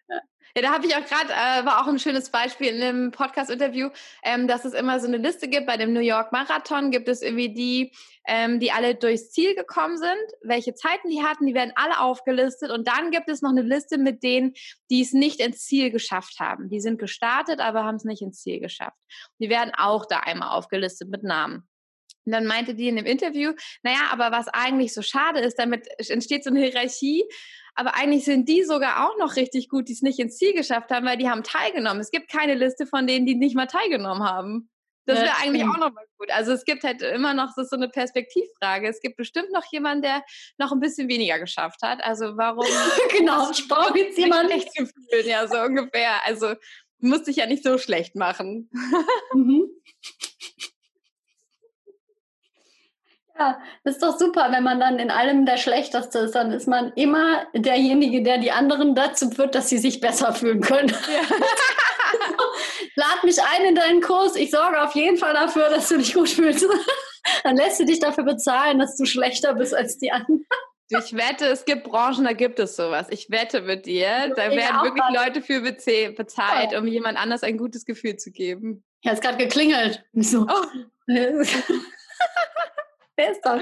Ja, da habe ich auch gerade, äh, war auch ein schönes Beispiel in einem Podcast-Interview, ähm, dass es immer so eine Liste gibt. Bei dem New York Marathon gibt es irgendwie die, ähm, die alle durchs Ziel gekommen sind, welche Zeiten die hatten, die werden alle aufgelistet. Und dann gibt es noch eine Liste mit denen, die es nicht ins Ziel geschafft haben. Die sind gestartet, aber haben es nicht ins Ziel geschafft. Die werden auch da einmal aufgelistet mit Namen. Und dann meinte die in dem Interview, naja, aber was eigentlich so schade ist, damit entsteht so eine Hierarchie, aber eigentlich sind die sogar auch noch richtig gut, die es nicht ins Ziel geschafft haben, weil die haben teilgenommen. Es gibt keine Liste von denen, die nicht mal teilgenommen haben. Das wäre eigentlich auch noch mal gut. Also es gibt halt immer noch so eine Perspektivfrage. Es gibt bestimmt noch jemanden, der noch ein bisschen weniger geschafft hat. Also warum? genau, ich brauche jetzt jemanden. Ja, so ungefähr. Also musst dich ja nicht so schlecht machen. mhm. Ja, das ist doch super, wenn man dann in allem der Schlechteste ist. Dann ist man immer derjenige, der die anderen dazu führt, dass sie sich besser fühlen können. Ja. Lad mich ein in deinen Kurs. Ich sorge auf jeden Fall dafür, dass du dich gut fühlst. dann lässt du dich dafür bezahlen, dass du schlechter bist als die anderen. Ich wette, es gibt Branchen, da gibt es sowas. Ich wette mit dir, da werden wirklich Leute für bezahlt, um jemand anders ein gutes Gefühl zu geben. Ja, es hat gerade geklingelt. So. Oh. ist doch.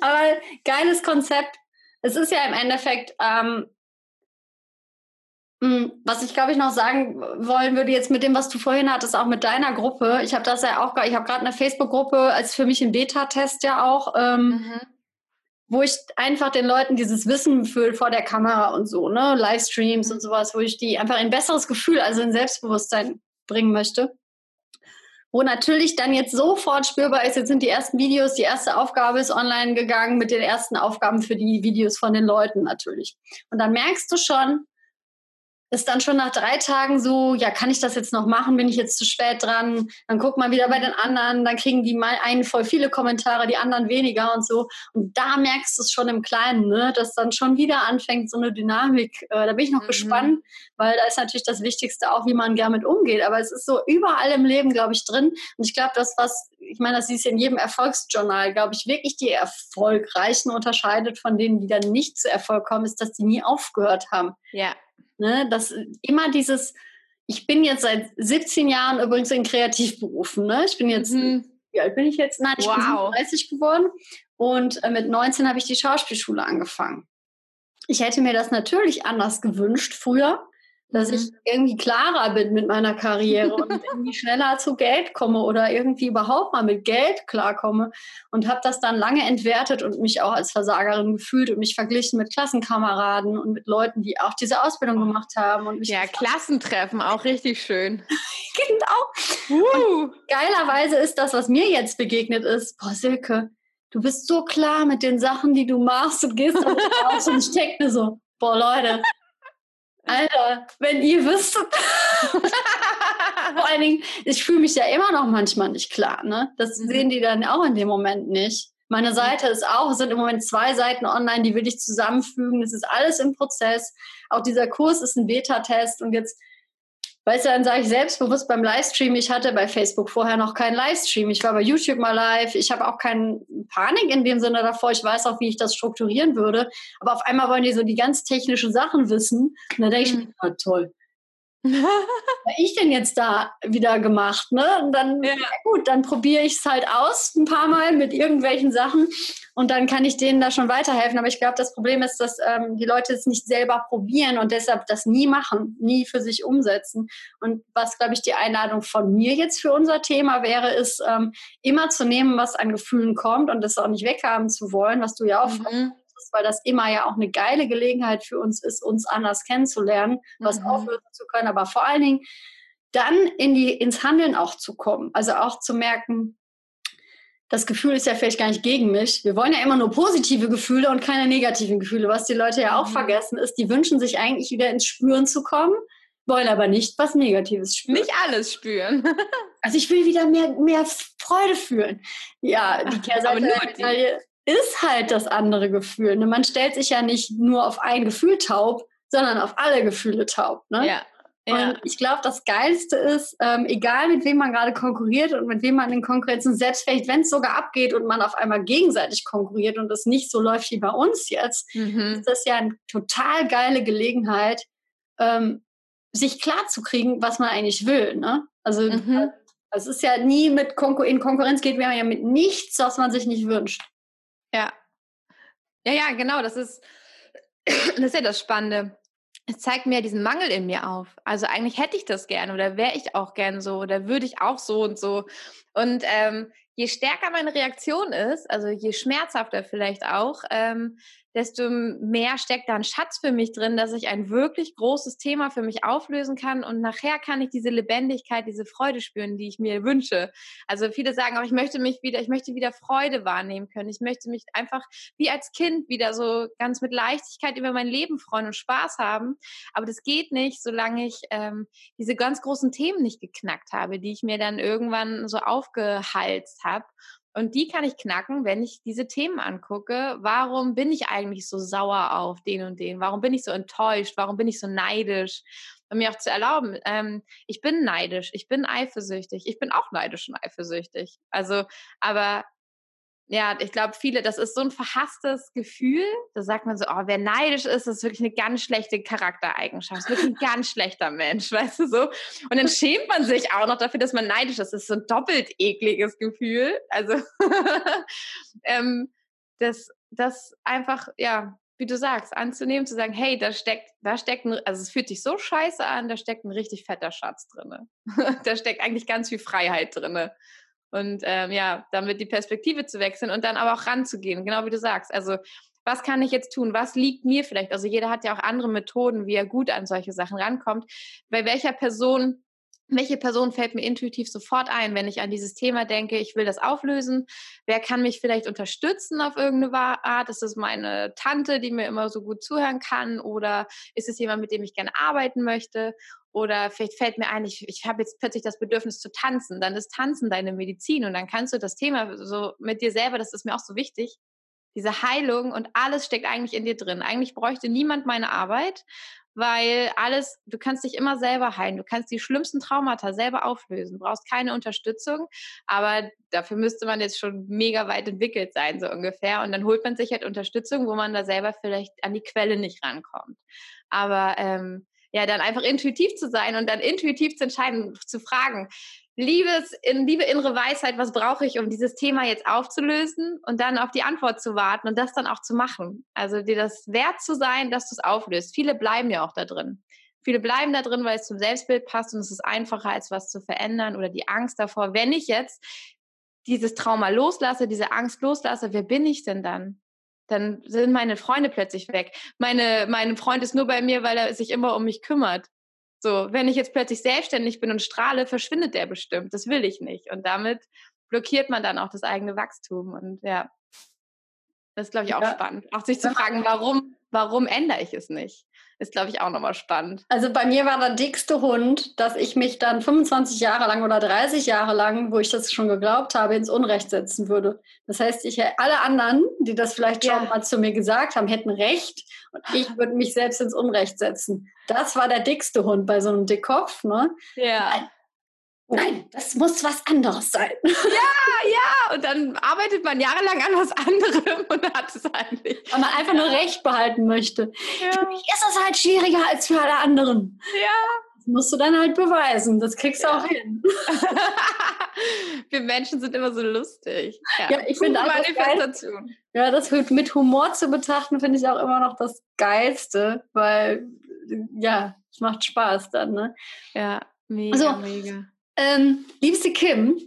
Aber geiles Konzept. Es ist ja im Endeffekt, ähm, hm, was ich glaube ich noch sagen wollen würde, jetzt mit dem, was du vorhin hattest, auch mit deiner Gruppe. Ich habe das ja auch, ich habe gerade eine Facebook-Gruppe als für mich ein Beta-Test ja auch, ähm, mhm. wo ich einfach den Leuten dieses Wissen fühle vor der Kamera und so, ne, Livestreams mhm. und sowas, wo ich die einfach ein besseres Gefühl, also ein Selbstbewusstsein bringen möchte wo natürlich dann jetzt sofort spürbar ist, jetzt sind die ersten Videos, die erste Aufgabe ist online gegangen mit den ersten Aufgaben für die Videos von den Leuten natürlich. Und dann merkst du schon, ist dann schon nach drei Tagen so, ja, kann ich das jetzt noch machen? Bin ich jetzt zu spät dran? Dann guckt man wieder bei den anderen, dann kriegen die mal einen voll viele Kommentare, die anderen weniger und so. Und da merkst du es schon im Kleinen, ne? dass dann schon wieder anfängt so eine Dynamik. Äh, da bin ich noch mhm. gespannt, weil da ist natürlich das Wichtigste auch, wie man damit umgeht. Aber es ist so überall im Leben, glaube ich, drin. Und ich glaube, das, was, ich meine, das siehst du in jedem Erfolgsjournal, glaube ich, wirklich die Erfolgreichen unterscheidet von denen, die dann nicht zu Erfolg kommen, ist, dass die nie aufgehört haben. Ja. Ne? Das immer dieses, ich bin jetzt seit 17 Jahren übrigens in Kreativberufen. Ne? Ich bin jetzt, mhm. wie alt bin ich jetzt? Nein, ich wow. bin 30 geworden und äh, mit 19 habe ich die Schauspielschule angefangen. Ich hätte mir das natürlich anders gewünscht früher, dass mhm. ich irgendwie klarer bin mit meiner Karriere und irgendwie schneller zu Geld komme oder irgendwie überhaupt mal mit Geld klarkomme und habe das dann lange entwertet und mich auch als Versagerin gefühlt und mich verglichen mit Klassenkameraden und mit Leuten, die auch diese Ausbildung gemacht haben und mich ja Klassentreffen auch richtig schön genau uh. geilerweise ist das was mir jetzt begegnet ist boah Silke du bist so klar mit den Sachen die du machst und gehst raus und ich denke mir so boah Leute Alter, wenn ihr wüsstet. Vor allen Dingen, ich fühle mich ja immer noch manchmal nicht klar. Ne? Das mhm. sehen die dann auch in dem Moment nicht. Meine mhm. Seite ist auch, es sind im Moment zwei Seiten online, die will ich zusammenfügen. Das ist alles im Prozess. Auch dieser Kurs ist ein Beta-Test und jetzt Weißt du, dann sage ich selbstbewusst beim Livestream, ich hatte bei Facebook vorher noch keinen Livestream. Ich war bei YouTube mal live. Ich habe auch keine Panik in dem Sinne davor. Ich weiß auch, wie ich das strukturieren würde. Aber auf einmal wollen die so die ganz technischen Sachen wissen. Und dann denke ich mir, oh, toll. Was ich denn jetzt da wieder gemacht? Ne? Und dann, ja. gut, dann probiere ich es halt aus ein paar Mal mit irgendwelchen Sachen und dann kann ich denen da schon weiterhelfen. Aber ich glaube, das Problem ist, dass ähm, die Leute es nicht selber probieren und deshalb das nie machen, nie für sich umsetzen. Und was, glaube ich, die Einladung von mir jetzt für unser Thema wäre, ist ähm, immer zu nehmen, was an Gefühlen kommt und das auch nicht weghaben zu wollen, was du ja auch mhm weil das immer ja auch eine geile Gelegenheit für uns ist, uns anders kennenzulernen, was mhm. auflösen zu können, aber vor allen Dingen dann in die, ins Handeln auch zu kommen. Also auch zu merken, das Gefühl ist ja vielleicht gar nicht gegen mich. Wir wollen ja immer nur positive Gefühle und keine negativen Gefühle. Was die Leute ja auch mhm. vergessen ist, die wünschen sich eigentlich wieder ins Spüren zu kommen, wollen aber nicht was Negatives spüren. Nicht alles spüren. also ich will wieder mehr, mehr Freude fühlen. Ja, die Kehrseite der Medaille ist halt das andere Gefühl. Ne? Man stellt sich ja nicht nur auf ein Gefühl taub, sondern auf alle Gefühle taub. Ne? Ja. Ja. Und ich glaube, das Geilste ist, ähm, egal mit wem man gerade konkurriert und mit wem man in Konkurrenzen, selbst vielleicht, wenn es sogar abgeht und man auf einmal gegenseitig konkurriert und es nicht so läuft wie bei uns jetzt, mhm. ist das ja eine total geile Gelegenheit, ähm, sich klar zu kriegen, was man eigentlich will. Ne? Also mhm. es ist ja nie mit Konkur in Konkurrenz geht man ja mit nichts, was man sich nicht wünscht. Ja. Ja, genau. Das ist, das ist ja das Spannende. Es zeigt mir diesen Mangel in mir auf. Also eigentlich hätte ich das gerne oder wäre ich auch gern so oder würde ich auch so und so. Und ähm, je stärker meine Reaktion ist, also je schmerzhafter vielleicht auch, ähm, desto mehr steckt da ein Schatz für mich drin, dass ich ein wirklich großes Thema für mich auflösen kann und nachher kann ich diese Lebendigkeit, diese Freude spüren, die ich mir wünsche. Also viele sagen auch, ich möchte mich wieder, ich möchte wieder Freude wahrnehmen können. Ich möchte mich einfach wie als Kind wieder so ganz mit Leichtigkeit über mein Leben freuen und Spaß haben. Aber das geht nicht, solange ich ähm, diese ganz großen Themen nicht geknackt habe, die ich mir dann irgendwann so aufgehalst habe. Und die kann ich knacken, wenn ich diese Themen angucke. Warum bin ich eigentlich so sauer auf den und den? Warum bin ich so enttäuscht? Warum bin ich so neidisch? Und mir auch zu erlauben, ähm, ich bin neidisch, ich bin eifersüchtig, ich bin auch neidisch und eifersüchtig. Also, aber ja, ich glaube, viele, das ist so ein verhasstes Gefühl. Da sagt man so, oh, wer neidisch ist, ist wirklich eine ganz schlechte Charaktereigenschaft. Ist wirklich ein ganz schlechter Mensch, weißt du so? Und dann schämt man sich auch noch dafür, dass man neidisch ist. Das ist so ein doppelt ekliges Gefühl. Also, ähm, das, das einfach, ja, wie du sagst, anzunehmen, zu sagen, hey, da steckt, da steckt ein, also es fühlt sich so scheiße an, da steckt ein richtig fetter Schatz drinne. da steckt eigentlich ganz viel Freiheit drinne. Und ähm, ja, damit die Perspektive zu wechseln und dann aber auch ranzugehen, genau wie du sagst. Also was kann ich jetzt tun? Was liegt mir vielleicht? Also jeder hat ja auch andere Methoden, wie er gut an solche Sachen rankommt. Bei welcher Person welche Person fällt mir intuitiv sofort ein, wenn ich an dieses Thema denke, ich will das auflösen? Wer kann mich vielleicht unterstützen auf irgendeine Art? Ist es meine Tante, die mir immer so gut zuhören kann? Oder ist es jemand, mit dem ich gerne arbeiten möchte? Oder vielleicht fällt mir ein, ich, ich habe jetzt plötzlich das Bedürfnis zu tanzen. Dann ist Tanzen deine Medizin und dann kannst du das Thema so mit dir selber, das ist mir auch so wichtig, diese Heilung und alles steckt eigentlich in dir drin. Eigentlich bräuchte niemand meine Arbeit, weil alles, du kannst dich immer selber heilen. Du kannst die schlimmsten Traumata selber auflösen. Brauchst keine Unterstützung, aber dafür müsste man jetzt schon mega weit entwickelt sein, so ungefähr. Und dann holt man sich halt Unterstützung, wo man da selber vielleicht an die Quelle nicht rankommt. Aber ähm, ja, dann einfach intuitiv zu sein und dann intuitiv zu entscheiden, zu fragen, liebes, in, liebe innere Weisheit, was brauche ich, um dieses Thema jetzt aufzulösen und dann auf die Antwort zu warten und das dann auch zu machen. Also dir das wert zu sein, dass du es auflöst. Viele bleiben ja auch da drin. Viele bleiben da drin, weil es zum Selbstbild passt und es ist einfacher, als was zu verändern oder die Angst davor. Wenn ich jetzt dieses Trauma loslasse, diese Angst loslasse, wer bin ich denn dann? Dann sind meine Freunde plötzlich weg. Meine, mein Freund ist nur bei mir, weil er sich immer um mich kümmert. So, wenn ich jetzt plötzlich selbstständig bin und strahle, verschwindet der bestimmt. Das will ich nicht. Und damit blockiert man dann auch das eigene Wachstum. Und ja, das ist, glaube ich, auch ja. spannend. Auch sich zu fragen, warum, warum ändere ich es nicht? ist, glaube ich, auch nochmal spannend. Also bei mir war der dickste Hund, dass ich mich dann 25 Jahre lang oder 30 Jahre lang, wo ich das schon geglaubt habe, ins Unrecht setzen würde. Das heißt, ich alle anderen, die das vielleicht schon ja. mal zu mir gesagt haben, hätten recht und ich würde mich selbst ins Unrecht setzen. Das war der dickste Hund bei so einem Dickkopf. Ne? Ja nein, das muss was anderes sein. Ja, ja. Und dann arbeitet man jahrelang an was anderem und hat es eigentlich. Weil man einfach nur Recht behalten möchte. Ja. Für mich ist es halt schwieriger als für alle anderen. Ja. Das musst du dann halt beweisen. Das kriegst du auch hin. Wir Menschen sind immer so lustig. Ja, ja ich finde Manifestation. Ja, das mit Humor zu betrachten, finde ich auch immer noch das Geilste, weil ja, es macht Spaß dann, ne? Ja, mega, also, mega. Ähm, liebste Kim.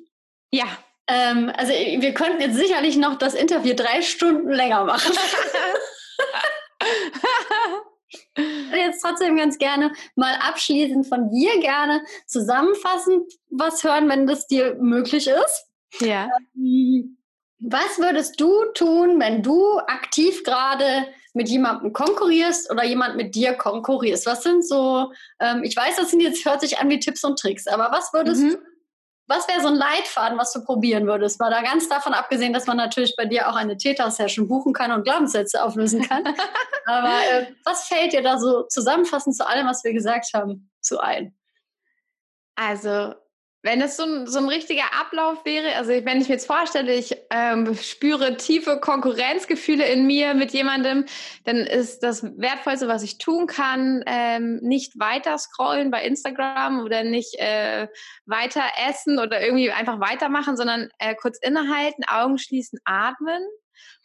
Ja. Ähm, also wir könnten jetzt sicherlich noch das Interview drei Stunden länger machen. jetzt trotzdem ganz gerne mal abschließend von dir gerne zusammenfassend was hören, wenn das dir möglich ist. Ja. Ähm, was würdest du tun, wenn du aktiv gerade mit jemandem konkurrierst oder jemand mit dir konkurrierst? Was sind so, ähm, ich weiß, das sind jetzt, hört sich an wie Tipps und Tricks, aber was würdest mhm. du, was wäre so ein Leitfaden, was du probieren würdest? War da ganz davon abgesehen, dass man natürlich bei dir auch eine Täter-Session buchen kann und Glaubenssätze auflösen kann. aber äh, was fällt dir da so zusammenfassend zu allem, was wir gesagt haben, zu ein? Also wenn es so ein, so ein richtiger Ablauf wäre, also wenn ich mir jetzt vorstelle, ich ähm, spüre tiefe Konkurrenzgefühle in mir mit jemandem, dann ist das Wertvollste, was ich tun kann, ähm, nicht weiter scrollen bei Instagram oder nicht äh, weiter essen oder irgendwie einfach weitermachen, sondern äh, kurz innehalten, Augen schließen, atmen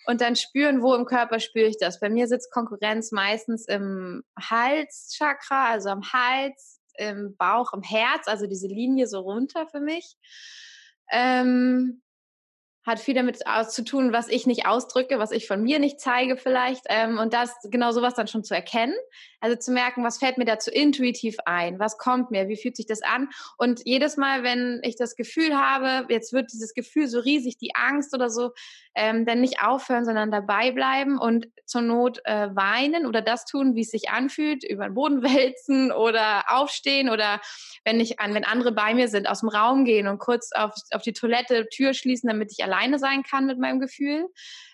und dann spüren, wo im Körper spüre ich das. Bei mir sitzt Konkurrenz meistens im Halschakra, also am Hals, im Bauch, im Herz, also diese Linie so runter für mich. Ähm, hat viel damit zu tun, was ich nicht ausdrücke, was ich von mir nicht zeige vielleicht. Ähm, und das genau sowas dann schon zu erkennen. Also zu merken, was fällt mir dazu intuitiv ein? Was kommt mir? Wie fühlt sich das an? Und jedes Mal, wenn ich das Gefühl habe, jetzt wird dieses Gefühl so riesig, die Angst oder so, ähm, dann nicht aufhören, sondern dabei bleiben und zur Not äh, weinen oder das tun, wie es sich anfühlt, über den Boden wälzen oder aufstehen oder wenn ich an, wenn andere bei mir sind, aus dem Raum gehen und kurz auf, auf die Toilette Tür schließen, damit ich alleine sein kann mit meinem Gefühl.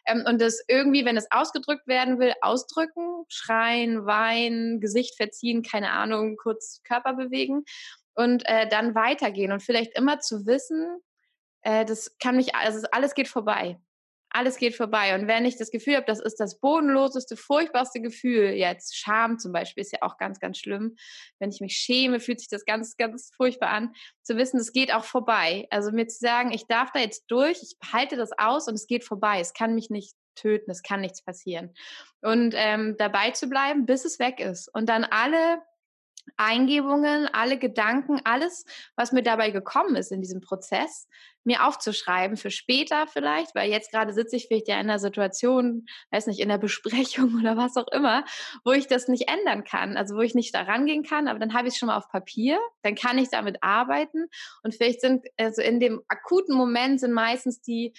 Ähm, und das irgendwie, wenn es ausgedrückt werden will, ausdrücken, schreien, weinen, Gesicht verziehen, keine Ahnung, kurz Körper bewegen und äh, dann weitergehen und vielleicht immer zu wissen, äh, das kann mich, also alles geht vorbei alles geht vorbei. Und wenn ich das Gefühl habe, das ist das bodenloseste, furchtbarste Gefühl, jetzt Scham zum Beispiel ist ja auch ganz, ganz schlimm. Wenn ich mich schäme, fühlt sich das ganz, ganz furchtbar an, zu wissen, es geht auch vorbei. Also mir zu sagen, ich darf da jetzt durch, ich halte das aus und es geht vorbei. Es kann mich nicht töten, es kann nichts passieren. Und ähm, dabei zu bleiben, bis es weg ist. Und dann alle Eingebungen, alle Gedanken, alles, was mir dabei gekommen ist in diesem Prozess, mir aufzuschreiben für später vielleicht, weil jetzt gerade sitze ich vielleicht ja in einer Situation, weiß nicht, in der Besprechung oder was auch immer, wo ich das nicht ändern kann, also wo ich nicht da rangehen kann, aber dann habe ich es schon mal auf Papier, dann kann ich damit arbeiten und vielleicht sind, also in dem akuten Moment sind meistens die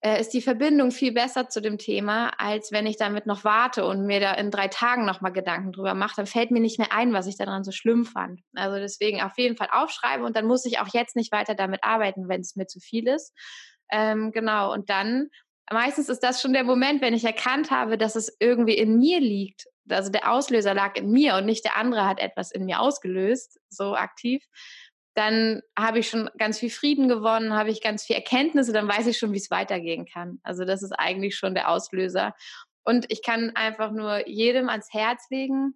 äh, ist die Verbindung viel besser zu dem Thema, als wenn ich damit noch warte und mir da in drei Tagen nochmal Gedanken drüber mache. Dann fällt mir nicht mehr ein, was ich daran so schlimm fand. Also deswegen auf jeden Fall aufschreiben und dann muss ich auch jetzt nicht weiter damit arbeiten, wenn es mir zu viel ist. Ähm, genau, und dann meistens ist das schon der Moment, wenn ich erkannt habe, dass es irgendwie in mir liegt. Also der Auslöser lag in mir und nicht der andere hat etwas in mir ausgelöst, so aktiv dann habe ich schon ganz viel Frieden gewonnen, habe ich ganz viel Erkenntnisse, dann weiß ich schon, wie es weitergehen kann. Also das ist eigentlich schon der Auslöser. Und ich kann einfach nur jedem ans Herz legen,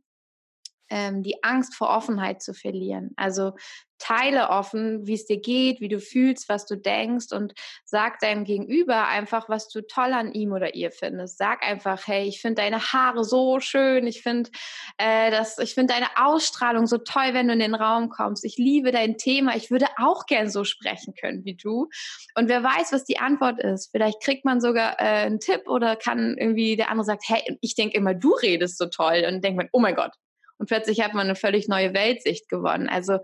ähm, die Angst vor Offenheit zu verlieren. Also teile offen, wie es dir geht, wie du fühlst, was du denkst und sag deinem Gegenüber einfach, was du toll an ihm oder ihr findest. Sag einfach, hey, ich finde deine Haare so schön, ich finde äh, das, ich finde deine Ausstrahlung so toll, wenn du in den Raum kommst. Ich liebe dein Thema, ich würde auch gern so sprechen können wie du. Und wer weiß, was die Antwort ist. Vielleicht kriegt man sogar äh, einen Tipp oder kann irgendwie der andere sagt, hey, ich denke immer, du redest so toll und denkt man, oh mein Gott, und plötzlich hat man eine völlig neue Weltsicht gewonnen. Also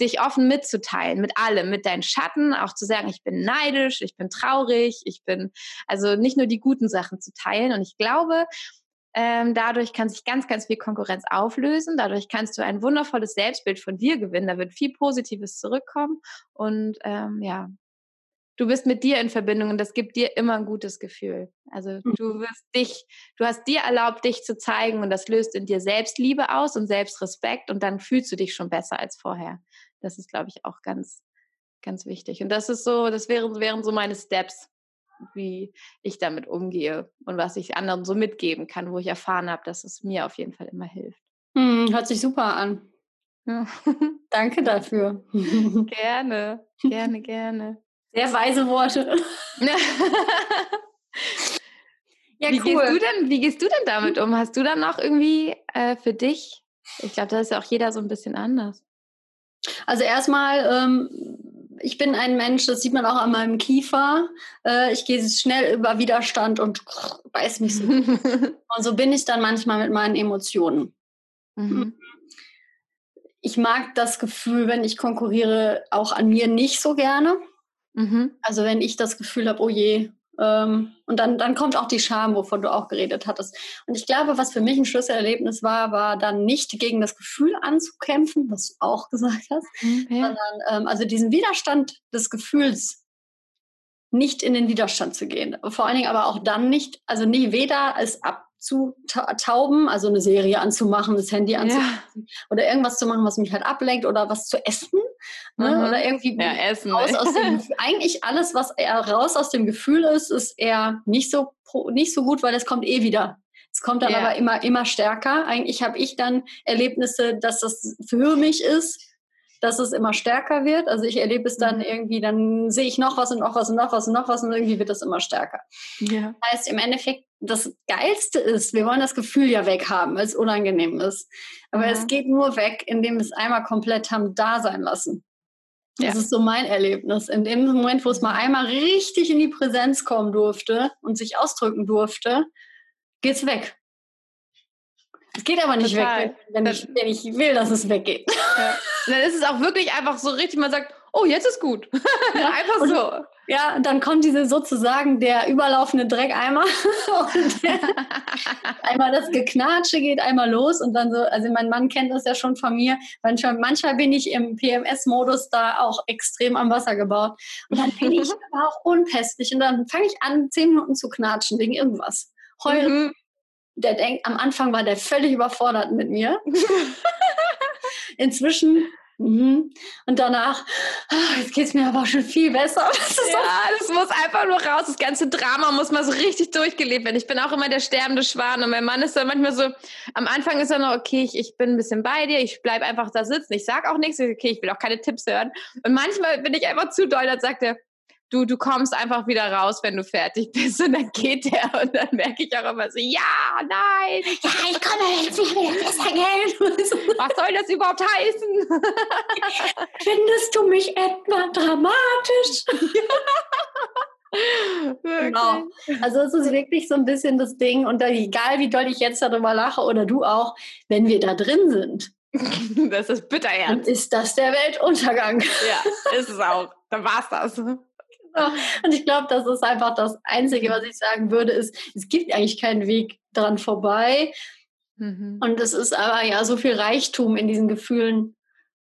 dich offen mitzuteilen mit allem, mit deinen Schatten, auch zu sagen, ich bin neidisch, ich bin traurig, ich bin, also nicht nur die guten Sachen zu teilen. Und ich glaube, ähm, dadurch kann sich ganz, ganz viel Konkurrenz auflösen. Dadurch kannst du ein wundervolles Selbstbild von dir gewinnen. Da wird viel Positives zurückkommen. Und ähm, ja, du bist mit dir in Verbindung und das gibt dir immer ein gutes Gefühl. Also hm. du wirst dich, du hast dir erlaubt, dich zu zeigen und das löst in dir Selbstliebe aus und Selbstrespekt und dann fühlst du dich schon besser als vorher. Das ist, glaube ich, auch ganz, ganz wichtig. Und das ist so, das wären, wären so meine Steps, wie ich damit umgehe und was ich anderen so mitgeben kann, wo ich erfahren habe, dass es mir auf jeden Fall immer hilft. Hm, hört sich super an. Ja. Danke dafür. gerne, gerne, gerne. Sehr weise Worte. ja, wie, cool. gehst du denn, wie gehst du denn damit um? Hast du dann noch irgendwie äh, für dich? Ich glaube, da ist ja auch jeder so ein bisschen anders. Also erstmal, ähm, ich bin ein Mensch, das sieht man auch an meinem Kiefer. Äh, ich gehe schnell über Widerstand und beiß mich so. und so bin ich dann manchmal mit meinen Emotionen. Mhm. Ich mag das Gefühl, wenn ich konkurriere, auch an mir nicht so gerne. Mhm. Also wenn ich das Gefühl habe, oh je, ähm, und dann, dann kommt auch die Scham, wovon du auch geredet hattest. Und ich glaube, was für mich ein Schlüsselerlebnis war, war dann nicht gegen das Gefühl anzukämpfen, was du auch gesagt hast, okay. sondern ähm, also diesen Widerstand des Gefühls nicht in den Widerstand zu gehen. Vor allen Dingen aber auch dann nicht, also nie weder als ab zu tauben, also eine Serie anzumachen, das Handy anzumachen ja. oder irgendwas zu machen, was mich halt ablenkt oder was zu essen ne? mhm. oder irgendwie ja, essen, raus aus dem, eigentlich alles, was eher raus aus dem Gefühl ist, ist eher nicht so nicht so gut, weil es kommt eh wieder. Es kommt dann ja. aber immer immer stärker. Eigentlich habe ich dann Erlebnisse, dass das für mich ist dass es immer stärker wird. Also ich erlebe es dann mhm. irgendwie, dann sehe ich noch was und noch was und noch was und noch was und irgendwie wird es immer stärker. Ja. Das heißt, im Endeffekt, das Geilste ist, wir wollen das Gefühl ja weghaben, weil es unangenehm ist. Aber ja. es geht nur weg, indem wir es einmal komplett haben da sein lassen. Das ja. ist so mein Erlebnis. In dem Moment, wo es mal einmal richtig in die Präsenz kommen durfte und sich ausdrücken durfte, geht's weg. Es geht aber nicht Total. weg, wenn ich, wenn ich will, dass es weggeht. Ja. Dann ist es auch wirklich einfach so richtig, man sagt, oh, jetzt ist gut. Ja, einfach so. Ja, und dann kommt diese sozusagen der überlaufende Dreckeimer und einmal das Geknatsche geht einmal los und dann so, also mein Mann kennt das ja schon von mir, manchmal, manchmal bin ich im PMS-Modus da auch extrem am Wasser gebaut und dann bin ich aber auch unpässlich und dann fange ich an, zehn Minuten zu knatschen wegen irgendwas. Heulen. Mhm. Der denkt, am Anfang war der völlig überfordert mit mir. Inzwischen Mhm. Und danach, oh, jetzt geht es mir aber schon viel besser. Das ja, das muss einfach nur raus. Das ganze Drama muss mal so richtig durchgelebt werden. Ich bin auch immer der sterbende Schwan und mein Mann ist dann manchmal so, am Anfang ist er noch, okay, ich, ich bin ein bisschen bei dir, ich bleibe einfach da sitzen, ich sag auch nichts, okay, ich will auch keine Tipps hören. Und manchmal bin ich einfach zu doll, dann sagt er, du, du kommst einfach wieder raus, wenn du fertig bist. Und dann geht der und dann merke ich auch immer so, ja, nein. Ja, ich komme jetzt wieder besser Geld. Was soll das überhaupt heißen? Findest du mich etwa dramatisch? genau. Also es ist wirklich so ein bisschen das Ding und egal wie doll ich jetzt darüber lache oder du auch, wenn wir da drin sind. das ist bitterernst. Dann ist das der Weltuntergang. Ja, ist es auch. Dann war's das. Und ich glaube, das ist einfach das Einzige, was ich sagen würde, ist, es gibt eigentlich keinen Weg dran vorbei. Mhm. Und es ist aber ja so viel Reichtum in diesen Gefühlen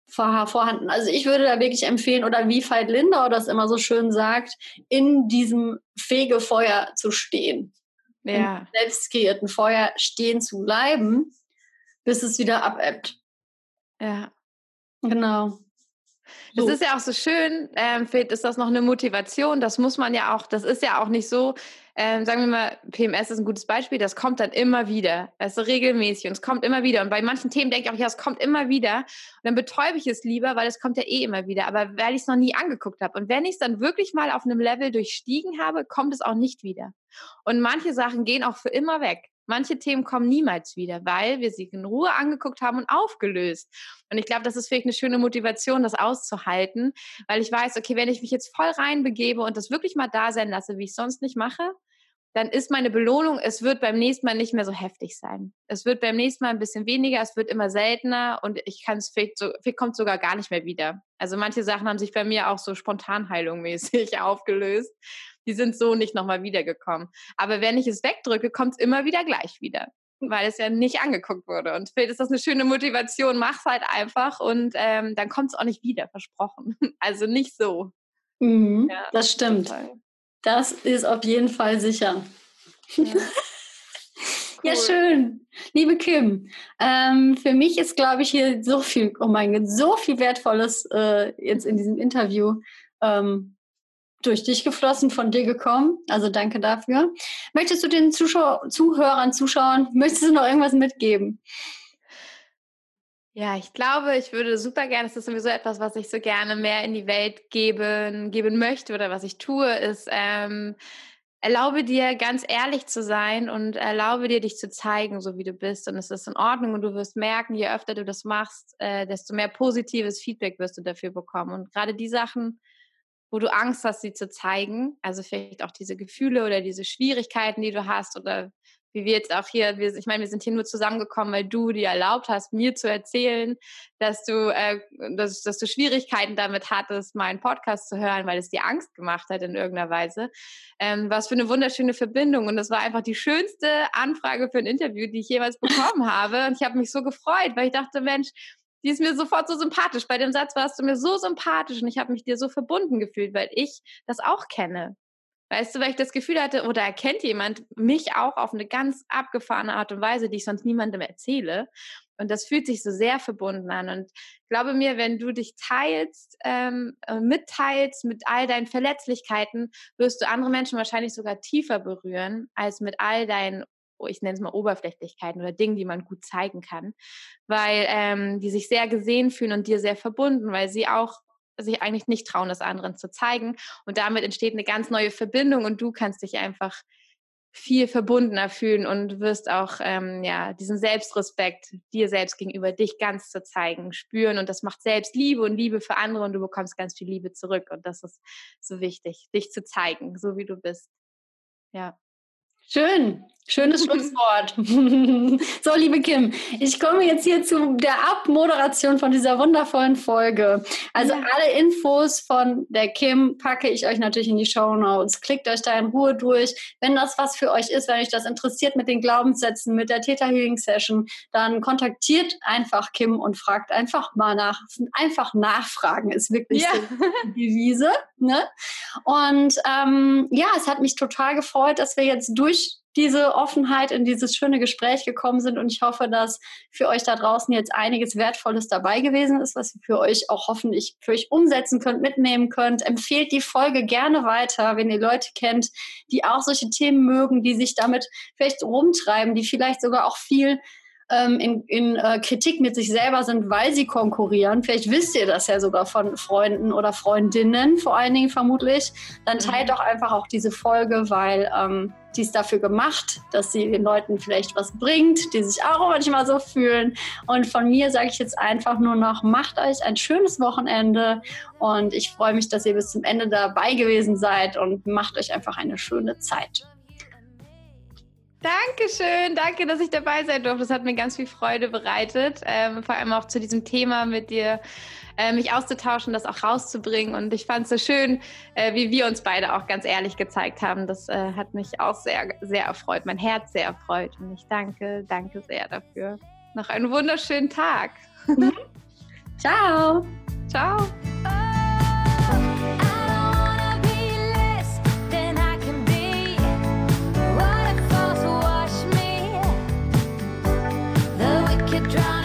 vorhanden. Also ich würde da wirklich empfehlen, oder wie Veit Lindau das immer so schön sagt, in diesem Fegefeuer zu stehen. Ja. Im selbst kreierten Feuer stehen zu bleiben, bis es wieder abebbt. Ja. Genau. Das ist ja auch so schön, ähm, ist das noch eine Motivation. Das muss man ja auch, das ist ja auch nicht so, ähm, sagen wir mal, PMS ist ein gutes Beispiel, das kommt dann immer wieder. Es ist regelmäßig und es kommt immer wieder. Und bei manchen Themen denke ich auch, ja, es kommt immer wieder. Und dann betäube ich es lieber, weil es kommt ja eh immer wieder. Aber weil ich es noch nie angeguckt habe. Und wenn ich es dann wirklich mal auf einem Level durchstiegen habe, kommt es auch nicht wieder. Und manche Sachen gehen auch für immer weg. Manche Themen kommen niemals wieder, weil wir sie in Ruhe angeguckt haben und aufgelöst. Und ich glaube, das ist vielleicht eine schöne Motivation, das auszuhalten, weil ich weiß, okay, wenn ich mich jetzt voll reinbegebe und das wirklich mal da sein lasse, wie ich sonst nicht mache, dann ist meine Belohnung, es wird beim nächsten Mal nicht mehr so heftig sein. Es wird beim nächsten Mal ein bisschen weniger, es wird immer seltener und ich kann es vielleicht, so, vielleicht kommt sogar gar nicht mehr wieder. Also manche Sachen haben sich bei mir auch so spontanheilungmäßig aufgelöst die sind so nicht nochmal wiedergekommen. Aber wenn ich es wegdrücke, kommt es immer wieder gleich wieder, weil es ja nicht angeguckt wurde. Und vielleicht ist das eine schöne Motivation, mach's halt einfach und ähm, dann kommt es auch nicht wieder, versprochen. Also nicht so. Mhm, ja, das stimmt. Total. Das ist auf jeden Fall sicher. Ja. Cool. Ja, schön. Liebe Kim, ähm, für mich ist, glaube ich, hier so viel, oh mein Gott, so viel Wertvolles äh, jetzt in diesem Interview ähm, durch dich geflossen, von dir gekommen. Also danke dafür. Möchtest du den Zuschau Zuhörern, Zuschauern, möchtest du noch irgendwas mitgeben? Ja, ich glaube, ich würde super gerne, das ist sowieso etwas, was ich so gerne mehr in die Welt geben, geben möchte oder was ich tue, ist, ähm, erlaube dir ganz ehrlich zu sein und erlaube dir, dich zu zeigen, so wie du bist. Und es ist in Ordnung und du wirst merken, je öfter du das machst, äh, desto mehr positives Feedback wirst du dafür bekommen. Und gerade die Sachen, wo du Angst hast, sie zu zeigen. Also vielleicht auch diese Gefühle oder diese Schwierigkeiten, die du hast oder wie wir jetzt auch hier, wir, ich meine, wir sind hier nur zusammengekommen, weil du dir erlaubt hast, mir zu erzählen, dass du, äh, dass, dass du Schwierigkeiten damit hattest, meinen Podcast zu hören, weil es dir Angst gemacht hat in irgendeiner Weise. Ähm, was für eine wunderschöne Verbindung. Und das war einfach die schönste Anfrage für ein Interview, die ich jemals bekommen habe. Und ich habe mich so gefreut, weil ich dachte, Mensch, die ist mir sofort so sympathisch. Bei dem Satz warst du mir so sympathisch und ich habe mich dir so verbunden gefühlt, weil ich das auch kenne. Weißt du, weil ich das Gefühl hatte, oder erkennt jemand mich auch auf eine ganz abgefahrene Art und Weise, die ich sonst niemandem erzähle. Und das fühlt sich so sehr verbunden an. Und glaube mir, wenn du dich teilst, ähm, äh, mitteilst mit all deinen Verletzlichkeiten, wirst du andere Menschen wahrscheinlich sogar tiefer berühren als mit all deinen ich nenne es mal Oberflächlichkeiten oder Dinge, die man gut zeigen kann, weil ähm, die sich sehr gesehen fühlen und dir sehr verbunden, weil sie auch sich eigentlich nicht trauen, das anderen zu zeigen. Und damit entsteht eine ganz neue Verbindung und du kannst dich einfach viel verbundener fühlen und wirst auch ähm, ja diesen Selbstrespekt dir selbst gegenüber dich ganz zu zeigen spüren und das macht selbst Liebe und Liebe für andere und du bekommst ganz viel Liebe zurück und das ist so wichtig, dich zu zeigen, so wie du bist. Ja. Schön. Schönes Schlusswort. so, liebe Kim, ich komme jetzt hier zu der Abmoderation von dieser wundervollen Folge. Also ja. alle Infos von der Kim packe ich euch natürlich in die Show Notes. Klickt euch da in Ruhe durch. Wenn das was für euch ist, wenn euch das interessiert mit den Glaubenssätzen, mit der Theta Healing Session, dann kontaktiert einfach Kim und fragt einfach mal nach. Einfach nachfragen ist wirklich ja. die Devise. Ne? Und ähm, ja, es hat mich total gefreut, dass wir jetzt durch diese Offenheit in dieses schöne Gespräch gekommen sind. Und ich hoffe, dass für euch da draußen jetzt einiges Wertvolles dabei gewesen ist, was ihr für euch auch hoffentlich für euch umsetzen könnt, mitnehmen könnt. Empfehlt die Folge gerne weiter, wenn ihr Leute kennt, die auch solche Themen mögen, die sich damit vielleicht rumtreiben, die vielleicht sogar auch viel ähm, in, in äh, Kritik mit sich selber sind, weil sie konkurrieren. Vielleicht wisst ihr das ja sogar von Freunden oder Freundinnen, vor allen Dingen vermutlich. Dann teilt mhm. doch einfach auch diese Folge, weil ähm, die ist dafür gemacht, dass sie den Leuten vielleicht was bringt, die sich auch manchmal so fühlen. Und von mir sage ich jetzt einfach nur noch, macht euch ein schönes Wochenende und ich freue mich, dass ihr bis zum Ende dabei gewesen seid und macht euch einfach eine schöne Zeit. Dankeschön, danke, dass ich dabei sein durfte. Das hat mir ganz viel Freude bereitet, ähm, vor allem auch zu diesem Thema mit dir äh, mich auszutauschen, das auch rauszubringen. Und ich fand es so schön, äh, wie wir uns beide auch ganz ehrlich gezeigt haben. Das äh, hat mich auch sehr, sehr erfreut, mein Herz sehr erfreut. Und ich danke, danke sehr dafür. Noch einen wunderschönen Tag. Ciao. Ciao. get drunk.